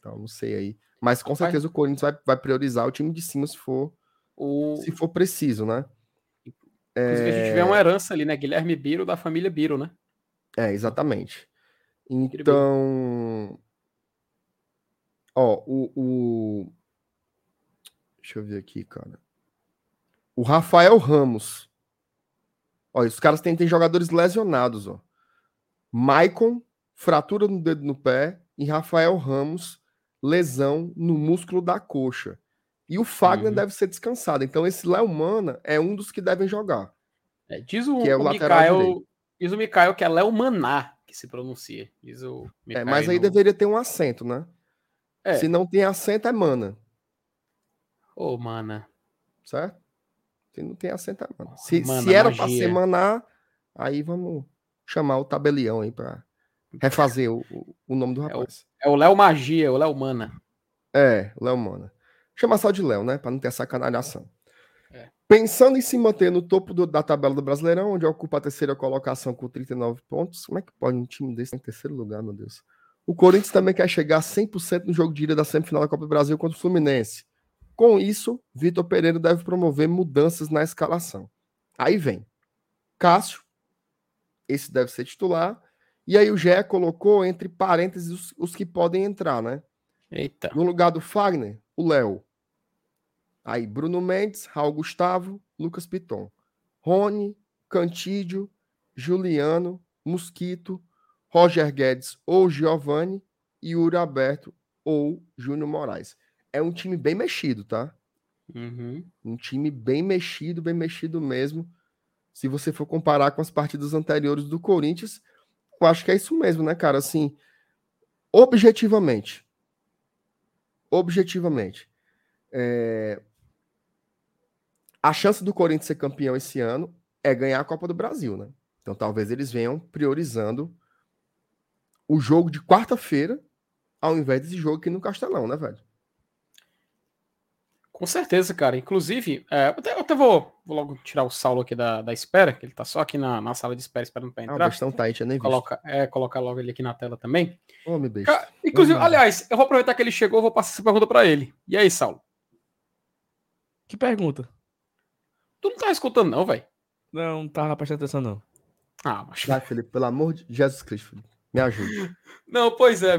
Então, não sei aí. Mas com certeza o Corinthians vai, vai priorizar o time de cima se for, O... se for preciso, né? Inclusive, a gente vê uma herança ali, né? Guilherme Biro, da família Biro, né? É, exatamente. Então. Ó, o, o. Deixa eu ver aqui, cara. O Rafael Ramos. Ó, os caras têm, têm jogadores lesionados, ó. Maicon, fratura no dedo no pé. E Rafael Ramos, lesão no músculo da coxa. E o Fagner Uhum. deve ser descansado. Então, esse Léo Mana é um dos que devem jogar. É, diz o, Que é o o Mikael, direito. diz o Mikael que é Léo Maná que se pronuncia. Diz o É, Mikael mas aí no- deveria ter um acento, né? É. Se não tem acento, é mana. Ô, mana. certo? Se não tem acento, é mana. Se, Mana, se era magia. ser maná, aí vamos chamar o tabelião aí para refazer o, o- nome do É rapaz. É o Léo Magia, o Léo Mana. É, Léo Mana. Chama só de Léo, né? Para não ter sacanalhação. É. Pensando em se manter no topo do- da tabela do Brasileirão, onde ocupa a terceira colocação com 39 pontos. Como é que pode um time desse em terceiro lugar, meu Deus? O Corinthians também quer chegar a 100% no jogo de ida da semifinal da Copa do Brasil contra o Fluminense. Com isso, Vitor Pereira deve promover mudanças na escalação. Aí vem Cássio, esse deve ser titular. E aí o Gé colocou entre parênteses os, os que podem entrar, né? Eita. No lugar do Fagner, o Léo. Aí, Bruno Mendes, Raul Gustavo, Lucas Piton. Rony, Cantídio, Juliano, Mosquito, Roger Guedes ou Giovanni e Yuri Alberto ou Júnior Moraes. É um time bem mexido, tá? Uhum. Um time bem mexido, bem mexido mesmo. Se você for comparar com as partidas anteriores do Corinthians, eu acho que é isso mesmo, né, cara? Assim, objetivamente. Objetivamente. é, A chance do Corinthians ser campeão esse ano é ganhar a Copa do Brasil, né? Então talvez eles venham priorizando o jogo de quarta-feira ao invés desse jogo aqui no Castelão, né, velho? Com certeza, cara. Inclusive, é, eu até, eu até vou, vou logo tirar o Saulo aqui da, da espera, que ele tá só aqui na, na sala de espera esperando para Ah, entrar. bestão tá aí, tinha nem visto. Coloca, é, colocar logo ele aqui na tela também. Homem besta. Ca- Inclusive, Vamos aliás, eu vou aproveitar que ele chegou, vou passar essa pergunta para ele. E aí, Saulo? Que pergunta? Tu não tá escutando, não, velho? Não, não tava prestando atenção, não. Ah, mas... Vai, Felipe, pelo amor de Jesus Cristo, Felipe. Me ajude. Não, pois é,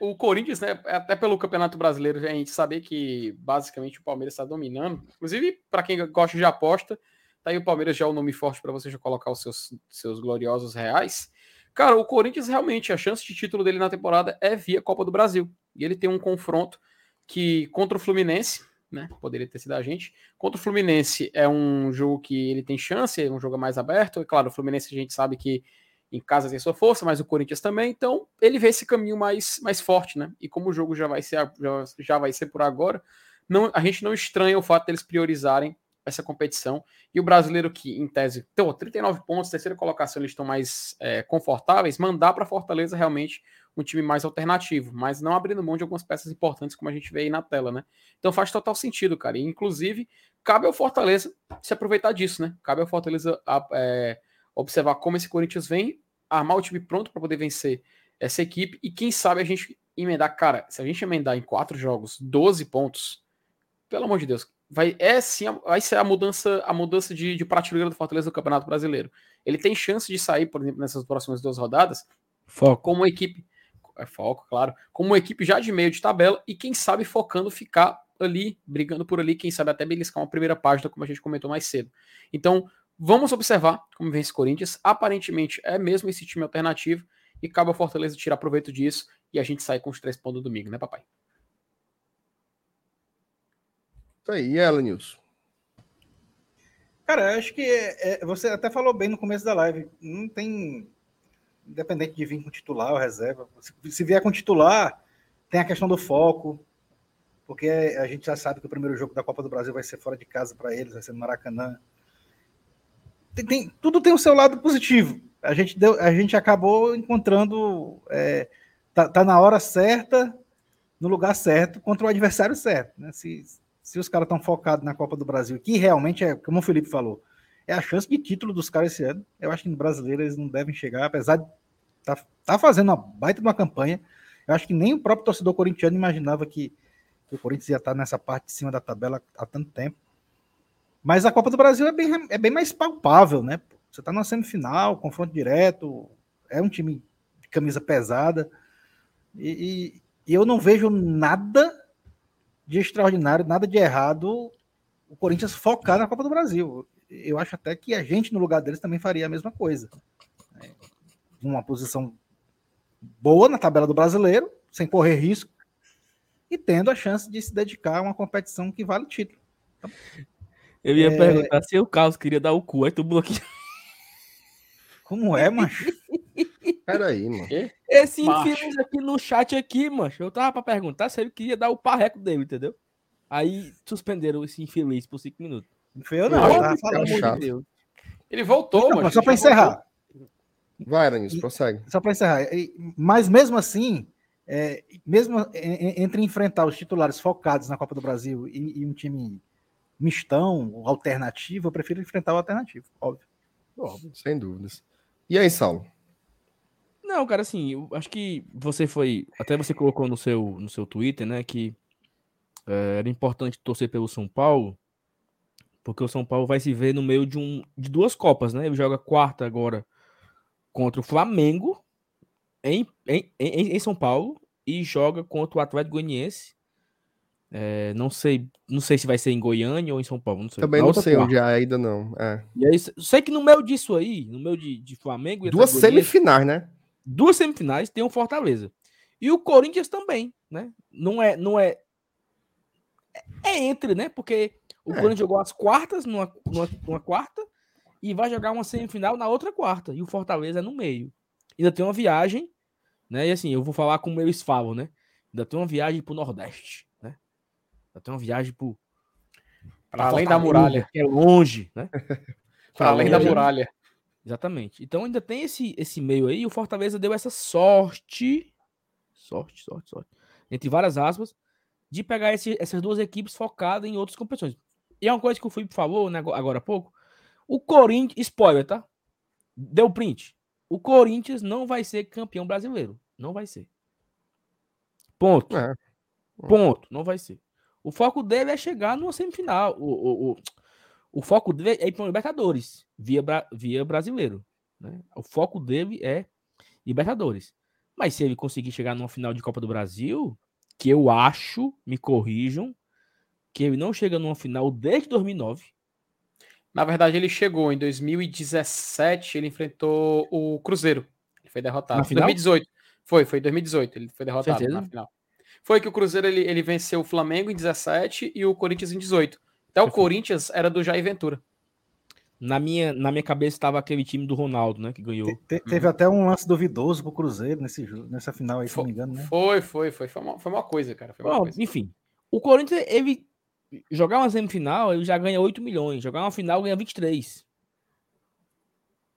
o Corinthians, né, até pelo Campeonato Brasileiro, a gente saber que basicamente o Palmeiras está dominando. Inclusive, para quem gosta de aposta, tá aí o Palmeiras já é o nome forte para você já colocar os seus, seus gloriosos reais. Cara, o Corinthians realmente, a chance de título dele na temporada é via Copa do Brasil. E ele tem um confronto que contra o Fluminense, né? Poderia ter sido a gente. Contra o Fluminense é um jogo que ele tem chance, é um jogo mais aberto. E claro, o Fluminense a gente sabe que em casa tem sua força, mas o Corinthians também, então ele vê esse caminho mais, mais forte, né? E como o jogo já vai ser, já, já vai ser por agora, não, a gente não estranha o fato deles priorizarem essa competição. E o brasileiro que, em tese, tem 39 pontos, terceira colocação, eles estão mais é, confortáveis, mandar para Fortaleza realmente um time mais alternativo, mas não abrindo mão de algumas peças importantes, como a gente vê aí na tela, né? Então faz total sentido, cara. E, inclusive, cabe ao Fortaleza se aproveitar disso, né? Cabe ao Fortaleza a- é, observar como esse Corinthians vem, armar o time pronto para poder vencer essa equipe e quem sabe a gente emendar, cara, se a gente emendar em quatro jogos 12 pontos, pelo amor de Deus, vai é sim, vai ser a mudança, a mudança de, de prateleira do Fortaleza do Campeonato Brasileiro. Ele tem chance de sair, por exemplo, nessas próximas duas rodadas, Foco. como uma equipe, é foco, claro, como uma equipe já de meio de tabela e quem sabe focando ficar ali, brigando por ali, quem sabe até beliscar uma primeira página, como a gente comentou mais cedo. Então, vamos observar como vem esse Corinthians. Aparentemente é mesmo esse time alternativo e cabe ao Fortaleza tirar proveito disso e a gente sai com os três pontos no domingo, né, papai? Isso aí, e ela, Nilson? Cara, eu acho que é- é- você até falou bem no começo da live. Não tem. Independente de vir com titular ou reserva. Se, se vier com titular, tem a questão do foco. Porque a gente já sabe que o primeiro jogo da Copa do Brasil vai ser fora de casa para eles, vai ser no Maracanã. Tem- tem- tudo tem o seu lado positivo. A gente, deu, a gente acabou encontrando. é, tá, tá na hora certa, no lugar certo, contra o adversário certo. Né? Se, se os caras estão focados na Copa do Brasil, que realmente é, como o Felipe falou, é a chance de título dos caras esse ano. Eu acho que no brasileiro eles não devem chegar, apesar de tá, tá fazendo uma baita de uma campanha. Eu acho que nem o próprio torcedor corintiano imaginava que, que o Corinthians ia estar nessa parte de cima da tabela há tanto tempo. Mas a Copa do Brasil é bem, é bem mais palpável, né? Você tá na semifinal, confronto direto, é um time de camisa pesada. E, e- e eu não vejo nada de extraordinário, nada de errado o Corinthians focar na Copa do Brasil. Eu acho até que a gente, no lugar deles, também faria a mesma coisa. É, Uma posição boa na tabela do brasileiro, sem correr risco, e tendo a chance de se dedicar a uma competição que vale título. Eu ia É. perguntar se o Carlos queria dar o cu, aí tu bloqueia. Como é, macho? Peraí, mano. Esse Macho. infeliz aqui no chat aqui, mano. Eu tava pra perguntar se ele queria dar o parreco dele, entendeu? Aí suspenderam esse infeliz por cinco minutos. Não foi eu, não. Não, eu tava cara, falando. Pelo amor chato. de Deus. Ele voltou, Então, mano. só para ele já voltou. encerrar, Vai, Nilson, prossegue. só para encerrar. Mas mesmo assim, é, mesmo e- e- entre enfrentar os titulares focados na Copa do Brasil e, e um time mistão, alternativo, eu prefiro enfrentar o alternativo, óbvio. Sem dúvidas. E aí, Saulo? Não, cara, assim, eu acho que você foi. Até você colocou no seu, no seu Twitter, né, que eh, era importante torcer pelo São Paulo, porque o São Paulo vai se ver no meio de, um, de duas Copas, né? Ele joga quarta agora contra o Flamengo em, em, em, em São Paulo e joga contra o Atlético Goianiense É, não sei, não sei se vai ser em Goiânia ou em São Paulo. Não sei. Também Na não sei quarta. onde é ainda não. É. E aí, sei que no meio disso aí, no meio de, de Flamengo e Duas semifinais, né? duas semifinais tem o Fortaleza. E o Corinthians também, né? Não é, não é é- é entre, né? Porque o É. Corinthians jogou as quartas numa, numa, numa quarta e vai jogar uma semifinal na outra quarta. E o Fortaleza é no meio. Ainda tem uma viagem, né? E assim, eu vou falar com o meu esfavo, né? Ainda tem uma viagem pro Nordeste, Ainda tem uma viagem pro Para além da muralha. Que é longe, né? Para além da muralha. Exatamente. Então ainda tem esse, esse meio aí. O Fortaleza deu essa sorte, sorte, sorte, sorte, entre várias aspas, de pegar esse- essas duas equipes focadas em outras competições. E é uma coisa que o Felipe falou né, ago- agora há pouco. O Corinthians, spoiler, tá? Deu print. O Corinthians não vai ser campeão brasileiro. Não vai ser. Ponto. É. Ponto. Não vai ser. O foco dele é chegar numa semifinal. O, o, o, o foco dele é ir para o Libertadores, via, via brasileiro. né? O foco dele é Libertadores. Mas se ele conseguir chegar numa final de Copa do Brasil, que eu acho, me corrijam, que ele não chega numa final desde 2009. Na verdade, ele chegou em 2017, ele enfrentou o Cruzeiro. Ele foi derrotado. Na final? 2018. Foi, foi em 2018, ele foi derrotado Certeza? na final. Foi que o Cruzeiro ele, ele venceu o Flamengo em 17 e o Corinthians em 18. Até o. Corinthians era do Jair Ventura. Na minha, na minha cabeça estava aquele time do Ronaldo, né? Que ganhou. Te- teve até um lance duvidoso pro Cruzeiro nesse, jogo- nessa final aí, se não me engano, né? Foi, foi, foi. Foi uma, foi uma coisa, cara. Foi uma Bom, coisa. enfim, o Corinthians, ele jogar uma semifinal, ele já ganha 8 milhões. Jogar uma final, ganha 23.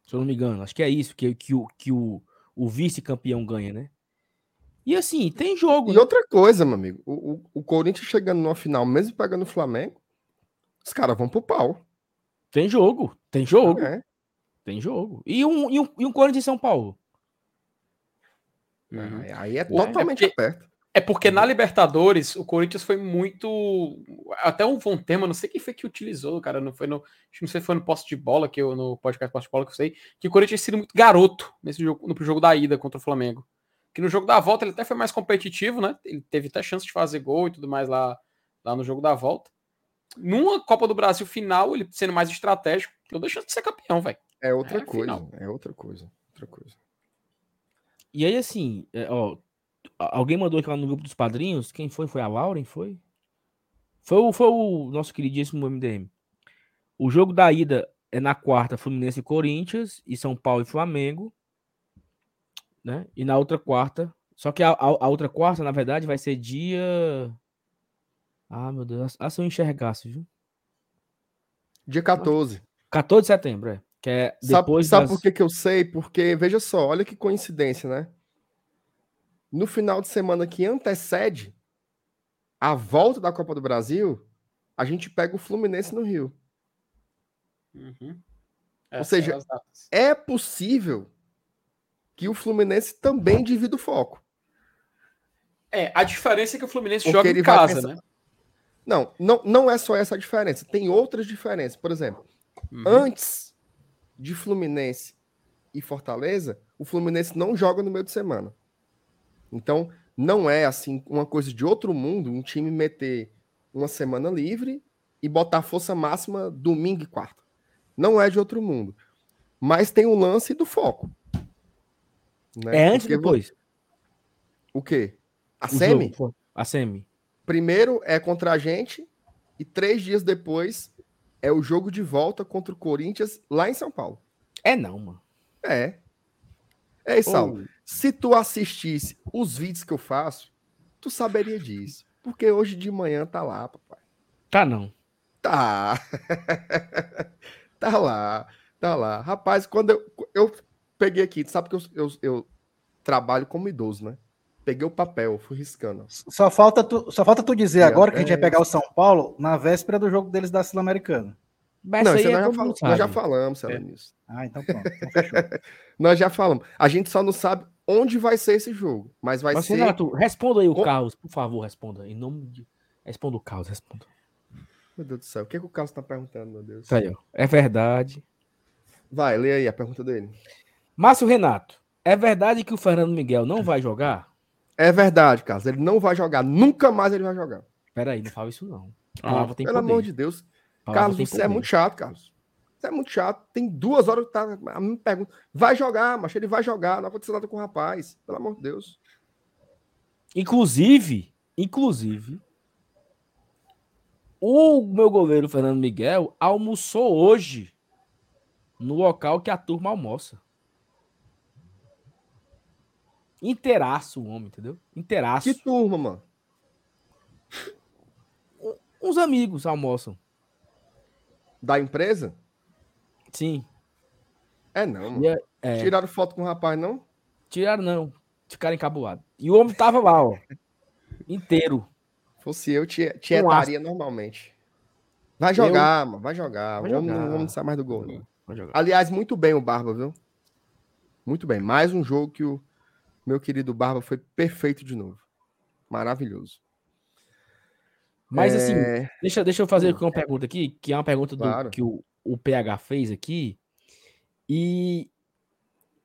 Se eu não me engano. Acho que é isso que, que, o, que o, o vice-campeão ganha, né? E assim, tem jogo. E né? outra coisa, meu amigo, o, o, o Corinthians chegando numa final, mesmo pegando o Flamengo, os caras vão pro pau. Tem jogo. Tem jogo. É. Tem jogo. E um, e um, e um Corinthians em São Paulo. Uhum. Aí- é O- é totalmente porque- aperto. É porque na Libertadores o Corinthians foi muito. Até um bom tema, não sei quem foi que utilizou, cara. Não foi no. Acho que não sei se foi no poste de bola, que eu, no podcast poste de bola que eu sei, que o Corinthians tinha sido muito garoto nesse jogo, no jogo da ida contra o Flamengo. Que no jogo da volta ele até foi mais competitivo, né? Ele teve até chance de fazer gol e tudo mais lá, lá no jogo da volta. Numa Copa do Brasil final, ele sendo mais estratégico, eu dei chance de ser campeão, velho. É outra É, coisa. final. É outra coisa. Outra coisa. E aí, assim, é, ó, alguém mandou aqui lá no grupo dos padrinhos. Quem foi? Foi a Lauren? Foi? Foi o, foi o nosso queridíssimo MDM. O jogo da ida é na quarta, Fluminense e Corinthians, e São Paulo e Flamengo. Né? E na outra quarta. Só que a, a- a outra quarta, na verdade, vai ser dia. Ah, meu Deus. Ah, se eu enxergasse, viu? Dia 14. 14 de setembro, é. Que é Sabe, depois sabe das... por que, que eu sei? Porque, veja só, olha que coincidência, né? No final de semana que antecede a volta da Copa do Brasil, a gente pega o Fluminense no Rio. Uhum. Ou seja. É possível que o Fluminense também divida o foco. É, a diferença é que o Fluminense Porque joga em casa, pensar- né? Não, não, não é só essa a diferença. Tem outras diferenças. Por exemplo, Uhum. antes de Fluminense e Fortaleza, o Fluminense não joga no meio de semana. Então, não é assim uma coisa de outro mundo um time meter uma semana livre e botar força máxima domingo e quarta. Não é de outro mundo. Mas tem o lance do foco. Né? É antes ou depois? O quê? A O semi? jogo. A semi. Primeiro é contra a gente e três dias depois é o jogo de volta contra o Corinthians lá em São Paulo. É não, mano. É. É isso. Ou- Se tu assistisse os vídeos que eu faço, tu saberia disso. Porque hoje de manhã tá lá, papai. Tá não. Tá. tá lá. Tá lá. Rapaz, quando eu, eu peguei aqui, tu sabe que eu, eu, eu trabalho como idoso, né? Peguei o papel, fui riscando. Só falta tu, só falta tu dizer E agora que a gente vai até- pegar o São Paulo na véspera do jogo deles da Sul-Americana. Mas Não, isso é nós, já todo fal- mundo nós já falamos, É. Ah, então pronto. Então. Nós já falamos. A gente só não sabe onde vai ser esse jogo. Mas vai Mas, ser. Renato, responda aí o Com- Carlos, por favor, responda. Em nome de. Responda o Carlos, responda. Meu Deus do céu, o que, que o Carlos tá perguntando, meu Deus? Isso aí, ó. É verdade. Vai, lê aí a pergunta dele. Márcio Renato, é verdade que o Fernando Miguel não vai jogar? É verdade, Carlos. Ele não vai jogar. Nunca mais ele vai jogar. Peraí, não fala isso não. Ah, Pelo poder. amor de Deus. Palavra Carlos, você é poder. muito chato, Carlos. Você é muito chato. Tem duas horas que tá. A mim pergunta. Vai jogar, mas ele vai jogar. Não aconteceu nada com o rapaz. Pelo amor de Deus. Inclusive, inclusive, o meu goleiro Fernando Miguel almoçou hoje no local que a turma almoça. Inteiraço o homem, entendeu? Inteiraço. Que turma, mano. Uns amigos almoçam. Da empresa? Sim. É não, mano. É- é, Tiraram foto com o rapaz, não? tiraram não. Ficaram encabulados. E o homem tava lá, ó. Inteiro. Fosse eu, te, tietaria normalmente. Vai jogar, mano. Vai jogar. Vai não- jogar. o homem não sai mais do gol. não. Aliás, muito bem o Barba, viu? Muito bem. Mais um jogo que o meu querido Barba foi perfeito de novo. Maravilhoso. Mas assim, É, Deixa, deixa eu fazer aqui uma pergunta aqui, que é uma pergunta do- Claro. que o, o PH fez aqui. E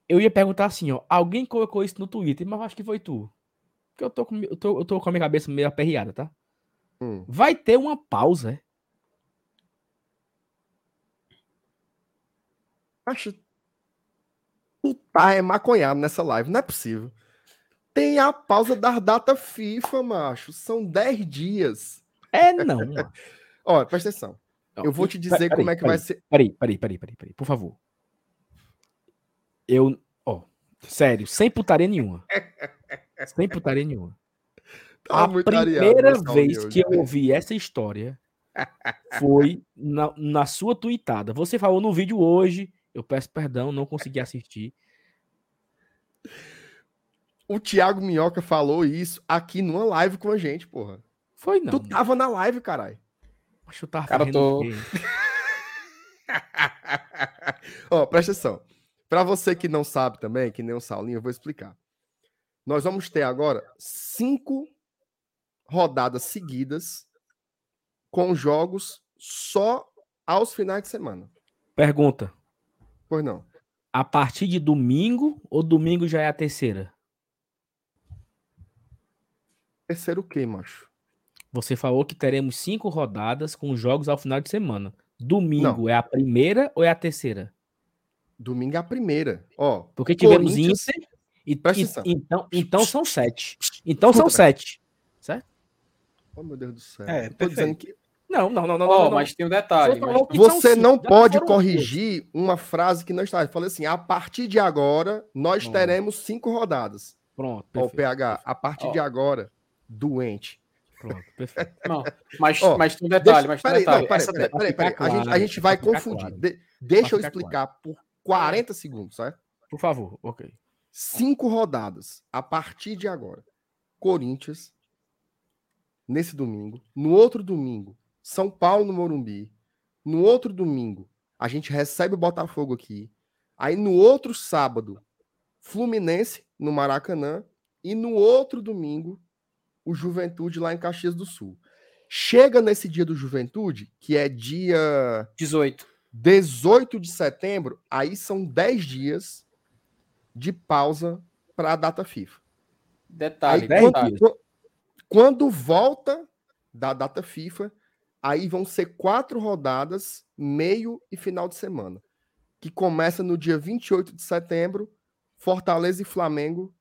eu ia perguntar assim, ó. Alguém colocou isso no Twitter, mas acho que foi tu. Porque eu tô com, eu tô, eu tô com a minha cabeça meio aperreada, tá? hum. Vai ter uma pausa, é? Acho. Tu tá é maconhado nessa live, não é possível. Tem a pausa das datas FIFA, macho. São 10 dias. É não. Olha, presta atenção. Não, Eu vou te dizer como é que vai ser. Peraí, peraí, peraí, peraí, peraí, por favor. Eu, ó, sério, sem putaria nenhuma. sem putaria nenhuma. Tá a areado primeira nessa vez que eu ouvi essa história foi na, na sua tweetada. Você falou no vídeo hoje, eu peço perdão, não consegui assistir. O Thiago Minhoca falou isso aqui numa live com a gente, porra. Foi não. Tu tava na live, caralho. Acho que eu tava Cara, tô-? Ó, presta atenção. Pra você que não sabe também, que nem o Saulinho, eu vou explicar. Nós vamos ter agora cinco rodadas seguidas com jogos só aos finais de semana. Pergunta: Pois não. a partir de domingo ou domingo já é a terceira? Terceiro o quê, macho? Você falou que teremos cinco rodadas com jogos ao final de semana. Domingo é a primeira ou é a terceira? Domingo é a primeira. Ó, Porque tivemos Corinthians- Inter e, e- então, então são sete. Então são Escuta, sete. oh, meu Deus do céu. É, Eu tô dizendo que Não, não, não, não. Ó, não, não. mas tem um detalhe. Você você não pode corrigir uma frase que não está. Eu falei assim: a partir de agora, nós Não. teremos cinco rodadas. Pronto, Ó, o perfeito. PH, a partir Ó. de agora, doente. Pronto, perfeito. Não, mas, Ó, mas tem um detalhe, mas tem um peraí, detalhe. peraí, peraí, peraí, peraí. A, gente, a claro, gente vai confundir. claro. De- deixa Pra eu explicar por 40 segundos, certo? Por favor, ok. Cinco rodadas a partir de agora. Corinthians, nesse domingo. No outro domingo, São Paulo no Morumbi. No outro domingo, a gente recebe o Botafogo aqui. Aí no outro sábado, Fluminense no Maracanã. E no outro domingo, o Juventude lá em Caxias do Sul. Chega nesse dia do Juventude, que é dia 18. 18 de setembro, aí são 10 dias de pausa para a data FIFA. Detalhe, Aí, quando, quando volta da data FIFA, aí vão ser quatro rodadas, meio e final de semana. Que começa no dia 28 de setembro, Fortaleza e Flamengo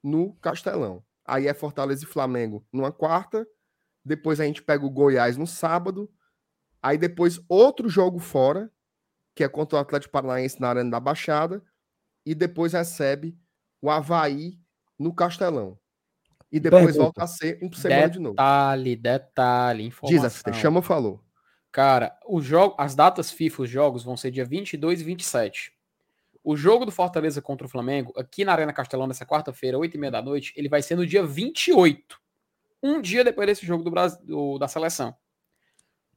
no Castelão. Aí é Fortaleza e Flamengo numa quarta, depois a gente pega o Goiás no sábado, aí depois outro jogo fora, que é contra o Atlético Paranaense na Arena da Baixada, e depois recebe o Havaí no Castelão. E depois Pergunta. volta a ser um por semana de novo. Detalhe, detalhe, Diz, informação. FT, chama ou falou. Cara, o jogo, as datas FIFA, os jogos vão ser dia 22 e 27. O jogo do Fortaleza contra o Flamengo, aqui na Arena Castelão, nessa quarta-feira, 8h30 da noite, ele vai ser no dia 28. Um dia depois desse jogo do Brasil, do- da seleção.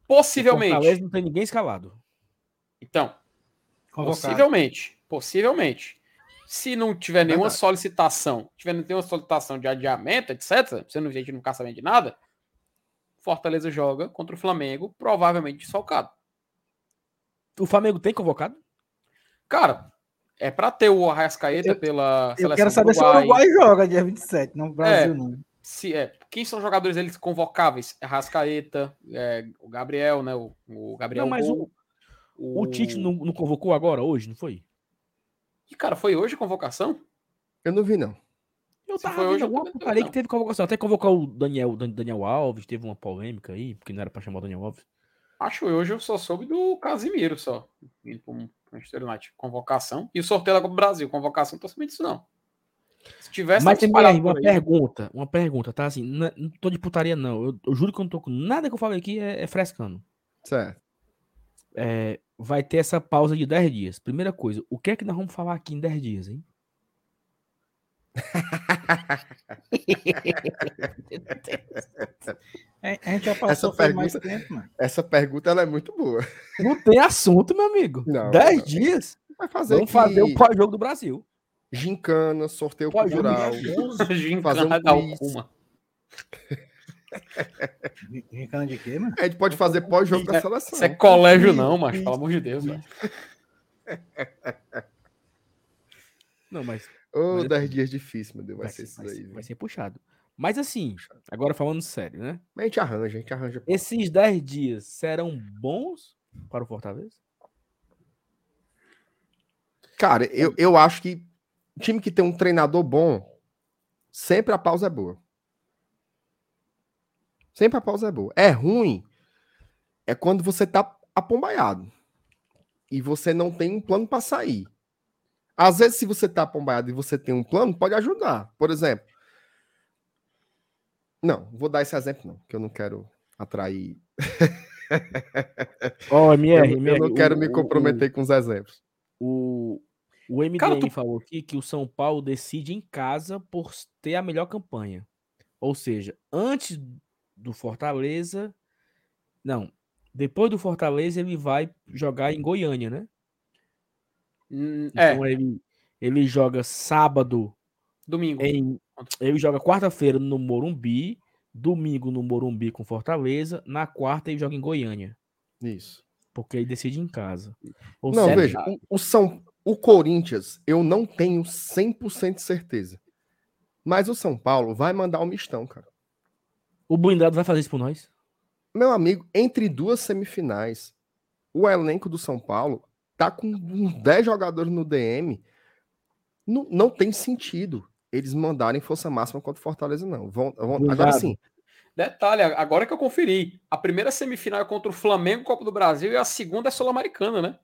Possivelmente. Fortaleza não tem ninguém escalado. Então, Convocado. possivelmente. Possivelmente. Se não tiver nenhuma Verdade. solicitação, tiver nenhuma solicitação de adiamento, etc., você não, a gente não ficar sabendo de nada, Fortaleza joga contra o Flamengo, provavelmente desfalcado. O Flamengo tem convocado? Cara, é pra ter o Arrascaeta Eu- pela Eu quero seleção saber se o Uruguai joga dia 27, não o Brasil, É. não. Se é, quem são os jogadores eles convocáveis? É Rascaeta, é, o Gabriel, né? O, o Gabriel. Não, mas Gol, O Tite não, não convocou agora, hoje, não foi? E, cara, foi hoje a convocação? Eu não vi, não. Eu Se tava foi hoje, eu alguma porcaria que teve convocação. Até convocar o Daniel, Dan- Daniel Alves, teve uma polêmica aí, porque não era pra chamar o Daniel Alves. Acho que hoje eu só soube do Casimiro só. Indo pro Manchester United. Convocação. E o sorteio da Copa do Brasil. Convocação, não tô sabendo disso, não. Se tivesse, Mas tava tem uma aí. pergunta, uma pergunta, tá? Assim, não, não tô de putaria, não. Eu, eu juro que eu não tô com nada que eu falei aqui é, é frescando. Certo. É, vai ter essa pausa de 10 dias. Primeira coisa, o que é que nós vamos falar aqui em 10 dias, hein? É, A gente já passou Essa faz mais pergunta- tempo, mano. Essa pergunta ela é muito boa. Não tem assunto, meu amigo. Não, 10 não. dias? Vai fazer Vamos fazer o pós-jogo do Brasil. gincana, sorteio do cultural. Gincana Fazer um quiz. Rincana de quê, mano? A gente pode fazer pós-jogo da É, seleção. Isso é colégio, não, mas pelo amor de Deus, velho. Não, mas Ô, é 10 dias difícil, meu Deus. Vai, vai, ser ser, isso vai, daí. ser, viu? vai ser puxado. Mas assim, agora falando sério, né? Mas a gente arranja, a gente arranja. Esses 10 dias serão bons para o Fortaleza? Cara, eu, eu acho que time que tem um treinador bom, sempre a pausa é boa. Sempre a pausa é boa. É ruim é quando você tá apombaiado e você não tem um plano para sair. Às vezes, se você tá apombaiado e você tem um plano, pode ajudar. Por exemplo, não, vou dar esse exemplo não, que eu não quero atrair. Ó, Eu, MR, eu MR, não quero o- me o- comprometer com os exemplos. O, o MDM Cara, tu- falou aqui que o São Paulo decide em casa por ter a melhor campanha. Ou seja, antes do Fortaleza. Não. Depois do Fortaleza, ele vai jogar em Goiânia, né? Hum, É, Então ele, ele joga sábado domingo. em. Ele joga quarta-feira no Morumbi, domingo no Morumbi com Fortaleza, na quarta ele joga em Goiânia, Isso. porque ele decide em casa. Ou Não, seja, veja, o, o São, o Corinthians, eu não tenho 100% de certeza. Mas o São Paulo vai mandar o mistão, cara. O blindado vai fazer isso por nós? Meu amigo, entre duas semifinais, o elenco do São Paulo tá com uns 10 jogadores no DM. Não, não tem sentido eles mandarem força máxima contra o Fortaleza, não. Vão, vão- agora sim, Detalhe, agora que eu conferi. A primeira semifinal é contra o Flamengo, Copa do Brasil, e a segunda é Sul-Americana, né?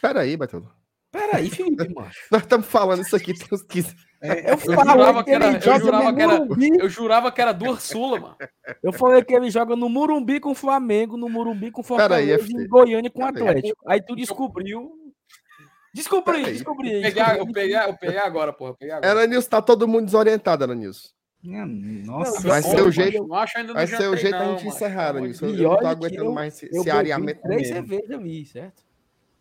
peraí, Baitolo. Peraí, Felipe, macho. Nós estamos falando isso aqui tem uns 15. É, Eu, jurava que era- ele eu jurava no que era-. Eu jurava que era duas Sula, mano. Eu falei que ele joga no Murumbi com o Flamengo, no Murumbi com o Fortaleza e em Goiânia com o. Atlético. Aí tu descobriu. Descobri, Peraí. descobri. Eu peguei, eu peguei, eu peguei agora, porra. Eu peguei agora. Eranilson, tá todo mundo desorientado, Eranilson. Nossa, Vai Não, ser o jeito- não acho ainda do Vai ser o jeito da não, gente encerrar, Eranilson. E Eu não tô aguentando eu- mais esse, areamento três cervejas ali, certo?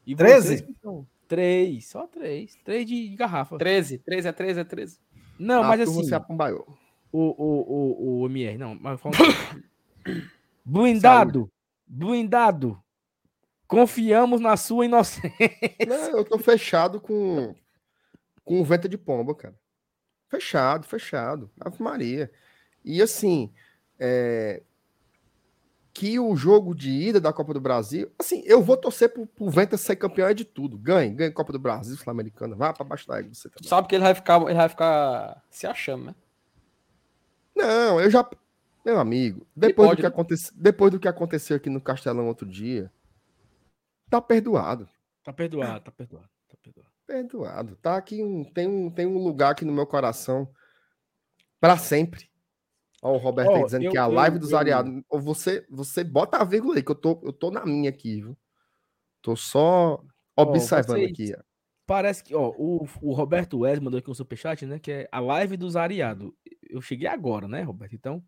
E 13? vocês que são- Três, só três. Três de, garrafa. 13, 13 é 13, é 13. Não, A mas assim, se apombaiou. o, o, o, o MR, não, mas falando... Blindado, blindado. Confiamos na sua inocência. Não, eu tô fechado com, com o vento de pomba, cara. Fechado, fechado. Ave Maria. E assim, é, que o jogo de ida da Copa do Brasil, assim, eu vou torcer pro, pro Venta ser campeão é de tudo. Ganhe, ganhe Copa do Brasil, Sul-Americana. Vá pra baixo da égua você também. Sabe que ele vai ficar, ele vai ficar se achando, né? Não, eu já. Meu amigo, depois, pode, do que né? aconteceu, depois do que aconteceu aqui no Castelão outro dia, tá perdoado. Tá perdoado, tá perdoado, tá perdoado. Perdoado. Tá aqui um, tem um, tem um lugar aqui no meu coração para sempre. Ó, o Roberto aí Ó, dizendo eu- que é a eu- live dos eu- ariados. Ô, Você, você bota a vírgula aí, que eu tô, eu tô na minha aqui, viu? Tô só observando vocês- aqui. Parece que, ó, o, o Roberto Wes mandou aqui um superchat, né? Que é a live dos Ariado. Eu cheguei agora, né, Roberto? Então.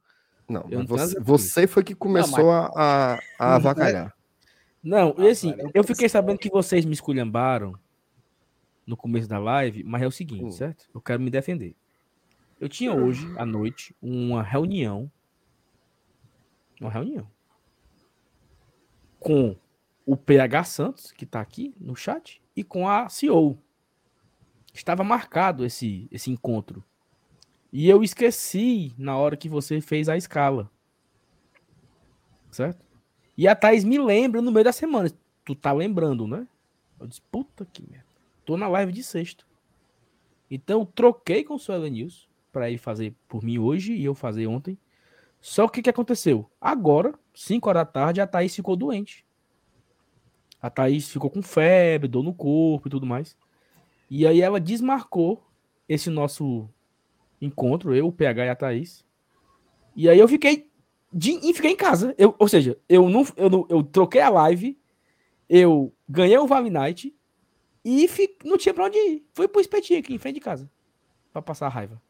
Não, Eu mas não você, você foi que começou a, a, a avacalhar. Não, e assim, velho, eu fiquei sabendo que vocês me esculhambaram no começo da live, mas é o seguinte, Hum. certo? Eu quero me defender. Eu tinha hoje, à noite, uma reunião. Uma reunião. Com o PH Santos, que tá aqui no chat, e com a CEO. Estava marcado esse, esse encontro. E eu esqueci na hora que você fez a escala. Certo? E a Thaís me lembra no meio da semana. Tu tá lembrando, né? Eu disse, puta que merda. Tô na live de sexta. Então troquei com o seu Elenilson pra ele fazer por mim hoje e eu fazer ontem. Só que o que, aconteceu? Agora, 5 horas da tarde, a Thaís ficou doente. A Thaís ficou com febre, dor no corpo e tudo mais. E aí ela desmarcou esse nosso encontro, eu, o PH e a Thaís. E aí eu fiquei de, e fiquei em casa. Eu, ou seja, eu não, eu não eu troquei a live, eu ganhei o Vale Night e fi, não tinha pra onde ir. Fui pro espetinho aqui em frente de casa. Pra passar a raiva.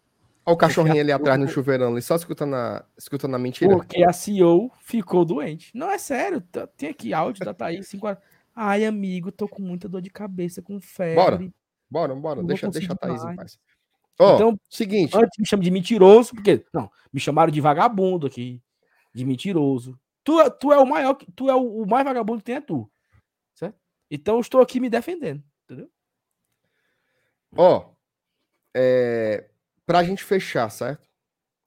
Olha o cachorrinho ali atrás no chuveirão, ali, só escutando a, escutando a mentira. Porque a CEO ficou doente. Não, é sério. tá- Tem aqui áudio da Thaís. 5 horas. Ai, amigo, tô com muita dor de cabeça, com febre. Bora. Bora, bora, Não deixa, deixa a Thaís em mais. paz. Ó, Então, seguinte, Antes me chamam de mentiroso, porque. Não, me chamaram de vagabundo aqui. De mentiroso. Tu, é- tu é o maior, tu é o, o mais vagabundo que tem é tu. Certo? Então eu estou aqui me defendendo. Entendeu? ó, é, pra gente fechar, certo?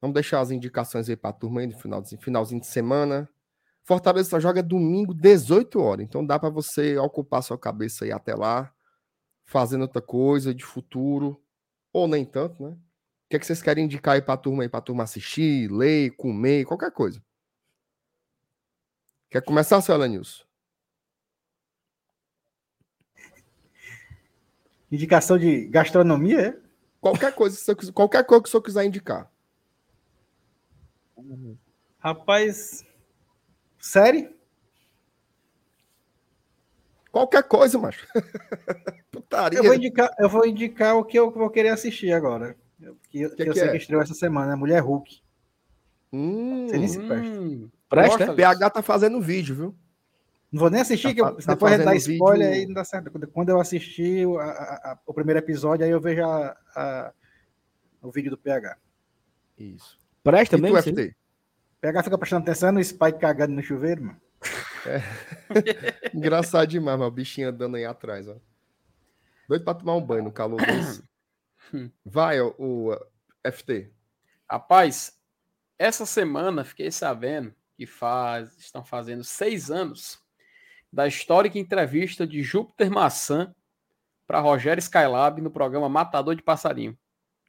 Vamos deixar as indicações aí pra turma aí no finalzinho, finalzinho de semana. Fortaleza só joga domingo, 18 horas. Então dá pra você ocupar sua cabeça aí até lá, fazendo outra coisa de futuro, ou nem tanto, né? O que, é que vocês querem indicar aí pra turma aí, pra turma assistir, ler, comer, qualquer coisa? Quer começar, seu Elenilson? Indicação de gastronomia, é? Qualquer coisa, você qualquer coisa que o senhor quiser indicar. Rapaz. Série? Qualquer coisa, macho. Putaria. Eu vou indicar, eu vou indicar o que eu vou querer assistir agora. Que, que Que eu que sei é? que estreou essa semana, né? Mulher Hulk. Hum, Sei nem se presta. Hum, Presta? gosta, PH tá fazendo vídeo, viu? Não vou nem assistir, Tá que tá depois fazendo spoiler vídeo- aí não dá certo. Quando- eu assistir o, a- a- a- o primeiro episódio, aí eu vejo a- a- o vídeo do PH. Isso. Presta E mesmo? FT? PH fica prestando atenção no Spike cagando no chuveiro, mano. Engraçado demais, mas o bichinho andando aí atrás, ó. Doido pra tomar um banho no calor desse. Vai, ó, o uh, FT. Rapaz, essa semana fiquei sabendo que faz, estão fazendo seis anos da histórica entrevista de Júpiter Maçã para Rogério Skylab no programa Matador de Passarinho.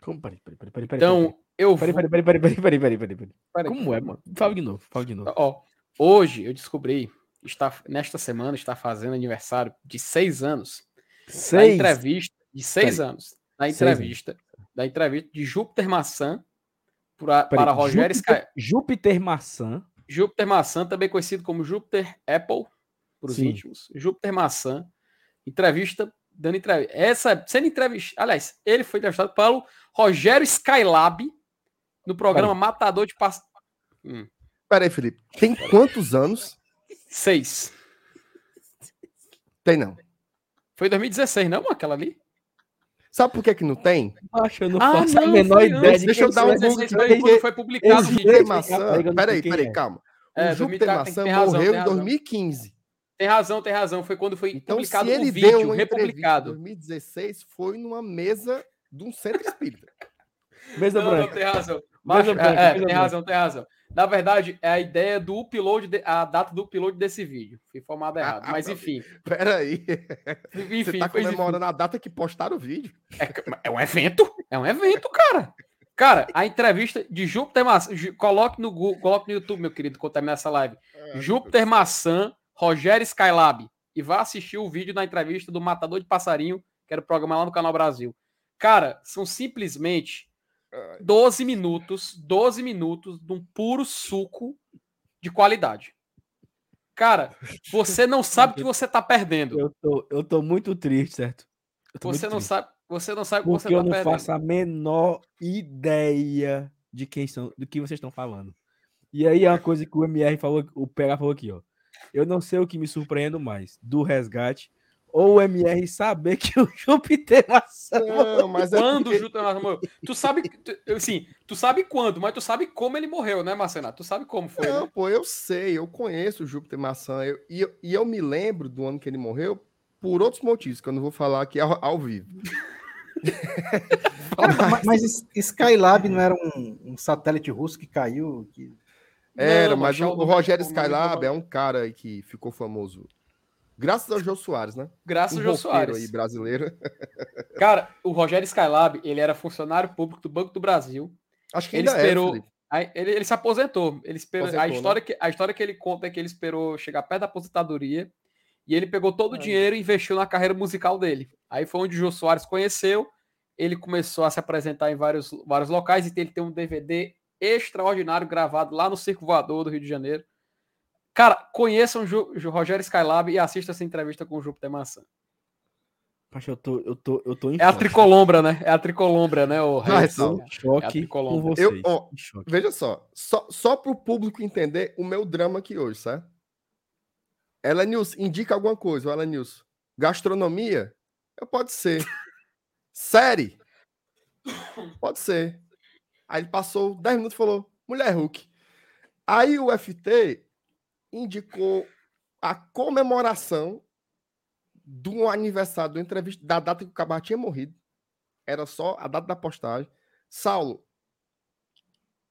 Como? Peraí, peraí, peraí, peraí, peraí, Então, eu Peraí, peraí, peraí, peraí, peraí, peraí, peraí, peraí. Peraí. Como é, mano? Fala de novo, fala de novo. Ó, hoje eu descobri, está, nesta semana está fazendo aniversário de seis anos da Seis. entrevista de seis Peraí. anos, Seis entrevista, da entrevista de Júpiter Maçã pra- para Rogério Sky, Júpiter, Júpiter Maçã. Júpiter Maçã, também conhecido como Júpiter Apple, para os íntimos. Júpiter Maçã, entrevista, dando entrevista. Essa, sendo entrevista, aliás, ele foi entrevistado pelo Rogério Skylab no programa Matador de Pass... Hum, Pera aí, Felipe. Tem quantos anos? seis. Tem não. Foi 2016, não, aquela ali? Sabe por que que não tem? Acho, eu não Ah, faço a não, menor foi ideia de Deixa eu dar um. Google 2016 aqui, foi porque quando foi publicado Júpiter Maçã. Peraí, peraí, é. calma. É, o Júpiter 2004, Maçã morreu em razão. 2015. Tem razão, tem razão. Foi quando foi Então, publicado o deu vídeo, uma entrevista em republicado. 2016, foi numa mesa de um centro espírita. Mesa Não, não, branca. tem razão. Mesa Mas, branca, é, é, mesa tem branca. razão, tem razão. Na verdade, é a ideia do upload, de- a data do upload desse vídeo. Fui informado errado. Ah, Mas não. enfim. Peraí. Enfim, Você tá pois enfim. comemorando a data que postaram o vídeo. É, é um evento. É um evento, cara. Cara, a entrevista de Júpiter Maçã. Coloque no Google, coloque no YouTube, meu querido, quando terminar essa live. Júpiter Maçã, Rogério Skylab. E vá assistir o vídeo da entrevista do Matador de Passarinho, que era o programa lá no Canal Brasil. Cara, são simplesmente 12 minutos, 12 minutos de um puro suco de qualidade. Cara, você não sabe o que você tá perdendo. Eu tô, eu tô muito triste, certo? Eu tô Você muito não triste. sabe, você não sabe o que você eu tá não perdendo. faço a menor ideia de quem são, do que vocês estão falando. E aí é uma coisa que o MR falou, o PH falou aqui, ó. Eu não sei o que me surpreendo mais, do resgate ou o MR saber que o Júpiter Maçã Não, mas é Quando o porque- Júpiter Maçã morreu? Tu sabe, tu, assim, tu sabe quando, mas tu sabe como ele morreu, né, Marcenato? Tu sabe como foi, Não, né? pô, eu sei, eu conheço o Júpiter Maçã. eu- e, eu, e eu me lembro do ano que ele morreu por outros motivos, que eu não vou falar aqui ao, ao vivo. Cara, ma- mas es- Skylab não era um, um satélite russo que caiu? Que... Era, Não, mas o, o Rogério Skylab é um cara aí que ficou famoso. Graças ao Jô Soares, né? Graças um ao Jô roqueiro Soares. aí brasileiro. Cara, o Rogério Skylab, ele era funcionário público do Banco do Brasil. Acho que Ele ainda esperou- é. Aí ele, ele se aposentou. Ele esperou, a, Aposentou, né? história que, a história que ele conta é que ele esperou chegar perto da aposentadoria e ele pegou todo o dinheiro e investiu na carreira musical dele. Aí foi onde o Jô Soares conheceu. Ele começou a se apresentar em vários, vários locais e ele tem um DVD extraordinário gravado lá no Circo Voador do Rio de Janeiro. Cara, conheçam o Rogério Skylab e assistam essa entrevista com o Júpiter Maçã. Pacho, eu tô, eu tô, eu tô em É a tricolombra, né? É a tricolombra, né? O? Saulo. Tô em choque É a com tricolombra. vocês. Eu- ó, choque. Veja só, só, só para o público entender o meu drama aqui hoje, certo? Ela News, indica alguma coisa, ela News. Gastronomia? Eu pode ser. Série? Pode ser. Aí ele passou 10 minutos e falou: Mulher Hulk. Aí o FT indicou a comemoração do aniversário do entrevista, da data que o Cabral tinha morrido. Era só a data da postagem. Saulo,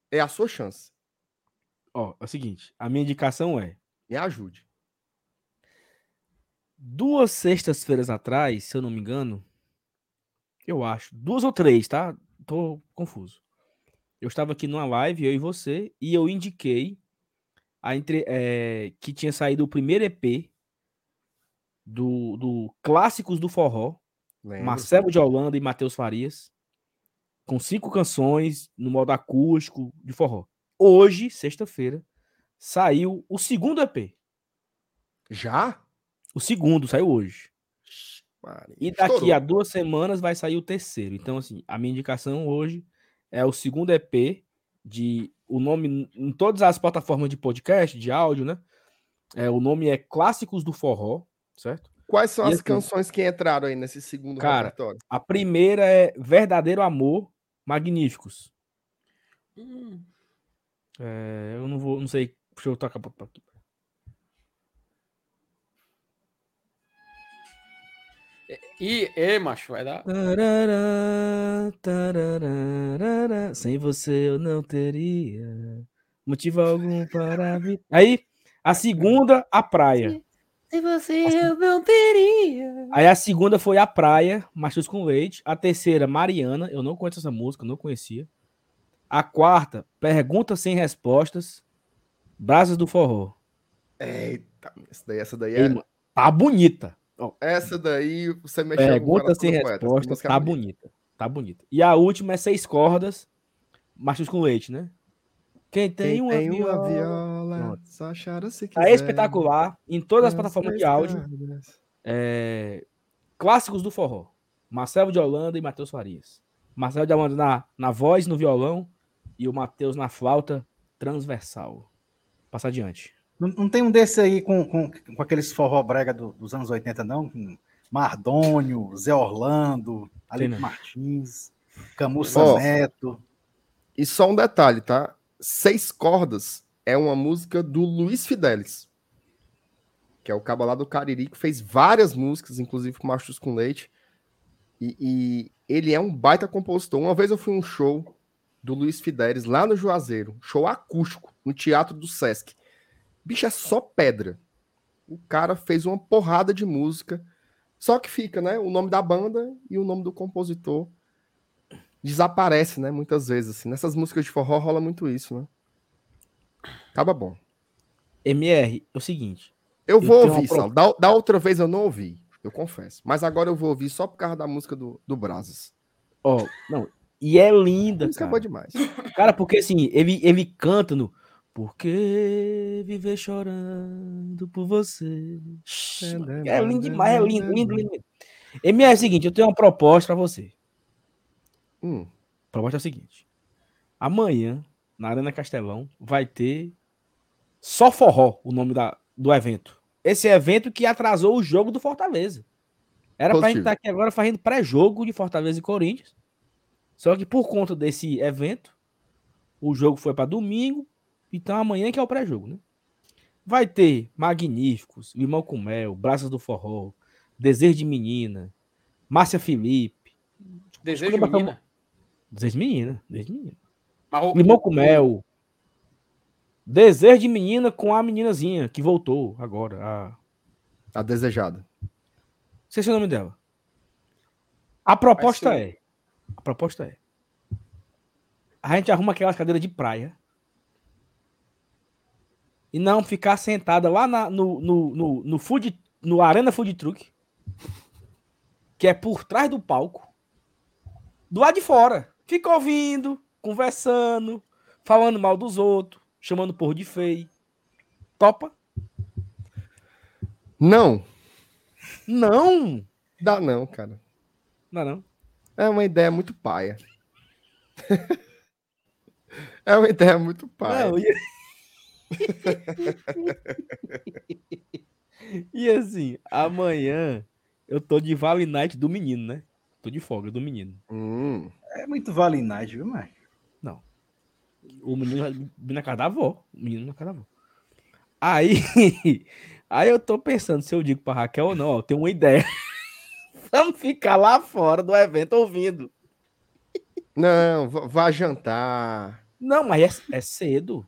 é a sua chance. Ó, é o seguinte, a minha indicação é Me ajude. duas sextas-feiras atrás, se eu não me engano, eu acho, duas ou três, tá? Tô confuso. Eu estava aqui numa live, eu e você, e eu indiquei a entre, eh, que tinha saído o primeiro EP do, do Clássicos do Forró, Lembro. Marcelo de Holanda e Matheus Farias, com cinco canções no modo acústico de forró. Hoje, sexta-feira, saiu o segundo EP. Já? O segundo saiu hoje. Maria, E daqui estourou. a duas semanas vai sair o terceiro. Então, assim, a minha indicação hoje é o segundo EP de o nome em todas as plataformas de podcast, de áudio, né? É, o nome é Clássicos do Forró, certo? Quais são E as assim, canções que entraram aí nesse segundo Cara, repertório? A primeira é Verdadeiro Amor, Magníficos. Hum, É, eu não vou, não sei. Deixa eu tocar aqui. E, e, macho, vai dar. Tarará, tarará, Sem você eu não teria motivo algum para vir. Aí, a segunda, a praia. Se você eu não teria. Aí a segunda foi a praia, Machos com Leite. A terceira, Mariana. Eu não conheço essa música, não conhecia. A quarta, Perguntas sem Respostas, Brasas do Forró. Eita, essa daí, essa daí Ei, é. mano, tá bonita. Ó, Essa daí você mexeu com o Perguntas coração sem do poeta, é tá bonita. bonita. Tá bonita. E a última é Seis Cordas, Machos com Leite, né? Quem tem, Quem uma, tem uma viola. viola, Pronto. só chora se Tá quiser. espetacular em todas as plataformas de áudio. É, Clássicos do forró. Marcelo de Holanda e Matheus Farias. Marcelo de Holanda na, na voz, no violão e o Matheus na flauta transversal. Passa adiante. Não, não tem um desse aí com, com, com aqueles forró brega do- dos anos 80, não? Com Mardônio, Zé Orlando, Alípio não. Martins, Camussa Ó. Neto. E só um detalhe, tá? Seis Cordas é uma música do Luiz Fidelis, que é o cabo lá do Cariri, que fez várias músicas, inclusive com Machos com Leite. E, e ele é um baita compositor. Uma vez eu fui a um show do Luiz Fidelis lá no Juazeiro, show acústico, no Teatro do Sesc. Bicho, é só pedra. O cara fez uma porrada de música. Só que fica, né? O nome da banda e o nome do compositor desaparece, né? Muitas vezes, assim. Nessas músicas de forró rola muito isso, né? Acaba bom. MR, é o seguinte. Eu Eu vou uma ouvir, pro- Sal. Da, da outra vez eu não ouvi, eu confesso. Mas agora eu vou ouvir só por causa da música do, do Brazos. Ó, não. E é linda, música é cara. demais. Cara, porque assim, ele, ele canta no. Por que viver chorando por você? É lindo demais, é lindo, lindo, lindo. MR é o seguinte, eu tenho uma proposta pra você. Hum, A proposta é a seguinte. Amanhã, na Arena Castelão, vai ter só forró, o nome da, do evento. Esse evento que atrasou o jogo do Fortaleza. Era pra gente Positivo. estar aqui agora fazendo pré-jogo de Fortaleza e Corinthians. Só que por conta desse evento, o jogo foi para domingo, então amanhã que é o pré-jogo, né? Vai ter Magníficos, Limão com Mel, Braças do Forró, Desejo de Menina, Márcia Felipe, Desejo Escolha menina. Desde menina, desde menina. Mas o- Limão com mel. Desejo de menina com a meninazinha que voltou agora. A... A desejada. Esqueci o nome dela. A proposta é. A proposta é. A gente arruma aquelas cadeiras de praia. E não ficar sentada lá na- no, no, no, no, food, no Arena Food Truck. Que é por trás do palco. Do lado de fora. Fica ouvindo, conversando, falando mal dos outros, chamando o porro de feio. Topa? Não, Não! dá não, cara. Não, não. É uma ideia muito paia. é uma ideia muito paia. Não, e... e assim, amanhã eu tô de Vale Night do menino, né? Tô de folga do menino. Hum, É muito valinagem, viu, mas O menino na casa da avó. O menino na casa da avó. Aí, aí eu tô pensando se eu digo pra Raquel ou não, ó, eu tenho uma ideia. Vamos ficar lá fora do evento ouvindo. Não, vá- vá jantar. Não, mas é, é cedo.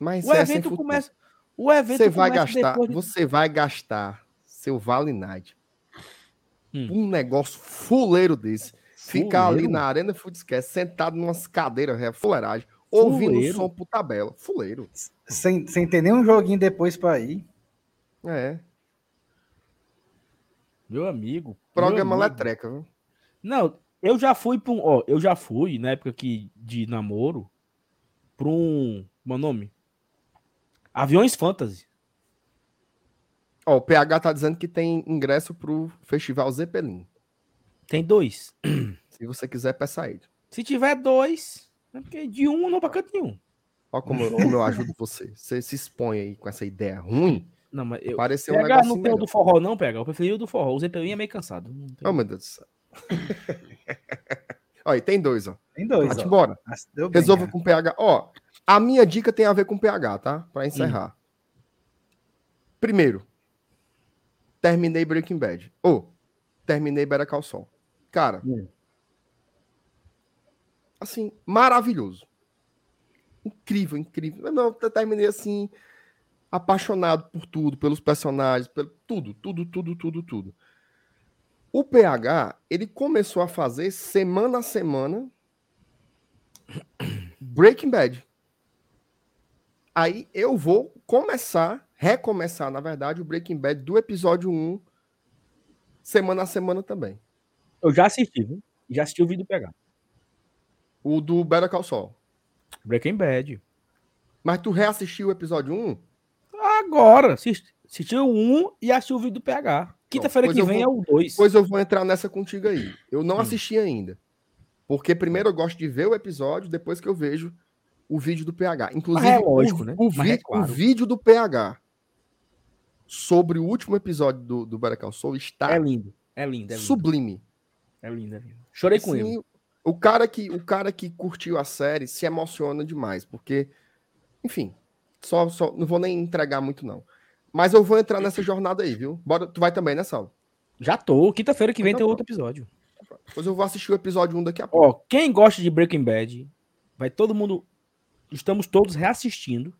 Mas O é evento começa. O evento Você vai começa gastar, de- você vai gastar seu Vale Night. Hum. Um negócio fuleiro desse. Ficar ali Fuleiro? na Arena Foodscast, sentado numas cadeiras, é fuleiragem, ouvindo o Fuleiro? som por tabela. Fuleiro. sem, sem ter nenhum joguinho depois pra ir. É. Meu amigo. Programa meu amigo. letreca, viu? Não, eu já fui para um. Ó, eu já fui, na época que, de namoro, para um. Meu nome? Aviões Fantasy. Ó, o PH tá dizendo que tem ingresso pro Festival Zeppelin. Tem dois. Se você quiser, peça ele. Se tiver dois, é porque de um não pra canto nenhum. Ó como, eu- como eu ajudo você. Você se expõe aí com essa ideia ruim. Não, mas eu. Pareceu um negócio não tem o do forró, não, PH. Eu preferi o do forró. O Zeppelin é meio cansado. Oh, meu Deus do céu. e tem dois, ó. Tem dois, Bate ó. bem, Resolva cara. com pH. Ó, a minha dica tem a ver com pH, tá? Pra encerrar. Primeiro, terminei Breaking Bad. Ou, terminei Better Call Saul. Cara, Hum. assim, maravilhoso. Incrível, incrível. Não, eu terminei assim, apaixonado por tudo, pelos personagens, pelo tudo, tudo, tudo, tudo, tudo. O PH, ele começou a fazer semana a semana Breaking Bad. Aí eu vou começar, recomeçar, na verdade, o Breaking Bad do episódio 1, semana a semana também. Eu já assisti, viu? Já assisti o vídeo do PH. O do Better Call Saul. Breaking Bad. Mas tu reassistiu o episódio 1? Agora. assisti- Assisti o um e assisti o vídeo do PH. Quinta-feira que vem vou- é o dois. Pois eu vou entrar nessa contigo aí. Eu não Hum. assisti ainda. Porque primeiro eu gosto de ver o episódio, depois que eu vejo o vídeo do PH. Inclusive, é lógico, o, né? o, Mas é vi- claro. o vídeo do PH sobre o último episódio do, do Better Call Saul está É lindo. É lindo, é lindo. sublime. É lindo, é lindo. Chorei com Assim, ele. O cara, que, o cara que curtiu a série se emociona demais, porque, enfim, só, só não vou nem entregar muito, não. Mas eu vou entrar nessa jornada aí, viu? Bora, tu vai também, né, Saulo? Já tô. Quinta-feira que vem Então tem outro episódio. Pois eu vou assistir o episódio 1 daqui a pouco. Ó, quem gosta de Breaking Bad, vai todo mundo. Estamos todos reassistindo.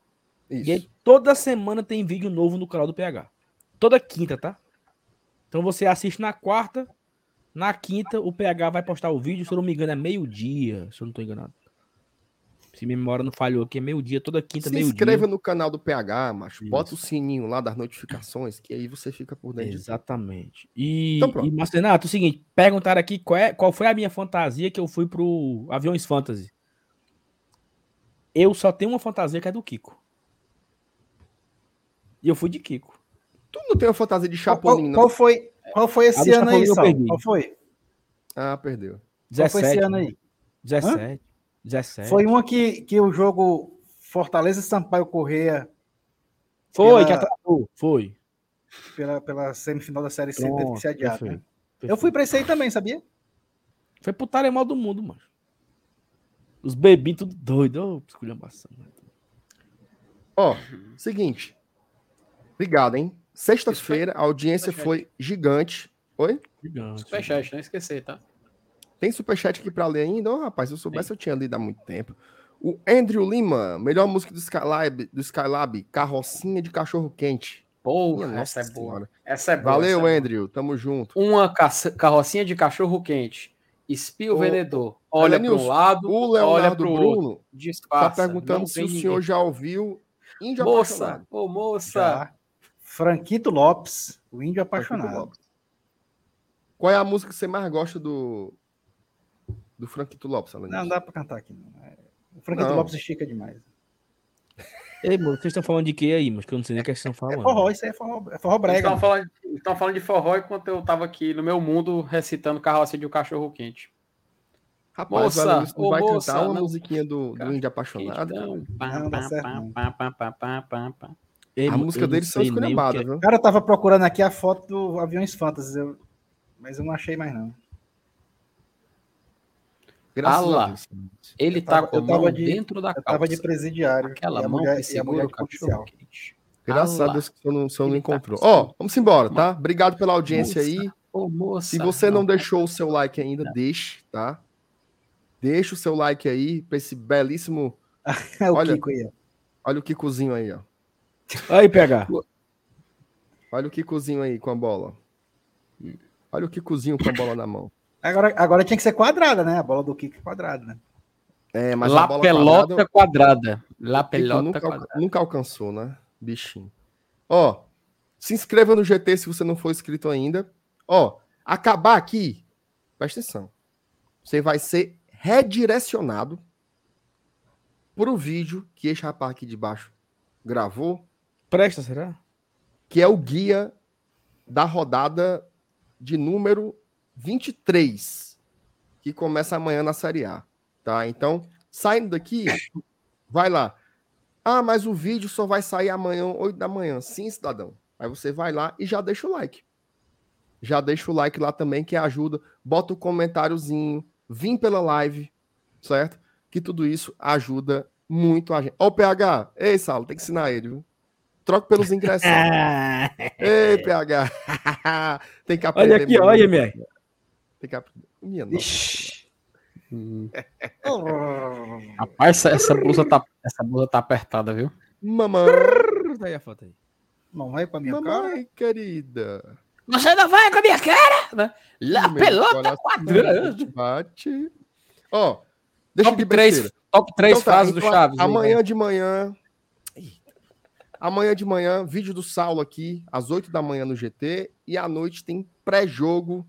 Isso. E aí, toda semana tem vídeo novo no canal do PH. Toda quinta, tá? Então você assiste na quarta. Na quinta, o PH vai postar o vídeo. Se eu não me engano, é meio-dia. Se eu não tô enganado. Se minha memória não falhou aqui, é meio-dia. Toda quinta, Se meio-dia. inscreva no canal do PH, macho. Isso. Bota o sininho lá das notificações, que aí você fica por dentro. de. Exatamente. E, Então pronto. e Marcenato, é o seguinte: perguntaram aqui qual, é, qual foi a minha fantasia que eu fui pro Aviões Fantasy. Eu só tenho uma fantasia que é do Kiko. E eu fui de Kiko. Tu não tem uma fantasia de Qual, Chapolin, qual- não? qual foi, qual foi A esse ano aí, perdi. Qual foi? Ah, perdeu. Qual 17. foi esse ano aí? 17. 17. Foi uma que, que o jogo Fortaleza e Sampaio Correia Foi, pela- que atrasou. Foi. pela, pela semifinal da Série C teve que ser adiado. né? Eu fui pra esse aí também, sabia? Foi putaria mal do mundo, mano. Os bebinhos tudo doido. Ô, esculhambação. Ó, seguinte. Obrigado, hein? Sexta-feira, a audiência Superchat. foi gigante. Oi? Gigante. Superchat, não esquecer, tá? Tem superchat aqui pra ler ainda? Ô, rapaz, se eu soubesse, eu tinha lido há muito tempo. O Andrew Lima, melhor música do Skylab, do Skylab Carrocinha de Cachorro Quente. Porra, Minha essa é nossa boa. senhora. Essa é boa. Valeu, essa é boa. Andrew. Tamo junto. Uma caça- carrocinha de cachorro quente. Espia o vendedor. Olha para um lado, O olha para o outro. Bruno Disfarça. tá perguntando se o senhor ninguém. já ouviu Índio Moça, Apaixonado. ô moça. Já. Franquito Lopes, o índio apaixonado. Qual é a música que você mais gosta do do Franquito Lopes, Alanilson? Não, não dá pra cantar aqui. Não. É, O Franquito Não. Lopes estica demais. Ei, mano, vocês estão falando de que aí, mas que eu não sei nem o que vocês estão É falando. forró, isso aí é forró, é forró Eles brega. estão falando, estão falando de forró enquanto eu tava aqui no meu mundo recitando carrocinha de um cachorro quente. Rapaz, Moça, Alanilson ô, vai moça, cantar uma não- musiquinha do, do Índio Apaixonado. Ei, A música deles são que esculhambadas, é. viu? Cara, eu tava procurando aqui a foto do Aviões Fantasy, eu- mas eu não achei mais não. Graças lá. a Deus. Ele Eu tava- tá com eu a mão de- dentro da Eu tava de calça. presidiário. Aquela mão mulher, que segura o cachorro quente. Graças a. Deus que o senhor não, não Ele tá encontrou. com Ó, vamos embora, tá? Obrigado pela audiência Moça, aí. Ô, moça. Se você não deixou o seu like ainda, deixe, tá? Deixa o seu like aí pra esse belíssimo. O Olha. Kiko aí. ó. Olha o Kikozinho aí, ó. Aí, PH. Olha o Kikozinho aí com a bola. Olha o Kikozinho com a bola na mão. Agora, agora tinha que ser quadrada, né? A bola do Kiko é quadrada, né? É, mas a La bola pelota quadrada, quadrada. La pelota nunca, quadrada. nunca alcançou, né? Bichinho. Ó, se inscreva no GT se você não for inscrito ainda. Ó, acabar aqui, presta atenção. Você vai ser redirecionado pro vídeo que esse rapaz aqui de baixo gravou, Presta, será? que é o guia da rodada de número 23, que começa amanhã na Série A, tá? Então, saindo daqui, vai lá. Ah, mas o vídeo só vai sair amanhã, 8 da manhã. Sim, cidadão. Aí você vai lá e já deixa o like. Já deixa o like lá também, que ajuda. Bota o comentáriozinho, vim pela live, certo? Que tudo isso ajuda muito a gente. Ó o PH. Ei, Saulo, tem que ensinar ele, viu? Troca pelos ingressos. Ei, PH. tem que aprender. Olha aqui, olha, MR. Que aprender. Minha nossa. Hum. Rapaz, essa, essa blusa tá, essa blusa tá apertada, viu? Mamãe, Tá aí a foto aí. Não vai pra minha cara? mamãe querida. Você não vai com a minha cara? Né? La Meu pelota quadrada. Bate. Ó, deixa Top de 3, besteira. top 3 Então tá, frases do então, Chaves. aí, Amanhã vai. de manhã. Amanhã de manhã, vídeo do Saulo aqui, às 8 da manhã no GT. E à noite tem pré-jogo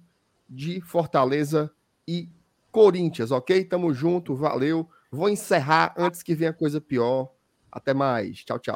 de Fortaleza e Corinthians, ok? Tamo junto, valeu. Vou encerrar antes que venha coisa pior. Até mais. Tchau, tchau.